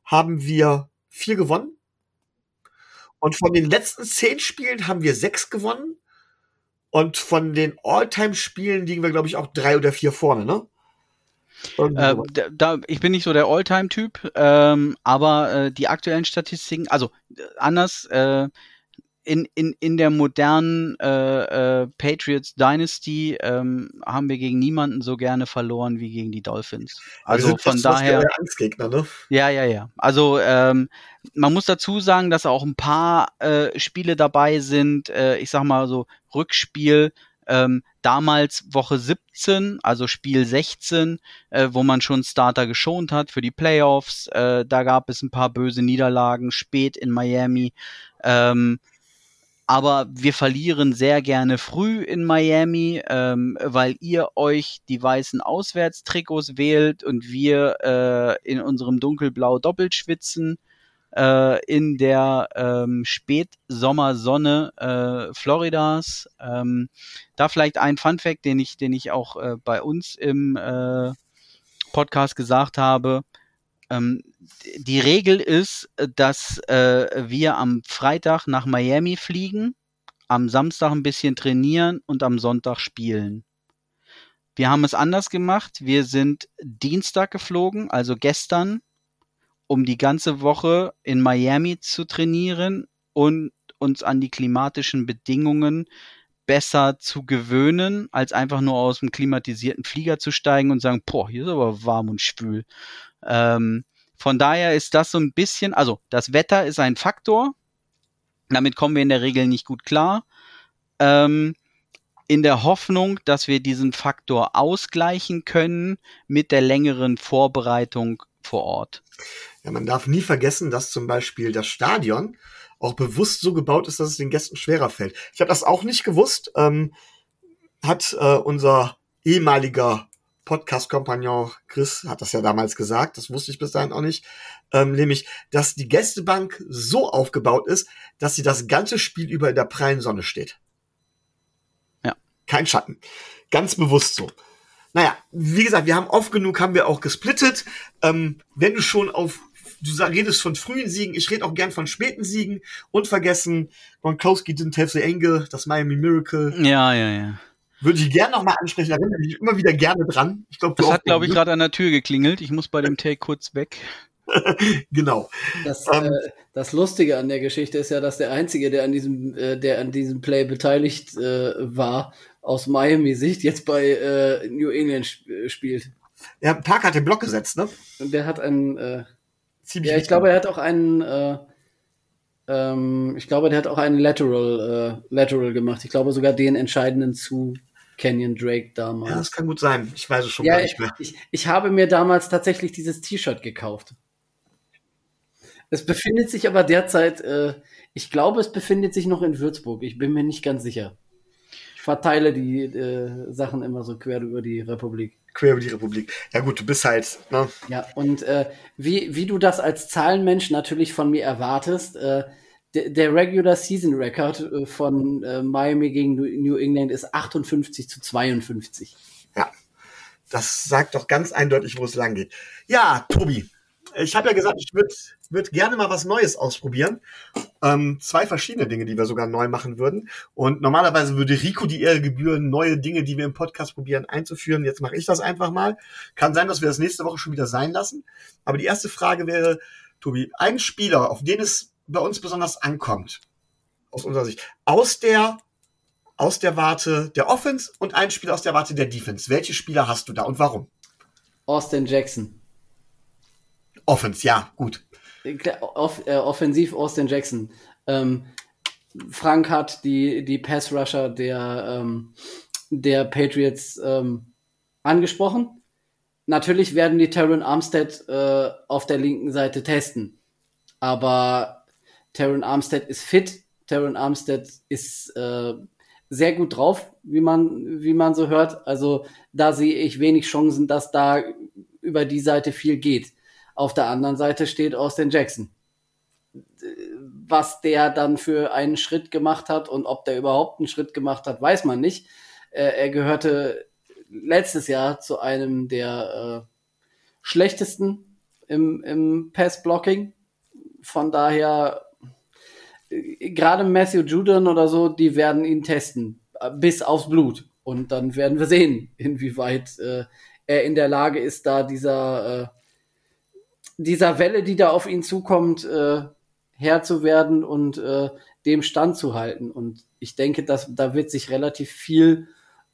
haben wir vier gewonnen und von den letzten zehn Spielen haben wir sechs gewonnen. Und von den All-Time-Spielen liegen wir, glaube ich, auch drei oder vier vorne, ne? Äh, da, ich bin nicht so der All-Time-Typ, ähm, aber äh, die aktuellen Statistiken, also äh, anders, äh, in, in, in der modernen äh, äh, Patriots Dynasty ähm, haben wir gegen niemanden so gerne verloren wie gegen die Dolphins. Also von daher. Angstgegner, ne? Ja, ja, ja. Also ähm, man muss dazu sagen, dass auch ein paar äh, Spiele dabei sind, äh, ich sag mal so Rückspiel, ähm, damals Woche 17, also Spiel 16, äh, wo man schon Starter geschont hat für die Playoffs. Äh, da gab es ein paar böse Niederlagen spät in Miami. Ähm, aber wir verlieren sehr gerne früh in Miami, ähm, weil ihr euch die weißen Auswärtstrikots wählt und wir äh, in unserem dunkelblau doppelt schwitzen äh, in der ähm, Spätsommersonne äh, Floridas. Ähm, da vielleicht ein Fun Fact, den ich, den ich auch äh, bei uns im äh, Podcast gesagt habe. Ähm, die Regel ist, dass äh, wir am Freitag nach Miami fliegen, am Samstag ein bisschen trainieren und am Sonntag spielen. Wir haben es anders gemacht. Wir sind Dienstag geflogen, also gestern, um die ganze Woche in Miami zu trainieren und uns an die klimatischen Bedingungen besser zu gewöhnen, als einfach nur aus dem klimatisierten Flieger zu steigen und sagen, boah, hier ist aber warm und schwül. Ähm, von daher ist das so ein bisschen, also das Wetter ist ein Faktor. Damit kommen wir in der Regel nicht gut klar. Ähm, in der Hoffnung, dass wir diesen Faktor ausgleichen können mit der längeren Vorbereitung vor Ort. Ja, man darf nie vergessen, dass zum Beispiel das Stadion auch bewusst so gebaut ist, dass es den Gästen schwerer fällt. Ich habe das auch nicht gewusst. Ähm, hat äh, unser ehemaliger Podcast-Kompagnon Chris hat das ja damals gesagt, das wusste ich bis dahin auch nicht, ähm, nämlich, dass die Gästebank so aufgebaut ist, dass sie das ganze Spiel über in der prallen Sonne steht. Ja. Kein Schatten. Ganz bewusst so. Naja, wie gesagt, wir haben oft genug, haben wir auch gesplittet. Ähm, wenn du schon auf, du redest von frühen Siegen, ich rede auch gern von späten Siegen und vergessen, Gronkowski didn't have the angle, das Miami Miracle. Ja, ja, ja. Würde ich gerne nochmal ansprechen, erinnere mich immer wieder gerne dran. Ich glaub, das hat, glaube ich, gerade an der Tür geklingelt. Ich muss bei dem Take kurz weg. genau. Das, Ähm. äh, das Lustige an der Geschichte ist ja, dass der Einzige, der an diesem, äh, der an diesem Play beteiligt äh, war, aus Miami-Sicht jetzt bei äh, New England sp spielt. Ja, Parker hat den Block gesetzt, ne? Und der hat einen, äh, Ziemlich ja, ich glaube, er hat auch einen, äh, ähm, ich glaube, der hat auch einen Lateral, äh, Lateral gemacht. Ich glaube sogar den entscheidenden zu Kenyon Drake damals. Ja, das kann gut sein. Ich weiß es schon Ja, gar ich, nicht mehr. ich, ich habe mir damals tatsächlich dieses T-Shirt gekauft. Es befindet sich aber derzeit, äh, ich glaube, es befindet sich noch in Würzburg. Ich bin mir nicht ganz sicher. Ich verteile die äh, Sachen immer so quer über die Republik. Quer über die Republik. Ja gut, du bist halt, ne? Ja, und äh, wie, wie du das als Zahlenmensch natürlich von mir erwartest, äh, der, der Regular Season Record äh, von äh, Miami gegen New- England ist 58 zu 52. Ja. Das sagt doch ganz eindeutig, wo es lang geht. Ja, Tobi, ich habe ja gesagt, ich würde würd gerne mal was Neues ausprobieren. Ähm, zwei verschiedene Dinge, die wir sogar neu machen würden. Und normalerweise würde Rico die Ehre gebühren, neue Dinge, die wir im Podcast probieren, einzuführen. Jetzt mache ich das einfach mal. Kann sein, dass wir das nächste Woche schon wieder sein lassen. Aber die erste Frage wäre, Tobi, ein Spieler, auf den es bei uns besonders ankommt, aus unserer Sicht, aus der aus der Warte der Offense und ein Spieler aus der Warte der Defense. Welche Spieler hast du da und warum? Austin Jackson. Offense, ja, gut. Off, äh, offensiv Austin Jackson. Ähm, Frank hat die, die Pass-Rusher der, ähm, der Patriots ähm, angesprochen. Natürlich werden die Terran Armstead äh, auf der linken Seite testen. Aber Terran Armstead ist fit. Terran Armstead ist äh, sehr gut drauf, wie man, wie man so hört. Also da sehe ich wenig Chancen, dass da über die Seite viel geht. Auf der anderen Seite steht Austin Jackson. Was der dann für einen Schritt gemacht hat und ob der überhaupt einen Schritt gemacht hat, weiß man nicht. Äh, er gehörte letztes Jahr zu einem der äh, schlechtesten im, im Pass-Blocking. Von daher, gerade Matthew Judon oder so, die werden ihn testen, bis aufs Blut. Und dann werden wir sehen, inwieweit äh, er in der Lage ist, da dieser, äh, dieser Welle, die da auf ihn zukommt, äh, Herr zu werden und äh, dem Stand zu halten. Und ich denke, dass da wird sich relativ viel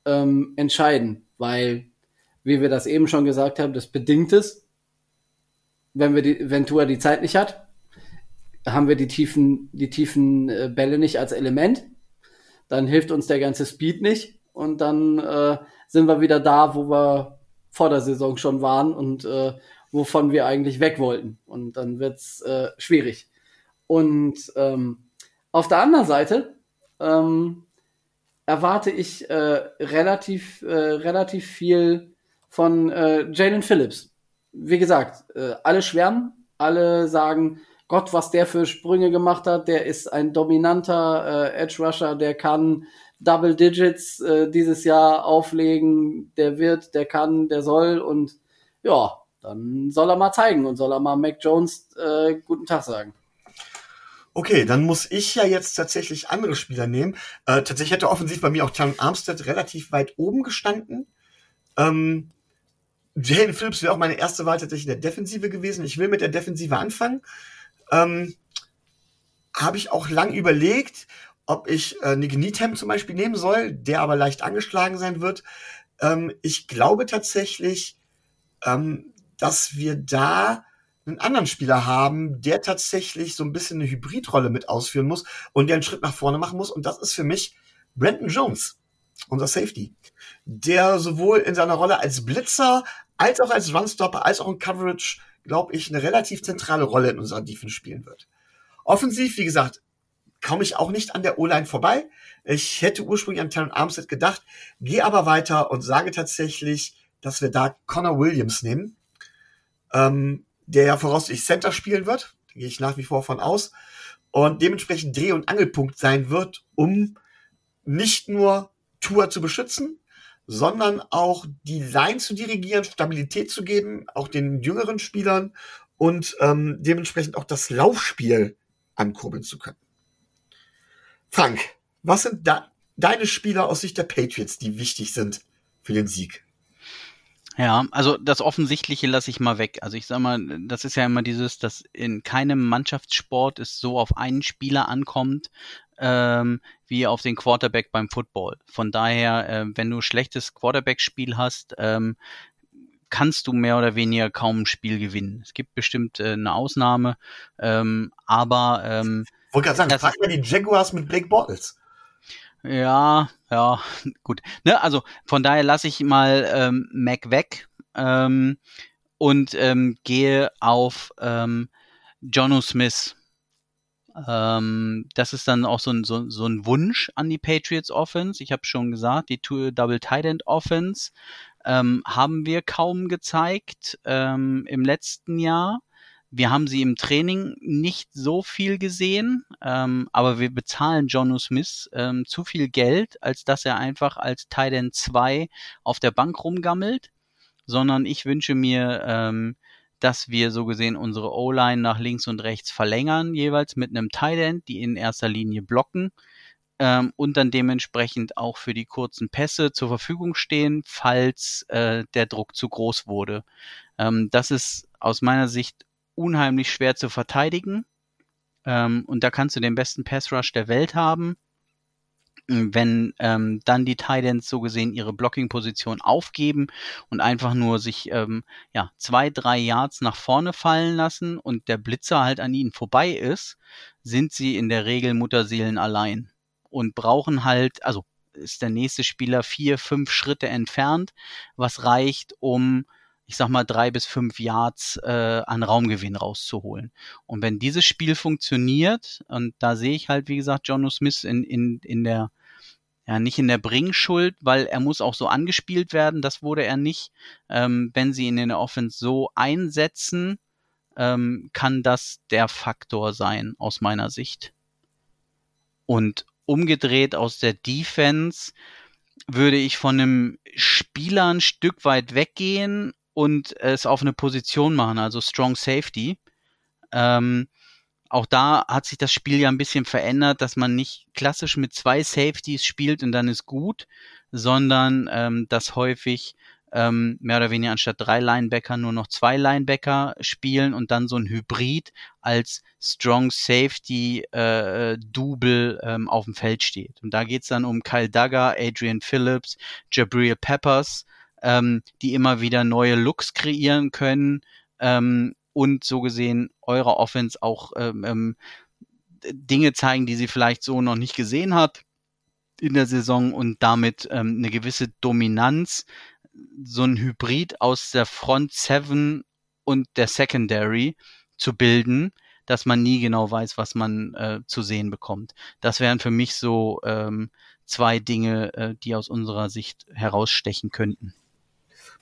ähm, entscheiden, weil, wie wir das eben schon gesagt haben, das bedingt es, wenn wir die, wenn Tua die Zeit nicht hat, haben wir die tiefen, die tiefen äh, Bälle nicht als Element, dann hilft uns der ganze Speed nicht und dann äh, sind wir wieder da, wo wir vor der Saison schon waren und äh, wovon wir eigentlich weg wollten. Und dann wird's äh, schwierig. Und ähm, auf der anderen Seite ähm, erwarte ich äh, relativ, äh, relativ viel von äh, Jalen Phillips. Wie gesagt, äh, alle schwärmen, alle sagen, Gott, was der für Sprünge gemacht hat, der ist ein dominanter äh, Edge Rusher, der kann Double Digits äh, dieses Jahr auflegen, der wird, der kann, der soll und ja, dann soll er mal zeigen und soll er mal Mac Jones äh, guten Tag sagen. Okay, dann muss ich ja jetzt tatsächlich andere Spieler nehmen. Äh, tatsächlich hätte offensiv bei mir auch Terran Armstead relativ weit oben gestanden. Ähm, Jalen Phillips wäre auch meine erste Wahl tatsächlich in der Defensive gewesen. Ich will mit der Defensive anfangen. Ähm, Habe ich auch lang überlegt, ob ich äh, Nick Needham zum Beispiel nehmen soll, der aber leicht angeschlagen sein wird. Ähm, ich glaube tatsächlich, ähm, dass wir da einen anderen Spieler haben, der tatsächlich so ein bisschen eine Hybridrolle mit ausführen muss und der einen Schritt nach vorne machen muss. Und das ist für mich Brandon Jones, unser Safety, der sowohl in seiner Rolle als Blitzer, als auch als Runstopper, als auch in Coverage, glaube ich, eine relativ zentrale Rolle in unserer Defense spielen wird. Offensiv, wie gesagt, komme ich auch nicht an der O-Line vorbei. Ich hätte ursprünglich an Terran Armstead gedacht, gehe aber weiter und sage tatsächlich, dass wir da Connor Williams nehmen, ähm, der ja voraussichtlich Center spielen wird. Da gehe ich nach wie vor von aus. Und dementsprechend Dreh- und Angelpunkt sein wird, um nicht nur Tour zu beschützen, sondern auch die Line zu dirigieren, Stabilität zu geben, auch den jüngeren Spielern und ähm, dementsprechend auch das Laufspiel ankurbeln zu können. Frank, was sind da deine Spieler aus Sicht der Patriots, die wichtig sind für den Sieg? Ja, also das Offensichtliche lasse ich mal weg. Also ich sag mal, das ist ja immer dieses, dass in keinem Mannschaftssport es so auf einen Spieler ankommt, ähm, wie auf den Quarterback beim Football. Von daher, äh, wenn du schlechtes Quarterback-Spiel hast, ähm, kannst du mehr oder weniger kaum ein Spiel gewinnen. Es gibt bestimmt äh, eine Ausnahme, ähm, aber ähm, Wollte gerade sagen, Das frag mal die Jaguars mit Blake Bortles. Ja, ja, gut. Ne, also von daher lasse ich mal ähm, Mac weg ähm, und ähm, gehe auf ähm, Jono Smith. Ähm, das ist dann auch so ein, so, so ein Wunsch an die Patriots Offense. Ich habe schon gesagt, die Two Double Tight End Offense ähm, haben wir kaum gezeigt ähm, im letzten Jahr. Wir haben sie im Training nicht so viel gesehen, ähm, aber wir bezahlen Jono Smith ähm, zu viel Geld, als dass er einfach als Tight End 2 auf der Bank rumgammelt, sondern ich wünsche mir, ähm, dass wir so gesehen unsere O-Line nach links und rechts verlängern, jeweils mit einem Tight End, die in erster Linie blocken ähm, und dann dementsprechend auch für die kurzen Pässe zur Verfügung stehen, falls äh, der Druck zu groß wurde. Ähm, das ist aus meiner Sicht unheimlich schwer zu verteidigen. Ähm, und da kannst du den besten Pass Rush der Welt haben. Wenn ähm, dann die Titans so gesehen ihre Blocking-Position aufgeben und einfach nur sich ähm, ja, zwei, drei Yards nach vorne fallen lassen und der Blitzer halt an ihnen vorbei ist, sind sie in der Regel Mutterseelen allein und brauchen halt, also ist der nächste Spieler vier, fünf Schritte entfernt, was reicht, um ich sag mal, drei bis fünf Yards äh, an Raumgewinn rauszuholen. Und wenn dieses Spiel funktioniert, und da sehe ich halt, wie gesagt, Jono Smith in, in, in der, ja, nicht in der Bringschuld, weil er muss auch so angespielt werden, das wurde er nicht. Ähm, wenn sie ihn in der Offense so einsetzen, ähm, kann das der Faktor sein, aus meiner Sicht. Und umgedreht aus der Defense würde ich von einem Spieler ein Stück weit weggehen und es auf eine Position machen, also Strong Safety. Ähm, auch da hat sich das Spiel ja ein bisschen verändert, dass man nicht klassisch mit zwei Safeties spielt und dann ist gut, sondern ähm, dass häufig ähm, mehr oder weniger anstatt drei Linebacker nur noch zwei Linebacker spielen und dann so ein Hybrid als Strong Safety äh, Double ähm, auf dem Feld steht. Und da geht's dann um Kyle Duggar, Adrian Phillips, Jabril Peppers, ähm, die immer wieder neue Looks kreieren können ähm, und so gesehen eure Offense auch ähm, ähm, Dinge zeigen, die sie vielleicht so noch nicht gesehen hat in der Saison und damit ähm, eine gewisse Dominanz, so ein Hybrid aus der Front Seven und der Secondary zu bilden, dass man nie genau weiß, was man äh, zu sehen bekommt. Das wären für mich so ähm, zwei Dinge, äh, die aus unserer Sicht herausstechen könnten.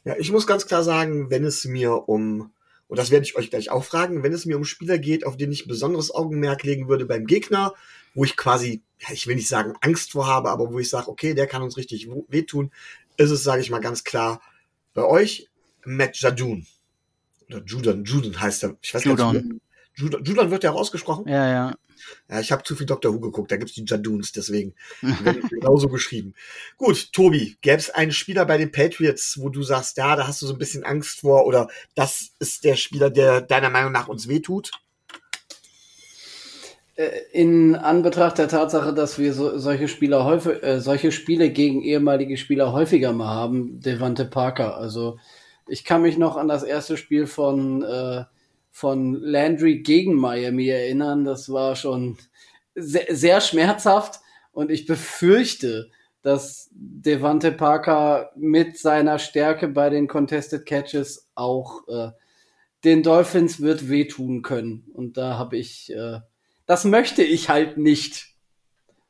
Ja, ich muss ganz klar sagen, wenn es mir um, und das werde ich euch gleich auch fragen, wenn es mir um Spieler geht, auf den ich besonderes Augenmerk legen würde beim Gegner, wo ich quasi, ja, ich will nicht sagen Angst vor habe, aber wo ich sage, okay, der kann uns richtig wehtun, ist es, sage ich mal ganz klar, bei euch Matt Jadun. Oder Judan, Judan heißt er. Ich weiß Judon. gar nicht. Judan, Judan wird ja auch ausgesprochen. Ja, ja. Ja, ich habe zu viel Doctor Who geguckt, da gibt's die Jaduns, deswegen genauso geschrieben. Gut, Tobi, gäbe es einen Spieler bei den Patriots, wo du sagst, ja, da hast du so ein bisschen Angst vor oder das ist der Spieler, der deiner Meinung nach uns wehtut? Äh, In Anbetracht der Tatsache, dass wir so, solche Spieler häufig, äh, solche Spiele gegen ehemalige Spieler häufiger mal haben, Devante Parker. Also ich kann mich noch an das erste Spiel von äh, von Landry gegen Miami erinnern. Das war schon sehr, sehr schmerzhaft und ich befürchte, dass Devante Parker mit seiner Stärke bei den Contested Catches auch äh, den Dolphins wird wehtun können. Und da habe ich, äh, das möchte ich halt nicht.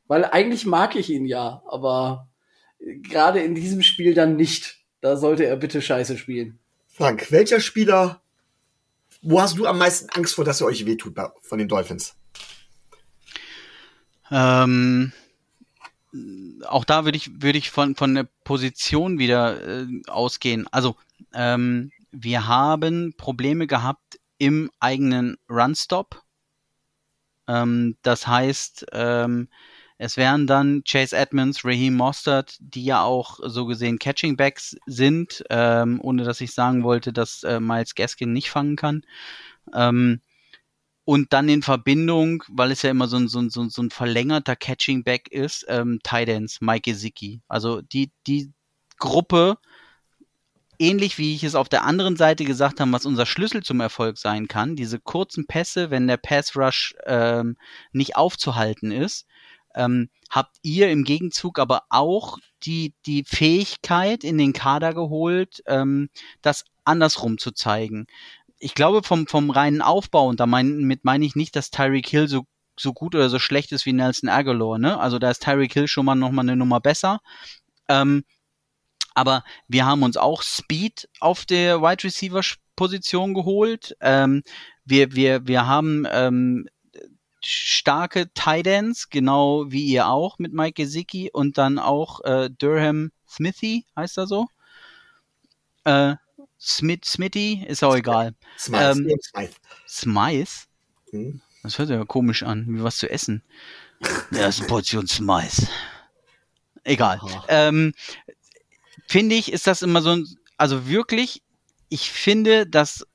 Weil eigentlich mag ich ihn ja, aber gerade in diesem Spiel dann nicht. Da sollte er bitte scheiße spielen. Frank, welcher Spieler, wo hast du am meisten Angst vor, dass er euch wehtut bei, von den Dolphins? Ähm, auch da würde ich, würde ich von, von der Position wieder äh, ausgehen. Also, ähm, wir haben Probleme gehabt im eigenen Runstop. Ähm, das heißt, ähm, Es wären dann Chase Edmonds, Raheem Mostert, die ja auch so gesehen Catching Backs sind, ähm, ohne dass ich sagen wollte, dass äh, Miles Gaskin nicht fangen kann. Ähm, und dann in Verbindung, weil es ja immer so ein, so ein, so ein, verlängerter Catching Back ist, ähm, Tidance, Mike Gesicki. Also die, die Gruppe, ähnlich wie ich es auf der anderen Seite gesagt habe, was unser Schlüssel zum Erfolg sein kann, diese kurzen Pässe, wenn der Pass Rush ähm, nicht aufzuhalten ist, ähm, habt ihr im Gegenzug aber auch die, die Fähigkeit in den Kader geholt, ähm, das andersrum zu zeigen ich glaube vom, vom reinen Aufbau, und damit meine ich nicht, dass Tyreek Hill so, so gut oder so schlecht ist wie Nelson Aguilar, ne? Also da ist Tyreek Hill schon mal nochmal eine Nummer besser. Ähm, aber wir haben uns auch Speed auf der Wide Receiver Position geholt. Ähm, wir, wir, wir haben ähm, starke Tidans, genau wie ihr auch mit Mike Gesicki und dann auch äh, Durham Smithy, heißt er so? Äh, Smith, Smitty, ist auch egal. Smythe. Ähm, Smythe. Smythe? Hm. Das hört sich ja komisch an, wie was zu essen. Ja, ist eine Portion Smythe. Egal. Ähm, finde ich, ist das immer so ein, also wirklich, ich finde, dass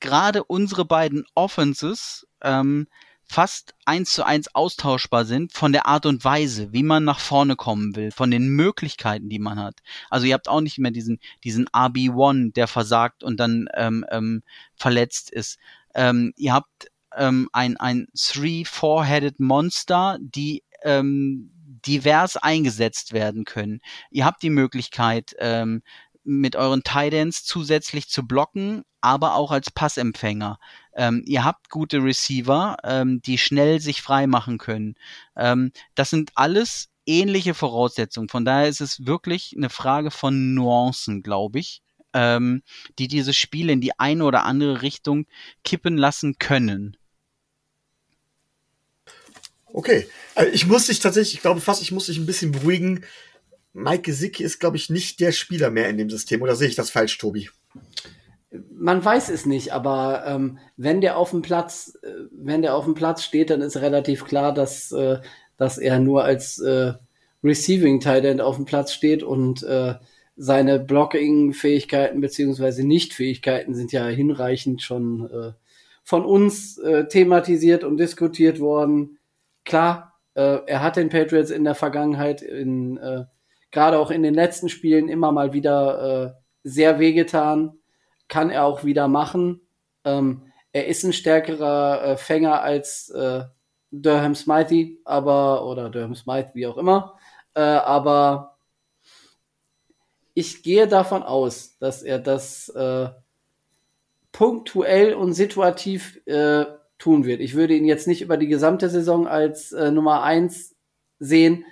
gerade unsere beiden Offenses ähm, fast eins zu eins austauschbar sind von der Art und Weise, wie man nach vorne kommen will, von den Möglichkeiten, die man hat. Also ihr habt auch nicht mehr diesen, diesen RB1, der versagt und dann ähm, ähm, verletzt ist. Ähm, ihr habt ähm, ein, ein Three, Four-Headed Monster, die ähm, divers eingesetzt werden können. Ihr habt die Möglichkeit, ähm, mit euren Tidans zusätzlich zu blocken, aber auch als Passempfänger. Ähm, ihr habt gute Receiver, ähm, die schnell sich frei machen können. Ähm, das sind alles ähnliche Voraussetzungen. Von daher ist es wirklich eine Frage von Nuancen, glaube ich, ähm, die dieses Spiel in die eine oder andere Richtung kippen lassen können. Okay. Also ich muss dich tatsächlich, ich glaube fast, ich muss dich ein bisschen beruhigen. Mike Gesicki ist, glaube ich, nicht der Spieler mehr in dem System. Oder sehe ich das falsch, Tobi? Man weiß es nicht, aber ähm, wenn der auf dem Platz, äh, wenn der auf dem Platz steht, dann ist relativ klar, dass, äh, dass er nur als äh, Receiving Tight auf dem Platz steht und äh, seine Blocking-Fähigkeiten beziehungsweise Nicht-Fähigkeiten sind ja hinreichend schon äh, von uns äh, thematisiert und diskutiert worden. Klar, äh, er hat den Patriots in der Vergangenheit in äh, gerade auch in den letzten Spielen immer mal wieder äh, sehr wehgetan. Kann er auch wieder machen. Ähm, er ist ein stärkerer äh, Fänger als äh, Durham Smitey, aber, oder Durham Smythe, wie auch immer. Äh, aber ich gehe davon aus, dass er das äh, punktuell und situativ äh, tun wird. Ich würde ihn jetzt nicht über die gesamte Saison als äh, Nummer eins sehen,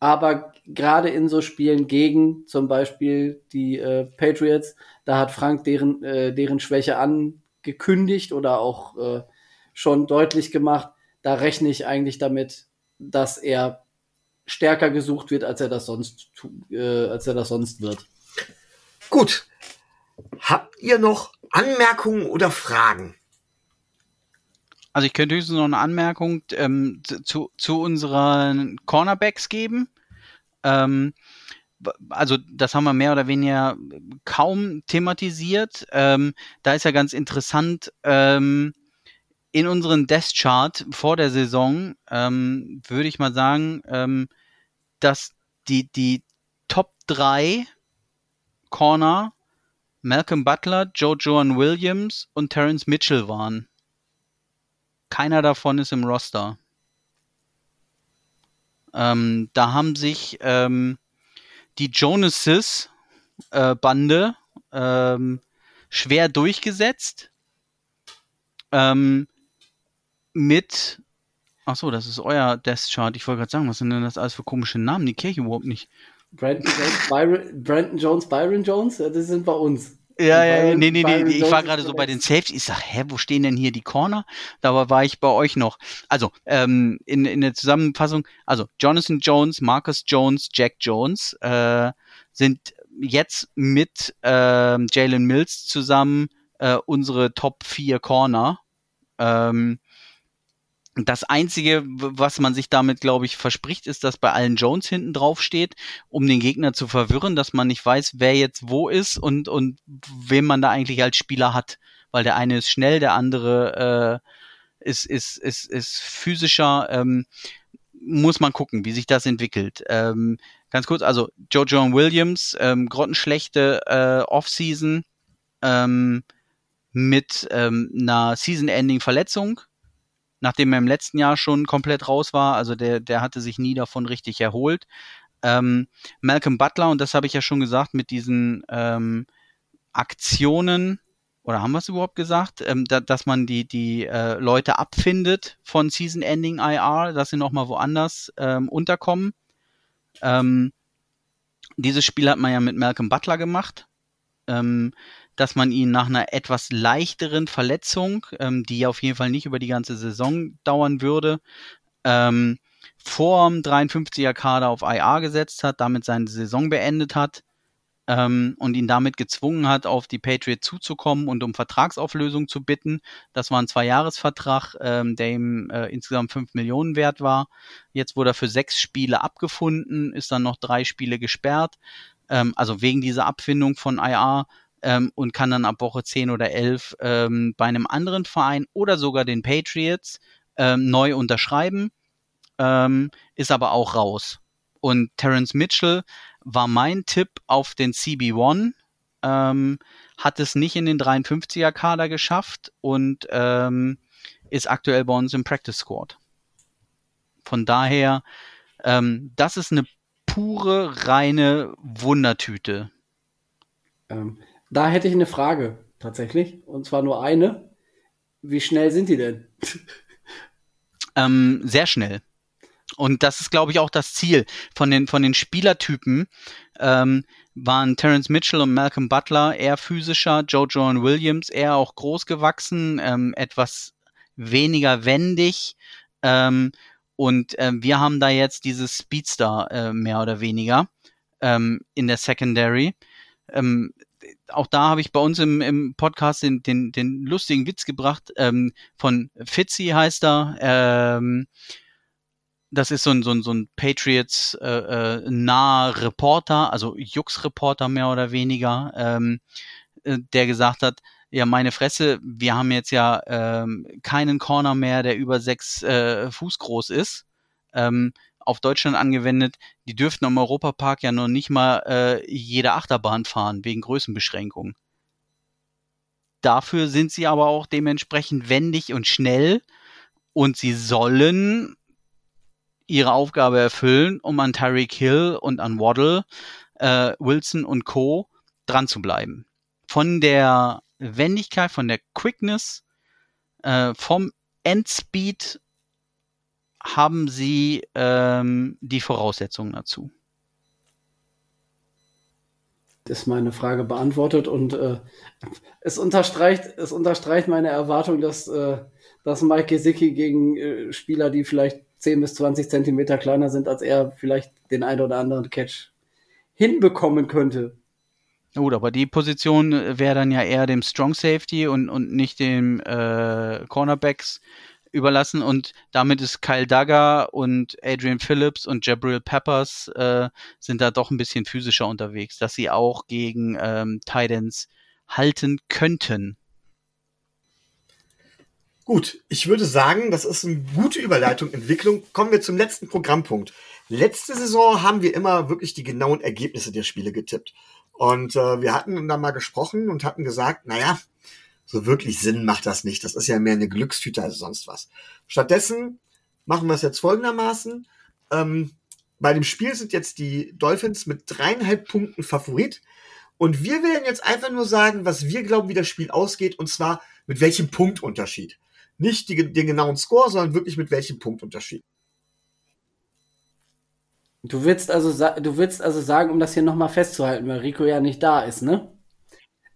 aber gerade in so Spielen gegen zum Beispiel die äh, Patriots, da hat Frank deren, äh, deren Schwäche angekündigt oder auch äh, schon deutlich gemacht. Da rechne ich eigentlich damit, dass er stärker gesucht wird, als er das sonst, tu- äh, als er das sonst wird. Gut. Habt ihr noch Anmerkungen oder Fragen? Also ich könnte höchstens noch eine Anmerkung ähm, zu, zu unseren Cornerbacks geben. Ähm, also das haben wir mehr oder weniger kaum thematisiert. Ähm, da ist ja ganz interessant, ähm, in unseren Death Chart vor der Saison ähm, würde ich mal sagen, ähm, dass die, die Top 3 Corner Malcolm Butler, Joe Joan Williams und Terrence Mitchell waren. Keiner davon ist im Roster. Ähm, da haben sich ähm, die Jonases äh, Bande ähm, schwer durchgesetzt. Ähm, mit Ach so, das ist euer Death Chart. Ich wollte gerade sagen, was sind denn das alles für komische Namen? Die ich überhaupt nicht. Brandon Jones, Byron, Brandon Jones, Byron Jones, das sind bei uns. Ja, ja, ja, nee, nee, nee, ich war gerade so bei den. Safety. Ich sag, hä, wo stehen denn hier die Corner? Dabei war ich bei euch noch. Also, ähm, in, in der Zusammenfassung, also Jonathan Jones, Marcus Jones, Jack Jones äh, sind jetzt mit ähm, Jalen Mills zusammen äh, unsere Top 4 Corner. Ähm, Das Einzige, was man sich damit, glaube ich, verspricht, ist, dass bei allen Jones hinten drauf steht, um den Gegner zu verwirren, dass man nicht weiß, wer jetzt wo ist und, und wem man da eigentlich als Spieler hat. Weil der eine ist schnell, der andere äh, ist, ist, ist, ist physischer. Ähm, muss man gucken, wie sich das entwickelt. Ähm, ganz kurz, also Joe John Williams, ähm, grottenschlechte äh, Offseason ähm, mit ähm, einer Season-Ending-Verletzung nachdem er im letzten Jahr schon komplett raus war. Also der, der hatte sich nie davon richtig erholt. Ähm, Malcolm Butler, und das habe ich ja schon gesagt, mit diesen ähm, Aktionen, oder haben wir es überhaupt gesagt, ähm, da, dass man die, die äh, Leute abfindet von Season Ending IR, dass sie nochmal woanders ähm, unterkommen. Ähm, dieses Spiel hat man ja mit Malcolm Butler gemacht. Dass man ihn nach einer etwas leichteren Verletzung, ähm, die auf jeden Fall nicht über die ganze Saison dauern würde, ähm, vorm 53er Kader auf IR gesetzt hat, damit seine Saison beendet hat ähm, und ihn damit gezwungen hat, auf die Patriots zuzukommen und um Vertragsauflösung zu bitten. Das war ein Zweijahresvertrag, ähm, der ihm äh, insgesamt fünf Millionen wert war. Jetzt wurde er für sechs Spiele abgefunden, ist dann noch drei Spiele gesperrt. Ähm, also wegen dieser Abfindung von IR ähm, und kann dann ab Woche 10 oder 11 ähm, bei einem anderen Verein oder sogar den Patriots ähm, neu unterschreiben, ähm, ist aber auch raus. Und Terence Mitchell war mein Tipp auf den CB1, ähm, hat es nicht in den 53er Kader geschafft und ähm, ist aktuell bei uns im Practice Squad. Von daher, das ist eine pure, reine Wundertüte. Ähm, da hätte ich eine Frage tatsächlich, und zwar nur eine. Wie schnell sind die denn? Ähm, sehr schnell. Und das ist, glaube ich, auch das Ziel von den, von den Spielertypen. Ähm, waren Terence Mitchell und Malcolm Butler eher physischer, Joe John Williams eher auch groß gewachsen, ähm, etwas weniger wendig. Ähm, und ähm, wir haben da jetzt dieses Speedstar äh, mehr oder weniger ähm, in der Secondary. Auch da habe ich bei uns im, im Podcast den, den, den lustigen Witz gebracht. Ähm, von Fitzy heißt er. Ähm, das ist so ein, so ein, so ein Patriots äh, äh, Reporter, also Jux-Reporter mehr oder weniger, ähm, äh, der gesagt hat, ja, meine Fresse, wir haben jetzt ja ähm, keinen Corner mehr, der über sechs äh, Fuß groß ist. Ähm, auf Deutschland angewendet, die dürften im Europapark ja noch nicht mal äh, jede Achterbahn fahren, wegen Größenbeschränkungen. Dafür sind sie aber auch dementsprechend wendig und schnell und sie sollen ihre Aufgabe erfüllen, um an Tyreek Hill und an Waddle, äh, Wilson und Co. dran zu bleiben. Von der Wendigkeit, von der Quickness, äh, vom Endspeed haben Sie ähm, die Voraussetzungen dazu? Das ist meine Frage beantwortet und äh, es unterstreicht, es unterstreicht meine Erwartung, dass, äh, dass Mike Gesicki gegen äh, Spieler, die vielleicht 10 bis 20 Zentimeter kleiner sind als er, vielleicht den einen oder anderen Catch hinbekommen könnte. Gut, aber die Position wäre dann ja eher dem Strong Safety und, und nicht dem äh, Cornerbacks überlassen und damit ist Kyle Duggar und Adrian Phillips und Jabril Peppers äh, sind da doch ein bisschen physischer unterwegs, dass sie auch gegen ähm, Titans halten könnten. Gut, ich würde sagen, das ist eine gute Überleitung, Entwicklung. Kommen wir zum letzten Programmpunkt. Letzte Saison haben wir immer wirklich die genauen Ergebnisse der Spiele getippt. Und äh, wir hatten dann mal gesprochen und hatten gesagt, naja, so wirklich Sinn macht das nicht. Das ist ja mehr eine Glückstüte als sonst was. Stattdessen machen wir es jetzt folgendermaßen. Ähm, bei dem Spiel sind jetzt die Dolphins mit dreieinhalb Punkten Favorit. Und wir werden jetzt einfach nur sagen, was wir glauben, wie das Spiel ausgeht, und zwar mit welchem Punktunterschied. Nicht die, den genauen Score, sondern wirklich mit welchem Punktunterschied. Du willst also, du willst also sagen, um das hier nochmal festzuhalten, weil Rico ja nicht da ist, ne?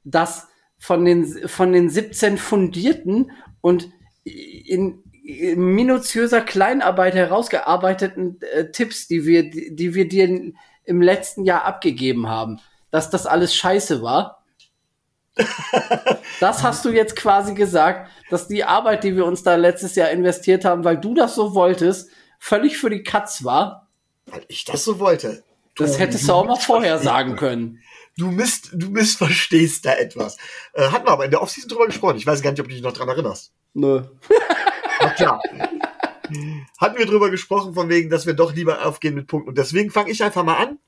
Dass von den, von den 17 fundierten und in, in minutiöser Kleinarbeit herausgearbeiteten äh, Tipps, die wir, die, die wir dir im letzten Jahr abgegeben haben, dass das alles scheiße war? Das hast du jetzt quasi gesagt, dass die Arbeit, die wir uns da letztes Jahr investiert haben, weil du das so wolltest, völlig für die Katz war. Weil ich das so wollte. Das Du- hättest du auch mal vorher sagen können. Du, miss, du missverstehst da etwas. Äh, hatten wir aber in der Offseason drüber gesprochen. Ich weiß gar nicht, ob du dich noch dran erinnerst. Nö. Na klar. Hatten wir drüber gesprochen, von wegen, dass wir doch lieber aufgehen mit Punkten. Und deswegen fange ich einfach mal an.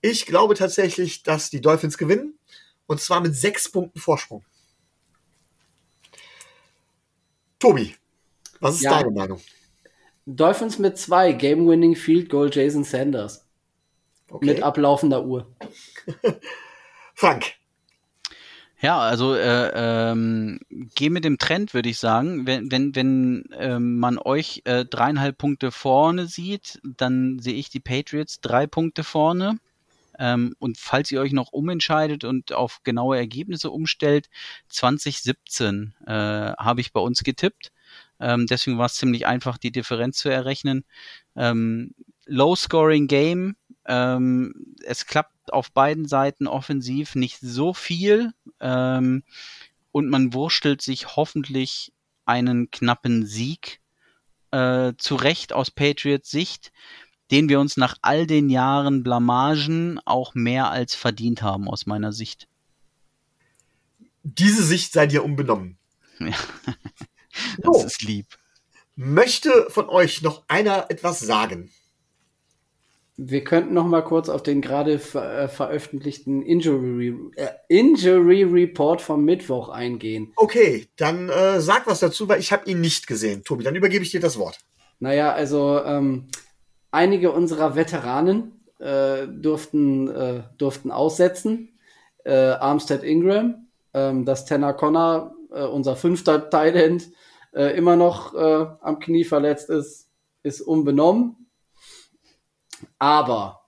Ich glaube tatsächlich, dass die Dolphins gewinnen. Und zwar mit sechs Punkten Vorsprung. Tobi, was ist Ja. deine Meinung? Dolphins mit zwei, Game-Winning Field Goal Jason Sanders. Okay. Mit ablaufender Uhr. Frank, Ja, also äh, ähm, geh mit dem Trend, würde ich sagen. Wenn, wenn, wenn ähm, man euch äh, dreieinhalb Punkte vorne sieht, dann sehe ich die Patriots drei Punkte vorne. Ähm, und falls ihr euch noch umentscheidet und auf genaue Ergebnisse umstellt, 2017 äh, habe ich bei uns getippt. Ähm, deswegen war es ziemlich einfach, die Differenz zu errechnen. Ähm, Low-Scoring-Game. Ähm, es klappt auf beiden Seiten offensiv nicht so viel. Ähm, und man wurstelt sich hoffentlich einen knappen Sieg äh, zurecht aus Patriots Sicht, den wir uns nach all den Jahren Blamagen auch mehr als verdient haben aus meiner Sicht. diese Sicht sei dir unbenommen. Das So. ist lieb. Möchte von euch noch einer etwas sagen? Wir könnten noch mal kurz auf den gerade ver äh, veröffentlichten Injury, äh, Injury Report vom Mittwoch eingehen. Okay, dann äh, sag was dazu, weil ich habe ihn nicht gesehen. Tobi, dann übergebe ich dir das Wort. Naja, also ähm, einige unserer Veteranen äh, durften, äh, durften aussetzen. Äh, Armstead Ingram, ähm, dass Tanner Connor, unser fünfter Thailand, immer noch am Knie verletzt ist, ist unbenommen. Aber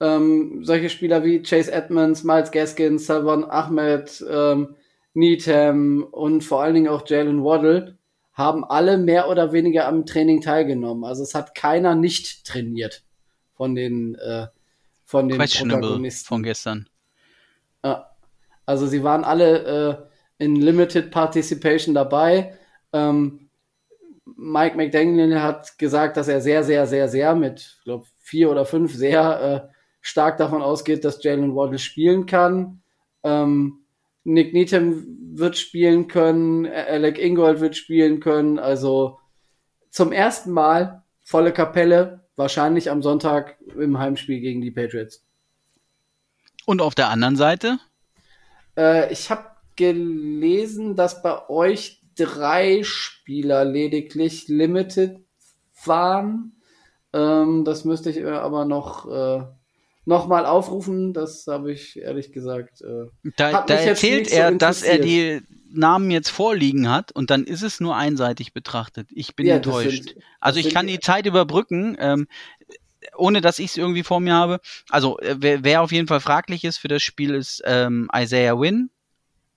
ähm, solche Spieler wie Chase Edmonds, Miles Gaskins, Salvan Ahmed, ähm, Needham und vor allen Dingen auch Jalen Waddle haben alle mehr oder weniger am Training teilgenommen. Also es hat keiner nicht trainiert von den äh, von den Protagonisten. von gestern. Ja. Also sie waren alle äh, in Limited Participation dabei. Ähm, Mike McDaniel hat gesagt, dass er sehr, sehr, sehr, sehr mit, ich glaube, vier oder fünf sehr äh, stark davon ausgeht, dass Jalen Waddle spielen kann. Ähm, Nick Needham wird spielen können, Alec Ingold wird spielen können. Also zum ersten Mal volle Kapelle, wahrscheinlich am Sonntag im Heimspiel gegen die Patriots. Und auf der anderen Seite, Äh, ich habe gelesen, dass bei euch drei Spieler lediglich limited waren. Ähm, das müsste ich äh, aber noch, äh, noch mal aufrufen. Das habe ich ehrlich gesagt. Äh, da, da erzählt nicht so er, dass er die Namen jetzt vorliegen hat und dann ist es nur einseitig betrachtet. Ich bin Ja, enttäuscht. sind- also ich kann die- die Zeit überbrücken, ähm, ohne dass ich es irgendwie vor mir habe. Also äh, wer, wer auf jeden Fall fraglich ist für das Spiel ist ähm, Isaiah Wynn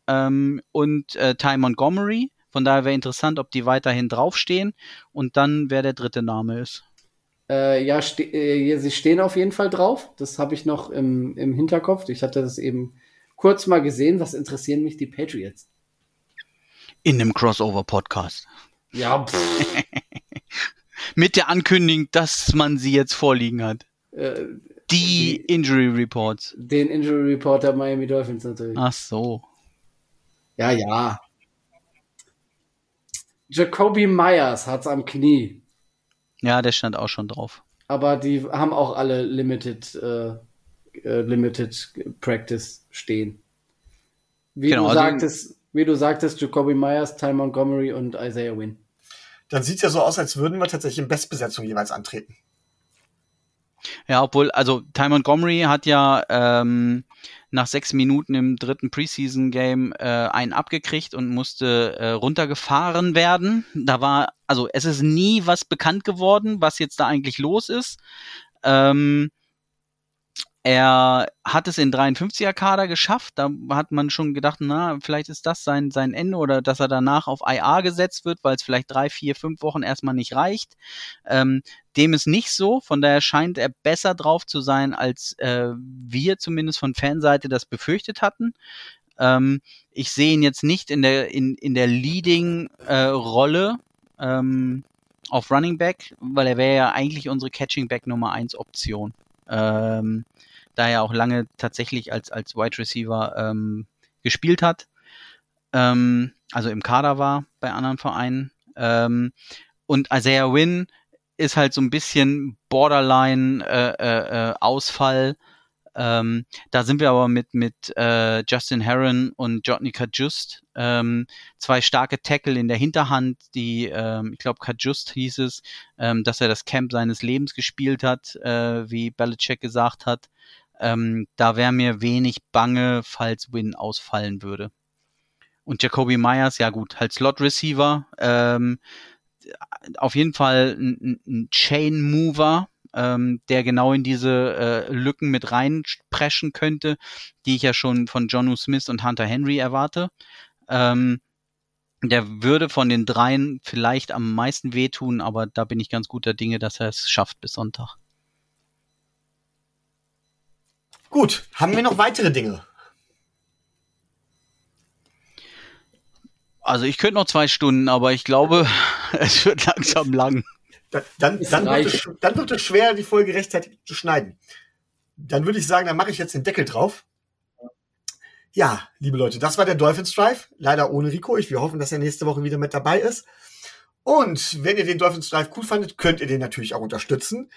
ähm, und äh, Ty Montgomery. Von daher wäre interessant, ob die weiterhin draufstehen und dann wer der dritte Name ist. Äh, ja, ste äh, sie stehen auf jeden Fall drauf. Das habe ich noch im, im Hinterkopf. Ich hatte das eben kurz mal gesehen. Was interessieren mich die Patriots? In einem Crossover-Podcast. Ja, Mit der Ankündigung, dass man sie jetzt vorliegen hat. äh, Die Die- Injury Reports. den Injury Report der Miami Dolphins natürlich. Ach so. Ja, ja. Jacoby Myers hat's am Knie, Ja, der stand auch schon drauf. aber die haben auch alle Limited, äh, äh, Limited Practice stehen. Wie Genau, du also- sagtest, wie du sagtest, Jacoby Myers, Ty Montgomery und Isaiah Wynn. Dann sieht's ja so aus, als würden wir tatsächlich in Bestbesetzung jeweils antreten. Ja, obwohl, also Ty Montgomery hat ja ähm, nach sechs Minuten im dritten Preseason-Game äh, einen abgekriegt und musste äh, runtergefahren werden. Da war, also es ist nie was bekannt geworden, was jetzt da eigentlich los ist. Ähm, er hat es in 53er Kader geschafft. Da hat man schon gedacht, na, vielleicht ist das sein, sein Ende oder dass er danach auf IA gesetzt wird, weil es vielleicht drei, vier, fünf Wochen erstmal nicht reicht. Ähm, dem ist nicht so. Von daher scheint er besser drauf zu sein, als äh, wir zumindest von Fanseite das befürchtet hatten. Ähm, ich sehe ihn jetzt nicht in der, in, in der Leading-Rolle ähm, auf Running Back, weil er wäre ja eigentlich unsere Catching Back Nummer 1 Option. Ähm, da er auch lange tatsächlich als, als Wide Receiver ähm, gespielt hat, ähm, also im Kader war bei anderen Vereinen. Ähm, und Isaiah Wynn ist halt so ein bisschen Borderline äh, äh, äh, Ausfall. Ähm, da sind wir aber mit mit äh, Justin Heron und Jotny Kajust ähm, zwei starke Tackle in der Hinterhand, die ähm, ich glaube Kajust hieß es, ähm, dass er das Camp seines Lebens gespielt hat, äh, wie Belichick gesagt hat. Ähm, da wäre mir wenig bange, falls Win ausfallen würde. Und Jacoby Myers, ja gut, halt Slot Receiver. Ähm, auf jeden Fall ein, ein Chain Mover, ähm, der genau in diese äh, Lücken mit reinpreschen könnte, die ich ja schon von Jonu Smith und Hunter Henry erwarte. Ähm, der würde von den dreien vielleicht am meisten wehtun, aber da bin ich ganz guter Dinge, dass er es schafft bis Sonntag. Gut, haben wir noch weitere Dinge? Also ich könnte noch zwei Stunden, aber ich glaube, es wird langsam lang. Dann, dann, dann, wird es, dann wird es schwer, die Folge rechtzeitig zu schneiden. Dann würde ich sagen, dann mache ich jetzt den Deckel drauf. Ja, liebe Leute, das war der Dolphins Drive. Leider ohne Rico. Ich, wir hoffen, dass er nächste Woche wieder mit dabei ist. Und wenn ihr den Dolphins Drive cool fandet, könnt ihr den natürlich auch unterstützen.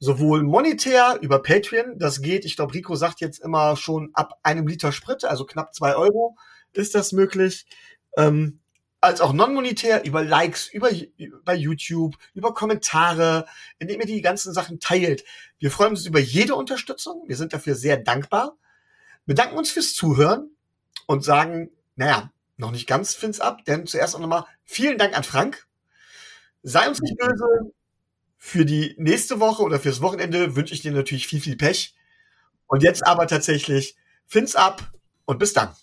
Sowohl monetär über Patreon, das geht, ich glaube, Rico sagt jetzt immer schon ab einem Liter Sprit, also knapp zwei Euro ist das möglich ähm, als auch non-monetär über Likes, über, bei YouTube, über Kommentare, indem ihr die ganzen Sachen teilt. Wir freuen uns über jede Unterstützung. Wir sind dafür sehr dankbar. Bedanken uns fürs Zuhören und sagen, naja, noch nicht ganz Fins ab, denn zuerst auch nochmal vielen Dank an Frank. Sei uns nicht böse. Für die nächste Woche oder fürs Wochenende wünsche ich dir natürlich viel, viel Pech. Und jetzt aber tatsächlich Fins ab und bis dann.